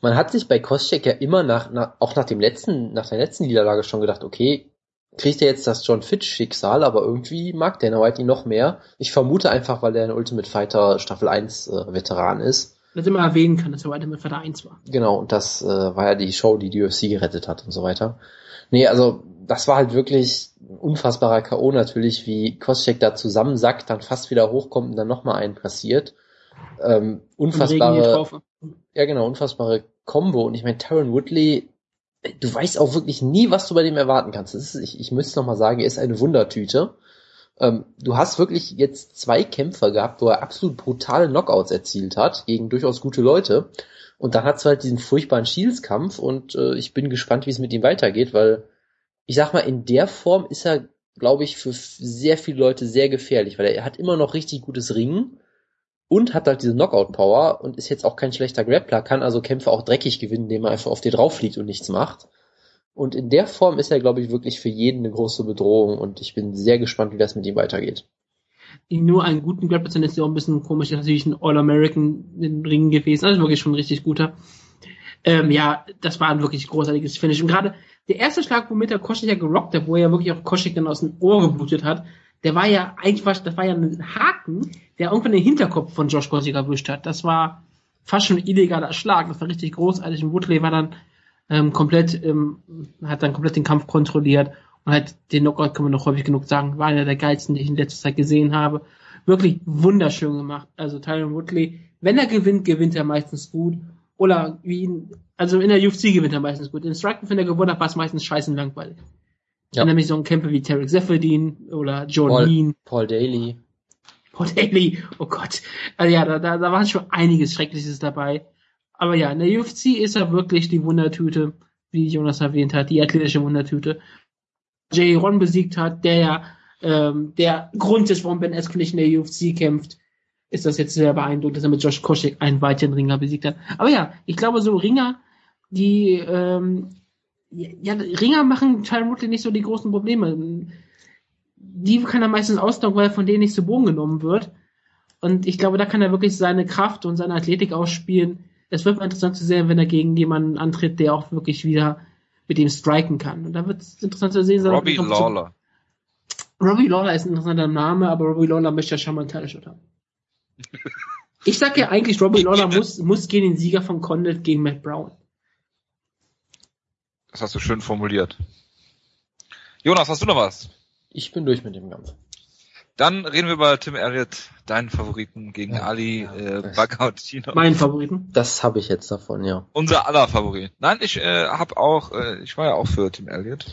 man hat sich bei Koscheck ja immer nach, nach auch nach dem letzten, nach der letzten Niederlage schon gedacht, okay, kriegt er jetzt das John Fitch Schicksal, aber irgendwie mag Dana White ihn noch mehr. Ich vermute einfach, weil er ein Ultimate Fighter Staffel 1 äh, Veteran ist. Dass er immer erwähnen kann, dass er weiter mit Vater 1 war. Genau, und das äh, war ja die Show, die die UFC gerettet hat und so weiter. Nee, also das war halt wirklich ein unfassbarer K.O. natürlich, wie Koscheck da zusammensackt, dann fast wieder hochkommt und dann nochmal einen passiert. Ähm, unfassbare, ja genau, unfassbare Combo. Und ich meine, Taron Woodley, du weißt auch wirklich nie, was du bei dem erwarten kannst. Ist, ich, ich müsste noch mal sagen, er ist eine Wundertüte. Ähm, du hast wirklich jetzt zwei Kämpfer gehabt, wo er absolut brutale Knockouts erzielt hat, gegen durchaus gute Leute. Und dann hat es halt diesen furchtbaren Shields-Kampf und äh, ich bin gespannt, wie es mit ihm weitergeht, weil ich sag mal, in der Form ist er, glaube ich, für sehr viele Leute sehr gefährlich, weil er hat immer noch richtig gutes Ringen und hat halt diese Knockout-Power und ist jetzt auch kein schlechter Grappler, kann also Kämpfe auch dreckig gewinnen, indem er einfach auf dir drauf fliegt und nichts macht. Und in der Form ist er, glaube ich, wirklich für jeden eine große Bedrohung und ich bin sehr gespannt, wie das mit ihm weitergeht. Nur einen guten Grappler zu ist ja auch ein bisschen komisch. Natürlich ein All-American den Ringen gewesen. Also wirklich schon ein richtig guter. Ähm, ja, das war ein wirklich großartiges Finish. Und gerade der erste Schlag, womit er Koschek ja gerockt hat, wo er wirklich auch Koschek dann aus dem Ohr geblutet hat, der war ja eigentlich fast, das war ja ein Haken, der irgendwann den Hinterkopf von Josh Koschek erwischt hat. Das war fast schon ein illegaler Schlag. Das war richtig großartig. Und Woodley war dann ähm, komplett, ähm, hat dann komplett den Kampf kontrolliert und halt den Knockout kann man noch häufig genug sagen, war einer der geilsten, die ich in letzter Zeit gesehen habe. Wirklich wunderschön gemacht. Also Tyron Woodley, wenn er gewinnt, gewinnt er meistens gut. Oder wie ihn, also in der UFC gewinnt er meistens gut. In Striking, wenn er gewonnen hat, war es meistens scheißen langweilig. Ja. Nämlich so ein Kämpfer wie Tarek Zefferdin oder Joe Paul- Lean, Paul Daly. Paul Daly, oh Gott. Also ja, da, da, da war schon einiges Schreckliches dabei. Aber ja, in der UFC ist er wirklich die Wundertüte, wie Jonas erwähnt hat, die athletische Wundertüte. Jay Ron besiegt hat, der ja ähm, der Grund ist, warum Ben Askren nicht in der UFC kämpft, ist das jetzt sehr beeindruckend, dass er mit Josh Koscheck einen weiteren Ringer besiegt hat. Aber ja, ich glaube, so Ringer, die ähm, ja, Ringer machen Tyron Woodley nicht so die großen Probleme. Die kann er meistens ausdauern, weil er von denen nicht zu Boden genommen wird. Und ich glaube, da kann er wirklich seine Kraft und seine Athletik ausspielen. Es wird mal interessant zu sehen, wenn er gegen jemanden antritt, der auch wirklich wieder mit ihm striken kann. Und da wird es interessant zu sehen sein. ob Robbie er- Lawler. Robbie Lawler ist ein interessanter Name, aber Robbie Lawler möchte ja schon mal einen Title-Shot haben. Ich sag ja eigentlich, Robbie Lawler muss, muss gegen den Sieger von Condit gegen Matt Brown. Das hast du schön formuliert. Jonas, hast du noch was? Ich bin durch mit dem Kampf. Dann reden wir über Tim Elliott, deinen Favoriten gegen Ja, Ali ja. äh, Bagautino. Meinen Favoriten. Das habe ich jetzt davon, ja. Unser aller Favorit. Nein, ich äh, habe auch, äh, ich war ja auch für Tim Elliott.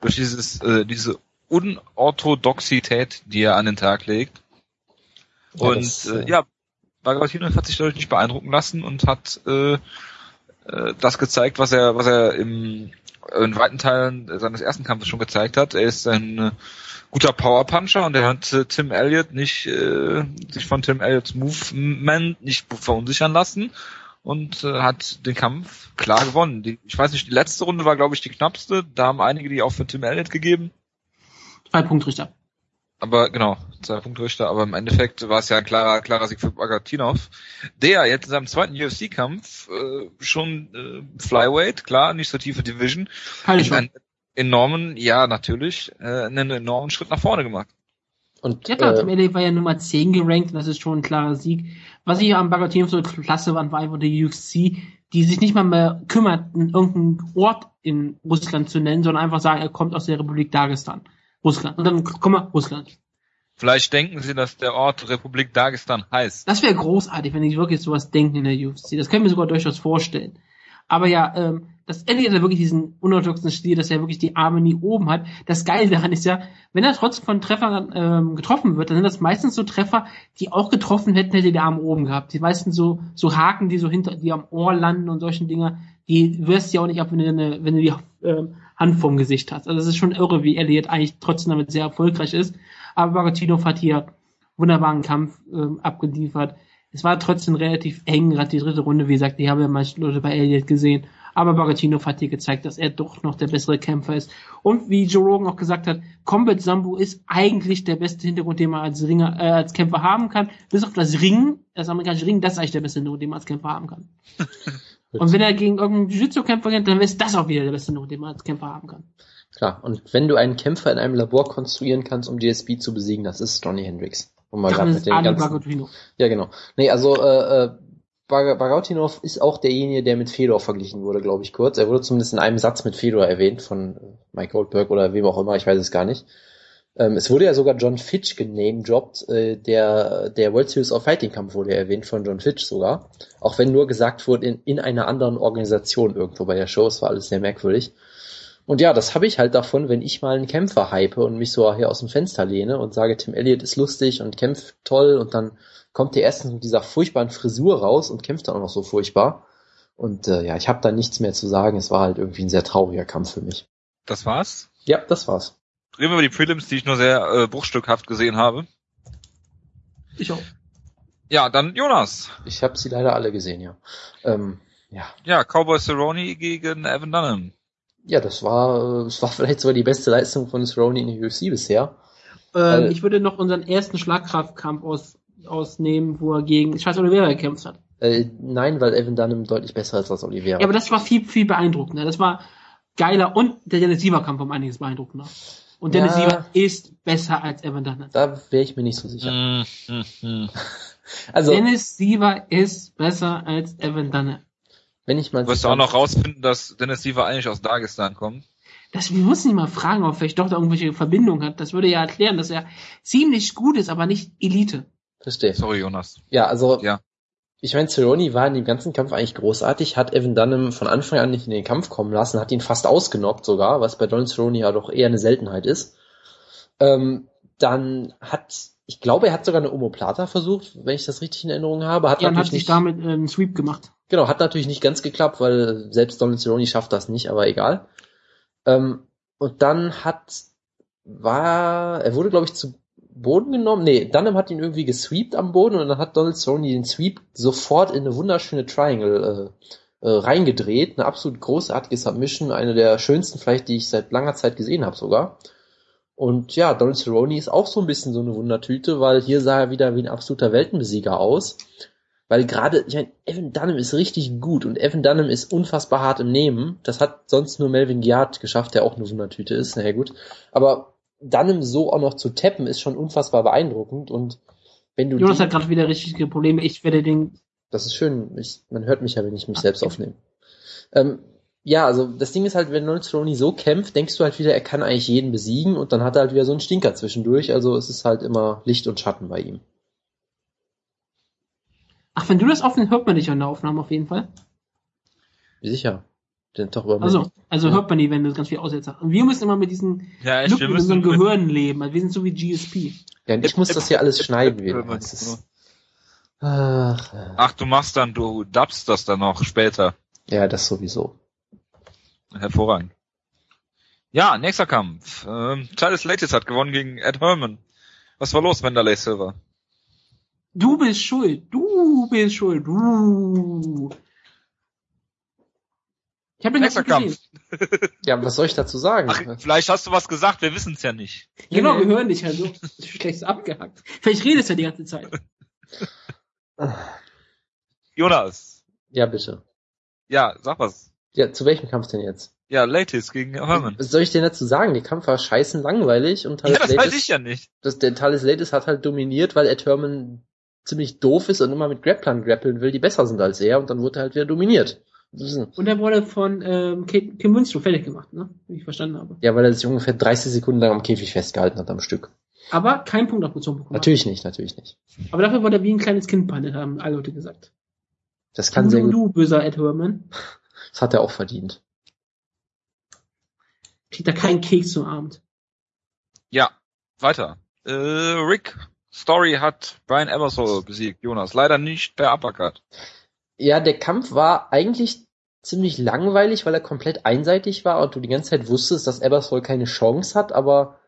Durch dieses, äh, diese Unorthodoxität, die er an den Tag legt. Ja, und das, äh, äh, ja, Bagratinov hat sich dadurch nicht beeindrucken lassen und hat äh, äh, das gezeigt, was er, was er im in weiten Teilen seines ersten Kampfes schon gezeigt hat. Er ist ein äh, guter Powerpuncher und er hat äh, Tim Elliott nicht äh, sich von Tim Elliots Movement nicht verunsichern lassen und äh, hat den Kampf klar gewonnen. Die, ich weiß nicht, die letzte Runde war glaube ich die knappste. Da haben einige die auch für Tim Elliott gegeben. Zwei Punktrichter. Aber genau, zwei Punktrichter, aber im Endeffekt war es ja ein klarer, klarer Sieg für Bagatinov, der jetzt in seinem zweiten UFC-Kampf äh, schon äh, Flyweight, klar, nicht so tiefe Division, schon. einen enormen, ja natürlich, äh, einen enormen Schritt nach vorne gemacht. Und Ja klar, äh, Tim Elliott war ja Nummer 10 gerankt und das ist schon ein klarer Sieg. Was ich am Bagatino so klasse fand, war einfach die UFC, die sich nicht mal mehr kümmerten, irgendeinen Ort in Russland zu nennen, sondern einfach sagen, er kommt aus der Republik Dagestan. Russland. Und dann komm mal, Russland. Vielleicht denken Sie, dass der Ort Republik Dagestan heißt. Das wäre großartig, wenn die wirklich sowas denken in der UFC. Das können wir sogar durchaus vorstellen. Aber ja, ähm, das Elliot hat ja wirklich diesen unorthodoxen Stil, dass er wirklich die Arme nie oben hat. Das Geile daran ist ja, wenn er trotzdem von Treffern ähm, getroffen wird, dann sind das meistens so Treffer, die auch getroffen hätten, hätte er die Arme oben gehabt. Die meisten so, so Haken, die so hinter, die am Ohr landen und solchen Dinger, die wirst du ja auch nicht ab, wenn du, eine, wenn du die ähm, Hand vorm Gesicht hast. Also es ist schon irre, wie Elliot eigentlich trotzdem damit sehr erfolgreich ist. Aber Baratinov hat hier wunderbaren Kampf ähm, abgeliefert. Es war trotzdem relativ eng, gerade die dritte Runde, wie gesagt, ich habe ja manche Leute bei Elliot gesehen, aber Baratinov hat hier gezeigt, dass er doch noch der bessere Kämpfer ist. Und wie Joe Rogan auch gesagt hat, Combat Sambo ist eigentlich der beste Hintergrund, den man als Ringer, äh, als Kämpfer haben kann. Bis auf das Ringen, das amerikanische Ringen, das ist eigentlich der beste Hintergrund, den man als Kämpfer haben kann. Und wenn er gegen irgendeinen Jiu-Jitsu-Kämpfer rennt, dann ist das auch wieder der beste Hintergrund, den man als Kämpfer haben kann. klar, und wenn du einen Kämpfer in einem Labor konstruieren kannst, um DSB zu besiegen, das ist Johnny Hendricks. Und mal gerade mit Ali ganzen, Baratinov. Ja, genau. Nee, also äh, äh, Bag- Bagautinov ist auch derjenige, der mit Fedor verglichen wurde, glaube ich, kurz. Er wurde zumindest in einem Satz mit Fedor erwähnt von Mike Goldberg oder wem auch immer, ich weiß es gar nicht. Ähm, es wurde ja sogar John Fitch genamedroppt, äh, der der World Series of Fighting Kampf wurde erwähnt von John Fitch sogar. Auch wenn nur gesagt wurde, in, in einer anderen Organisation irgendwo bei der Show, es war alles sehr merkwürdig. Und ja, das habe ich halt davon, wenn ich mal einen Kämpfer hype und mich so hier aus dem Fenster lehne und sage, Tim Elliott ist lustig und kämpft toll und dann kommt der erstens mit dieser furchtbaren Frisur raus und kämpft dann auch noch so furchtbar. Und äh, ja, ich habe da nichts mehr zu sagen. Es war halt irgendwie ein sehr trauriger Kampf für mich. Das war's. Ja, das war's. Reden wir über die Prelims, die ich nur sehr äh, bruchstückhaft gesehen habe. Ich auch. Ja, dann Jonas. Ich habe sie leider alle gesehen, ja. Ähm, ja, Ja, Cowboy Cerrone gegen Evan Dunham. ja, das war, äh, es war vielleicht sogar die beste Leistung von Cerrone in der UFC bisher. Ähm, Weil- ich würde noch unseren ersten Schlagkraftkampf aus, ausnehmen, wo er gegen Charles Oliveira gekämpft hat. Äh, nein, weil Evan Dunham deutlich besser ist als Oliveira. Ja, aber das war viel, viel beeindruckender. Das war geiler und der Dennis Siever Kampf um einiges beeindruckender. Und Dennis Ja. Siever ist besser als Evan Dunham. da wäre ich mir nicht so sicher. Hm, hm, hm. Also, Dennis Siever ist besser als Evan Dunham. wenn ich mal Wirst du auch noch rausfinden, dass Dennis Siever eigentlich aus Dagestan kommt? Das, wir müssen ihn mal fragen, ob er vielleicht doch da irgendwelche Verbindungen hat. Das würde ja erklären, dass er ziemlich gut ist, aber nicht Elite. Verstehe. Sorry, Jonas. Ja, also Ja. Ich meine, Cerrone war in dem ganzen Kampf eigentlich großartig, hat Evan Dunham von Anfang an nicht in den Kampf kommen lassen, hat ihn fast ausgenockt sogar, was bei Donald Cerrone ja doch eher eine Seltenheit ist. Ähm, dann hat, ich glaube, er hat sogar eine Omoplata versucht, wenn ich das richtig in Erinnerung habe. Hat Ja, hat sich nicht, damit äh, einen Sweep gemacht. genau, hat natürlich nicht ganz geklappt, weil selbst Donald Cerrone schafft das nicht, aber egal. Ähm, und dann hat, war, er wurde glaube ich zu Boden genommen. Nee, Dunham hat ihn irgendwie gesweept am Boden und dann hat Donald Cerrone den Sweep sofort in eine wunderschöne Triangle äh, äh, reingedreht. Eine absolut großartige Submission, eine der schönsten vielleicht, die ich seit langer Zeit gesehen habe sogar. Und ja, Donald Cerrone ist auch so ein bisschen so eine Wundertüte, weil hier sah er wieder wie ein absoluter Weltenbesieger aus. Weil gerade, ich meine, Evan Dunham ist richtig gut und Evan Dunham ist unfassbar hart im Nehmen. Das hat sonst nur Melvin Giard geschafft, der auch eine Wundertüte ist. Naja, gut. Aber Dunham so auch noch zu tappen, ist schon unfassbar beeindruckend und wenn du Jonas hat gerade wieder richtige Probleme. Ich werde den das ist schön, ich, man hört mich ja, wenn ich mich selbst aufnehme. Ähm, ja, also das Ding ist halt, wenn Donald Cerrone so kämpft, denkst du halt wieder, er kann eigentlich jeden besiegen und dann hat er halt wieder so einen Stinker zwischendurch, also es ist halt immer Licht und Schatten bei ihm. Ach, wenn du das aufnimmst, hört man dich an der Aufnahme auf jeden Fall. Sicher. Den doch über Also, also hört man die, wenn du ganz viel Aussetzer hast. Und wir müssen immer mit diesen Ja, Lücken in unserem Gehirn leben. Also wir sind so wie GSP. Ja, und ich muss das hier alles schneiden wieder. Ach, Das ist, ach, ja. Ach, du machst dann, du dubst das dann noch später. ja, das sowieso. Hervorragend. Ja, nächster Kampf. Ähm, Charles Latis hat gewonnen gegen Ed Herman. Was war los, Wanderlei Silver? Du bist schuld. Du bist schuld. Du. Ich habe Kampf nicht gesehen. Ja, was soll ich dazu sagen? Ach, vielleicht hast du was gesagt, wir wissen es ja nicht. Genau, wir hören dich halt so. Schlecht abgehackt. Vielleicht redest du ja die ganze Zeit. Jonas. Ja, bitte. Ja, sag was. Ja, zu welchem Kampf denn jetzt? Ja, Latis gegen Herman. Was soll ich denn dazu sagen? Der Kampf war scheißen langweilig und Ja, Thales das weiß Latis, ich ja nicht. das, der Thales Latis hat halt dominiert, weil Ed Herman ziemlich doof ist und immer mit Grapplern grappeln will, die besser sind als er und dann wurde er halt wieder dominiert. Und er wurde von ähm, Kim Kim Winslow fertig gemacht, ne? Wie ich verstanden habe. Ja, weil er sich ungefähr 30 Sekunden lang am Käfig festgehalten hat am Stück. Aber kein Punkt abgezogen bekommen. Natürlich nicht, natürlich nicht. Aber dafür wurde er wie ein kleines Kind behandelt, haben alle Leute gesagt. Das kann du, sehr du, gut. du, böser Ed Herman. Das hat er auch verdient. Kriegt er keinen Keks zum Abend. Ja, weiter. Äh, Rick Story hat Brian Ebersole besiegt, Jonas. Leider nicht per Uppercut. Ja, der Kampf war eigentlich ziemlich langweilig, weil er komplett einseitig war und du die ganze Zeit wusstest, dass Ebersol keine Chance hat, aber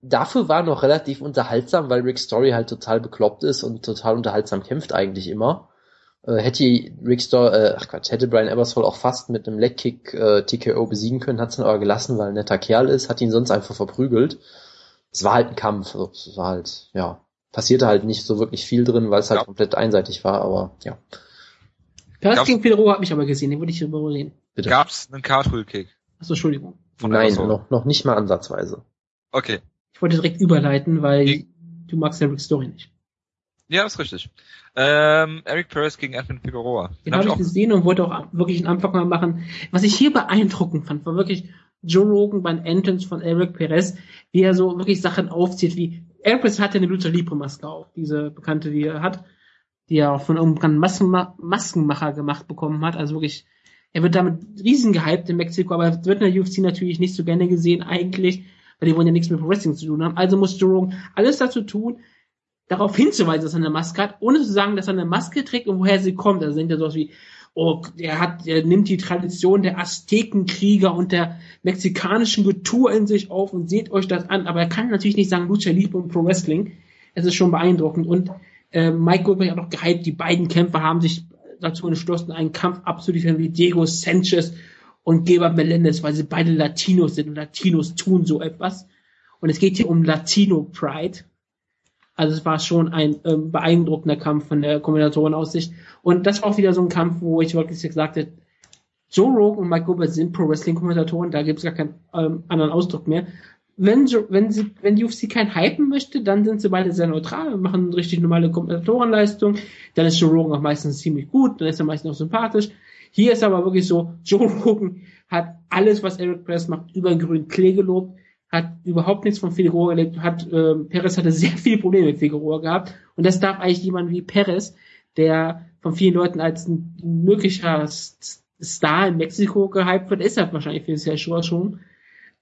dafür war er noch relativ unterhaltsam, weil Rick Story halt total bekloppt ist und total unterhaltsam kämpft eigentlich immer. Äh, hätte Rick Story, äh, ach Quatsch, hätte Brian Ebersol auch fast mit einem Legkick äh, TKO besiegen können, hat's dann aber gelassen, weil er ein netter Kerl ist, hat ihn sonst einfach verprügelt. Es war halt ein Kampf, also, es war halt, ja, passierte halt nicht so wirklich viel drin, weil es halt Ja. komplett einseitig war, aber ja, Perez gegen Federo hat mich aber gesehen, den wollte ich darüber reden. bitte. Gab's einen Cartwheel-Kick Achso, Entschuldigung. von Nein, noch, noch nicht mal ansatzweise. Okay. Ich wollte direkt überleiten, weil Gegen- du magst ja Rick Story nicht. Ja, ist richtig. Ähm, Eric Perez gegen Edwin Figueroa. Den habe ich auch gesehen und wollte auch wirklich einen Anfang mal machen. Was ich hier beeindruckend fand, war wirklich Joe Rogan beim Entrance von Eric Perez, wie er so wirklich Sachen aufzieht, wie Eric Perez hatte eine Lucha Libre Maske auf, diese bekannte, die er hat, die er auch von einem bekannten Maskenma Maskenmacher gemacht bekommen hat, also wirklich, er wird damit riesen gehypt in Mexiko, aber wird in der UFC natürlich nicht so gerne gesehen eigentlich, weil die wollen ja nichts mit Wrestling zu tun haben. Also muss Joe Rogan alles dazu tun, darauf hinzuweisen, dass er eine Maske hat, ohne zu sagen, dass er eine Maske trägt und woher sie kommt. Also denkt er sowas wie, oh, er hat, er nimmt die Tradition der Aztekenkrieger und der mexikanischen Kultur in sich auf und seht euch das an. Aber er kann natürlich nicht sagen Lucha Libre und Pro Wrestling. Es ist schon beeindruckend. Und äh, Mike Goldberg hat auch gehypt, die beiden Kämpfer haben sich dazu entschlossen, einen Kampf abzuliefern wie Diego Sanchez und Geber Melendez, weil sie beide Latinos sind und Latinos tun so etwas. Und es geht hier um Latino Pride. Also es war schon ein ähm, beeindruckender Kampf von der Kommentatorenaussicht. Und das war auch wieder so ein Kampf, wo ich wirklich gesagt hätte, Joe Rogan und Mike Goldberg sind Pro-Wrestling-Kommentatoren, da gibt es gar keinen ähm, anderen Ausdruck mehr. Wenn, wenn, sie, wenn die UFC kein hypen möchte, dann sind sie beide sehr neutral und machen richtig normale Kommentatorenleistung. Dann ist Joe Rogan auch meistens ziemlich gut, dann ist er meistens auch sympathisch. Hier ist aber wirklich so, Joe Rogan hat alles, was Eric Press macht, über grünen Klee gelobt, hat überhaupt nichts von Figueroa gelebt, hat, ähm, Perez hatte sehr viele Probleme mit Figueroa gehabt und das darf eigentlich jemand wie Perez, der von vielen Leuten als ein möglicher Star in Mexiko gehypt wird, ist er wahrscheinlich für sehr schon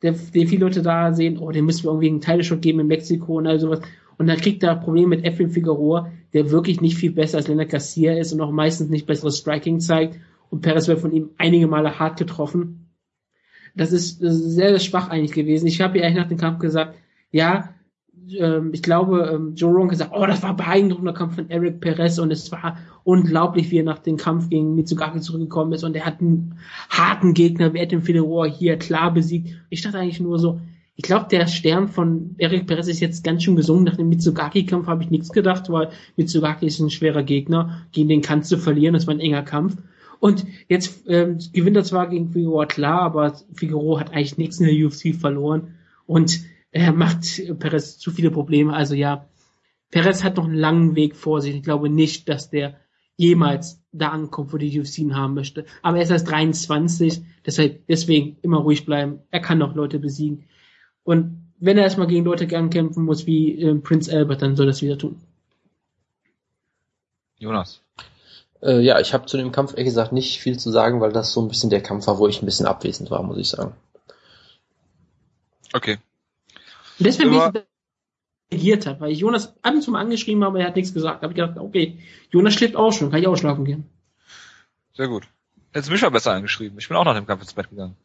der, den viele Leute da sehen, oh, den müssen wir irgendwie einen Teileshot geben in Mexiko und all sowas. Und dann kriegt er Probleme mit Efren Figueroa, der wirklich nicht viel besser als Leonard Garcia ist und auch meistens nicht besseres Striking zeigt. Und Perez wird von ihm einige Male hart getroffen. Das ist, das ist sehr, sehr schwach eigentlich gewesen. Ich habe ja eigentlich nach dem Kampf gesagt, ja, ähm, ich glaube, ähm, Joe Rogan gesagt, oh, das war ein beeindruckender Kampf von Eric Perez und es war unglaublich, wie er nach dem Kampf gegen Mitsugaki zurückgekommen ist und er hat einen harten Gegner wie Edwin Figueroa hier klar besiegt. Ich dachte eigentlich nur so, ich glaube, der Stern von Eric Perez ist jetzt ganz schön gesungen. Nach dem Mitsugaki-Kampf habe ich nichts gedacht, weil Mitsugaki ist ein schwerer Gegner, gegen den kannst du verlieren, das war ein enger Kampf. Und jetzt ähm, gewinnt er zwar gegen Figueroa klar, aber Figueroa hat eigentlich nichts in der UFC verloren und er macht Perez zu viele Probleme. Also ja, Perez hat noch einen langen Weg vor sich. Ich glaube nicht, dass der jemals da ankommt, wo die UFC ihn haben möchte. Aber er ist erst 23, deshalb deswegen immer ruhig bleiben. Er kann noch Leute besiegen. Und wenn er erstmal gegen Leute gern kämpfen muss wie äh, Prince Albert, dann soll er das wieder tun. Jonas. Äh, ja, ich habe zu dem Kampf ehrlich gesagt nicht viel zu sagen, weil das so ein bisschen der Kampf war, wo ich ein bisschen abwesend war, muss ich sagen. Okay. Und deswegen bin ich reagiert hat, weil ich Jonas ab und zu mal angeschrieben habe, er hat nichts gesagt. Da habe ich gedacht, okay, Jonas schläft auch schon, kann ich auch schlafen gehen. Sehr gut. Jetzt mich ja besser angeschrieben. Ich bin auch nach dem Kampf ins Bett gegangen.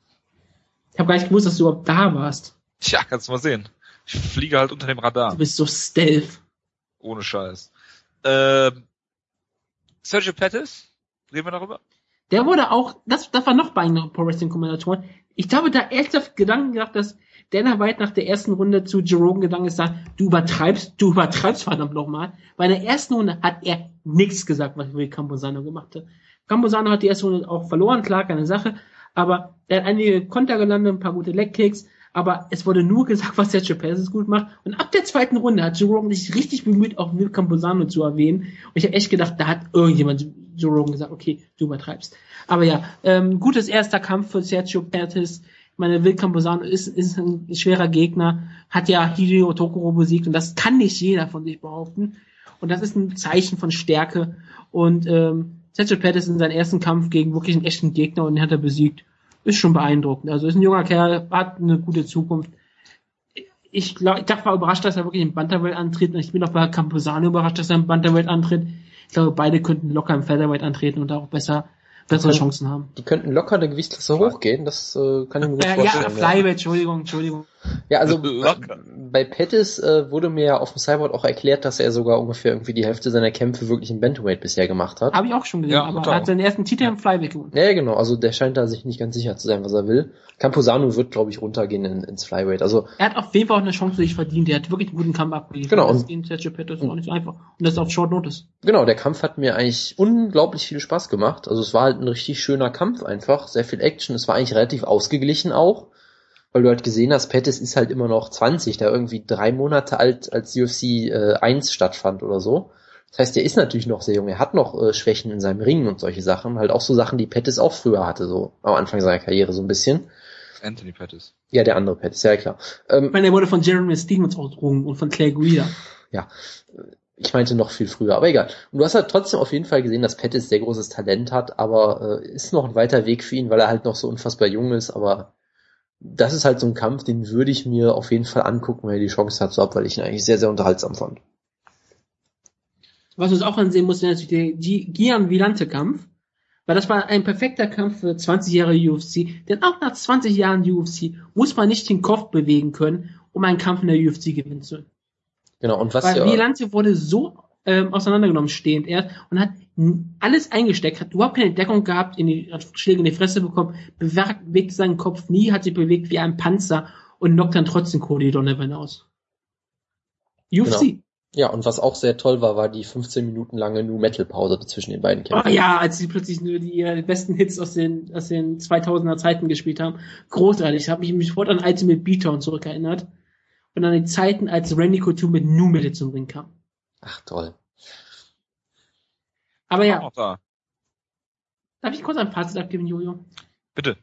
Ich habe gar nicht gewusst, dass du überhaupt da warst. Tja, kannst du mal sehen. Ich fliege halt unter dem Du Radar. bist so stealth. Ohne Scheiß. Ähm, Sergio Pettis? Reden wir darüber? Der wurde auch, das, das war noch bei einem Pro Wrestling Kommentatoren. Ich habe da ernsthaft Gedanken gedacht, dass Dana White nach der ersten Runde zu Jerome gegangen ist, sagt, du übertreibst, du übertreibst verdammt nochmal. Bei der ersten Runde hat er nichts gesagt, was Will Camposano gemacht hat. Camposano hat die erste Runde auch verloren, klar, keine Sache, aber er hat einige Konter gelandet, ein paar gute Legkicks, aber es wurde nur gesagt, was Sergio Perez gut macht. Und ab der zweiten Runde hat Jerome sich richtig bemüht, auch Will Camposano zu erwähnen. Und ich habe echt gedacht, da hat irgendjemand Jerome gesagt, okay, du übertreibst. Aber ja, ähm, gutes erster Kampf für Sergio Perez. Meine, Will Camposano ist, ist ein schwerer Gegner, hat ja Hideo Tokoro besiegt und das kann nicht jeder von sich behaupten. Und das ist ein Zeichen von Stärke. Und ähm, Sergio Perez in seinem ersten Kampf gegen wirklich einen echten Gegner und den hat er besiegt. Ist schon beeindruckend. Also ist ein junger Kerl, hat eine gute Zukunft. Ich glaube, ich war überrascht, dass er wirklich im Bantamweight antritt. Und ich bin auch bei Camposano überrascht, dass er im Bantamweight antritt. Ich glaube, beide könnten locker im Featherweight antreten und auch besser, bessere können- Chancen haben. Die könnten locker eine Gewichtsklasse hochgehen, das äh, kann ich mir gut Äh, ja, vorstellen. Flyweight, Entschuldigung, Entschuldigung. Ja, also Locker. bei Pettis äh, wurde mir ja auf dem Cyborg auch erklärt, dass er sogar ungefähr irgendwie die Hälfte seiner Kämpfe wirklich im Bantamweight bisher gemacht hat. Habe ich auch schon gesehen, Ja, aber hat er hat seinen ersten Titel im Flyweight gewonnen. Ja, genau, also der scheint da sich nicht ganz sicher zu sein, was er will. Camposano wird, glaube ich, runtergehen in, ins Flyweight. Also Er hat auf jeden Fall auch eine Chance sich verdient. Er hat wirklich einen guten Kampf abgeliefert. Genau, Das und- gegen Sergio Pettis ist auch nicht so einfach. Und das ist auf Short Notice. genau, der Kampf hat mir eigentlich unglaublich viel Spaß gemacht. Also es war halt ein richtig schöner Kampf einfach, sehr viel Action. Es war eigentlich relativ ausgeglichen auch, weil du halt gesehen hast, Pettis ist halt immer noch 20, der irgendwie drei Monate alt als UFC äh, 1 stattfand oder so. Das heißt, der ist natürlich noch sehr jung. Er hat noch äh, Schwächen in seinem Ringen und solche Sachen. Halt auch so Sachen, die Pettis auch früher hatte, so am Anfang seiner Karriere so ein bisschen. Anthony Pettis. Ja, der andere Pettis, ja klar. Ähm, Ich meine, er wurde von Jeremy Stevens ausgerungen und von Claire Guida. ich meinte noch viel früher, aber egal. Und du hast halt trotzdem auf jeden Fall gesehen, dass Pettis sehr großes Talent hat, aber äh, ist noch ein weiter Weg für ihn, weil er halt noch so unfassbar jung ist, aber das ist halt so ein Kampf, den würde ich mir auf jeden Fall angucken, wenn er die Chance hat, so ab, weil ich ihn eigentlich sehr, sehr unterhaltsam fand. Was wir uns auch ansehen mussten, ist natürlich der Gi- Gian Villante-Kampf. Weil das war ein perfekter Kampf für 20 Jahre UFC. Denn auch nach 20 Jahren UFC muss man nicht den Kopf bewegen können, um einen Kampf in der UFC gewinnen zu können. Genau, und was Weil ja, Villante wurde so ähm, auseinandergenommen stehend erst und hat alles eingesteckt, hat überhaupt keine Deckung gehabt, in die, hat Schläge in die Fresse bekommen, bewegt, seinen Kopf nie, hat sich bewegt wie ein Panzer und knockt dann trotzdem Cody Donovan aus. UFC. Genau. ja, und was auch sehr toll war, war die 15 Minuten lange Nu Metal Pause zwischen den beiden Oh Kämpfen. ja, als sie plötzlich nur die ihre besten Hits aus den, aus den 2000er Zeiten gespielt haben. Großartig. Ich habe mich mich sofort an Ultimate Beatdown zurückerinnert. Und an die Zeiten, als Randy Couture mit Nu Metal zum Ring kam. Ach toll. Aber Auch ja, noch da. darf ich kurz ein Fazit abgeben, Jojo? Bitte.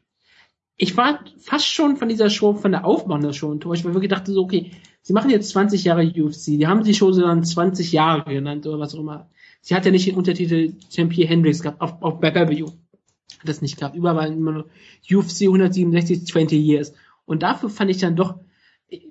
Ich war fast schon von dieser Show, von der Aufbau der Show enttäuscht, weil ich wirklich dachte so, okay, sie machen jetzt 20 Jahre UFC. Die haben die Show so dann 20 Jahre genannt oder was auch immer. Sie hat ja nicht den Untertitel Champion Hendrix gehabt, auf, auf Pay-Per-View. Hat das nicht gehabt. Überall immer nur UFC 167 20 Years. Und dafür fand ich dann doch,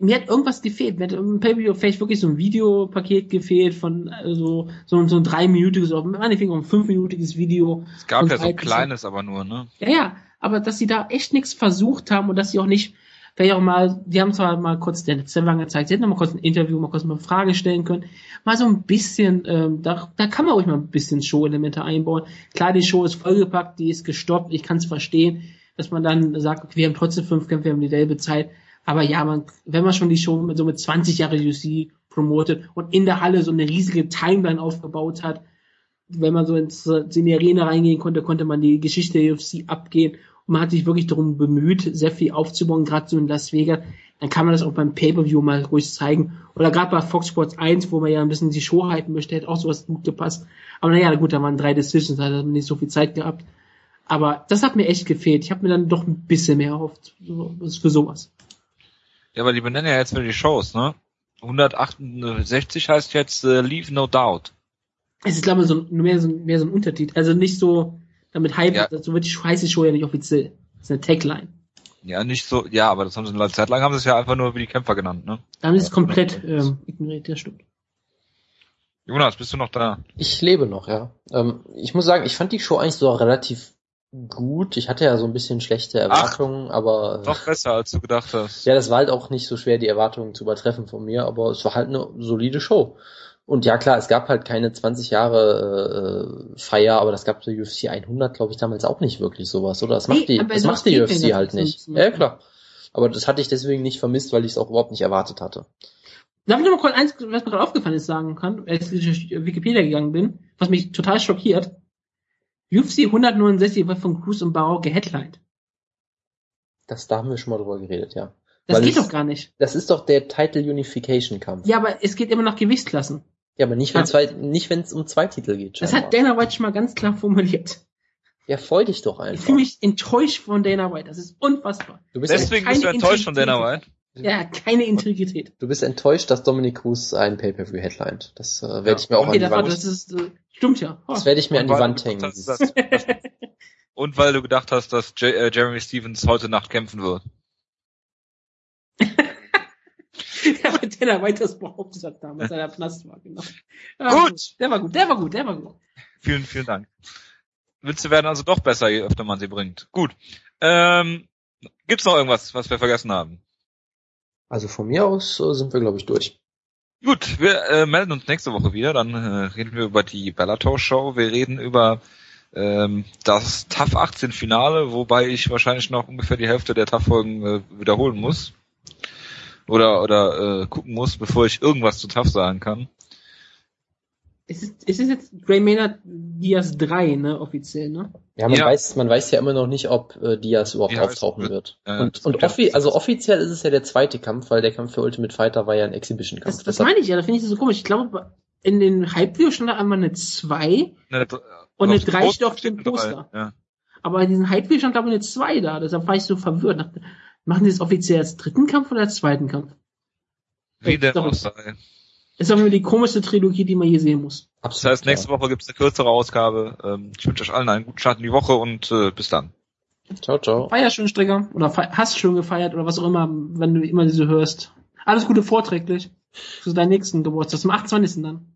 mir hat irgendwas gefehlt. Mir hat im Pay-Per-View vielleicht wirklich so ein Videopaket gefehlt von also, so, so ein dreiminütiges, oder meinetwegen auch ein fünfminütiges Video. Es gab ja so ein kleines, aber nur, ne? Ja, ja, aber dass sie da echt nichts versucht haben und dass sie auch nicht, vielleicht auch mal, die haben zwar mal kurz den Zimmer gezeigt, sie hätten noch mal kurz ein Interview, mal kurz mal eine Frage stellen können, mal so ein bisschen, ähm, da, da kann man ruhig mal ein bisschen Show-Elemente einbauen. Klar, die Show ist vollgepackt, die ist gestoppt, ich kann es verstehen, dass man dann sagt, okay, wir haben trotzdem fünf Kämpfe, wir haben dieselbe Zeit, aber ja, man, wenn man schon die Show mit so mit 20 Jahre UC promotet und in der Halle so eine riesige Timeline aufgebaut hat, wenn man so ins, in die Arena reingehen konnte, konnte man die Geschichte der UFC abgehen und man hat sich wirklich darum bemüht, sehr viel aufzubauen, gerade so in Las Vegas. Dann kann man das auch beim Pay-Per-View mal ruhig zeigen. Oder gerade bei Fox Sports 1, wo man ja ein bisschen die Show halten möchte, hätte auch sowas gut gepasst. Aber naja, gut, da waren drei Decisions, da hat man nicht so viel Zeit gehabt. Aber das hat mir echt gefehlt. Ich habe mir dann doch ein bisschen mehr erhofft für sowas. Ja, aber die benennen ja jetzt wieder die Shows, ne? 168 heißt jetzt äh, Leave No Doubt. Es ist, glaube ich, so, mehr, so, mehr so ein Untertitel. Also nicht so, damit Hype, Ja. so wird die heißt die Show ja nicht offiziell. Das ist eine Tagline. Ja, nicht so, ja, aber das haben sie eine Zeit lang haben sie es ja einfach nur wie die Kämpfer genannt, ne? Da haben sie es Ja, komplett ähm, ignoriert, ja stimmt. Jonas, bist du noch da? Ich lebe noch, ja. Ähm, ich muss sagen, ich fand die Show eigentlich so relativ gut. Ich hatte ja so ein bisschen schlechte Erwartungen, aber äh, Noch besser, als du gedacht hast. ja, das war halt auch nicht so schwer, die Erwartungen zu übertreffen von mir, aber es war halt eine solide Show. Und ja, klar, es gab halt keine 20 Jahre äh, Feier, aber das gab der UFC 100, glaube ich, damals auch nicht wirklich sowas, oder? Das macht Nee, die, aber das macht die UFC halt nicht. Ja, klar. Aber das hatte ich deswegen nicht vermisst, weil ich es auch überhaupt nicht erwartet hatte. Darf ich noch mal kurz eins, was mir gerade aufgefallen ist, sagen kann, als ich durch Wikipedia gegangen bin, was mich total schockiert. UFC 169 wird von Cruz und Barrow geheadlined. Das, da haben wir schon mal drüber geredet, ja. Das Weil geht es- doch gar nicht. Das ist doch der Title Unification Kampf. Ja, aber es geht immer nach Gewichtsklassen. Ja, aber nicht, wenn zwei, nicht, wenn es um zwei Titel geht. Das scheinbar. hat Dana White schon mal ganz klar formuliert. Ja, freu dich doch Ich einfach. fühle mich enttäuscht von Dana White. Das ist unfassbar. du, bist Deswegen bist du keine enttäuscht von Dana White. Er hat keine Integrität. du bist enttäuscht, dass Dominic Cruz ein Pay-Per-View headlined. Das äh, werde Ja. ich mir auch Okay, an Okay, die das, das ist, äh, stimmt ja. Oh. das werde ich mir an die Und weil Wand du hängen. gedacht hast, dass- Und weil du gedacht hast, dass J äh, Jeremy Stevens heute Nacht kämpfen wird. ja, weil Dana White das behauptet hat damals, als er Knast war, genau. Ja, Gut. Der war gut, der war gut, der war gut. Vielen, vielen Dank. Witze werden also doch besser, je öfter man sie bringt. Gut. Ähm, gibt's noch irgendwas, was wir vergessen haben? Also von mir aus äh, sind wir, glaube ich, durch. Gut, wir äh, melden uns nächste Woche wieder. Dann äh, reden wir über die Bellator-Show. Wir reden über ähm, das TAF 18 Finale, wobei ich wahrscheinlich noch ungefähr die Hälfte der TAF-Folgen äh, wiederholen muss. Oder, oder äh, gucken muss, bevor ich irgendwas zu TAF sagen kann. Es ist, es ist jetzt Gray Maynard Diaz 3, ne, offiziell, ne? Ja, man Ja. weiß, man weiß ja immer noch nicht, ob äh, Diaz überhaupt heißt auftauchen es? wird. Äh, und und wird ja- offi also offiziell ist es ja der zweite Kampf, weil der Kampf für Ultimate Fighter war ja ein Exhibition-Kampf. Das, das meine ich ja, da finde ich das so komisch. Ich glaube, in den Hype-Video stand da einmal eine 2, Ne, Und eine auf dem drei Poster steht auf dem drei, Poster. Ja. aber in diesem Hype-Video stand glaube ich eine 2 da. Deshalb war ich so verwirrt. Machen die das offiziell als dritten Kampf oder als zweiten Kampf? Wie der auch sei. Das ist auf jeden Fall die komischste Trilogie, die man je sehen muss. Das Absolut, heißt, nächste Woche gibt's eine kürzere Ausgabe. Ähm, ich wünsche euch allen einen guten Start in die Woche und äh, bis dann. Ciao, ciao. Feier schön, Stricker. Oder hast schon gefeiert oder was auch immer, wenn du immer diese hörst. Alles Gute vorträglich. Zu deinem nächsten Geburtstag, zum 28. dann.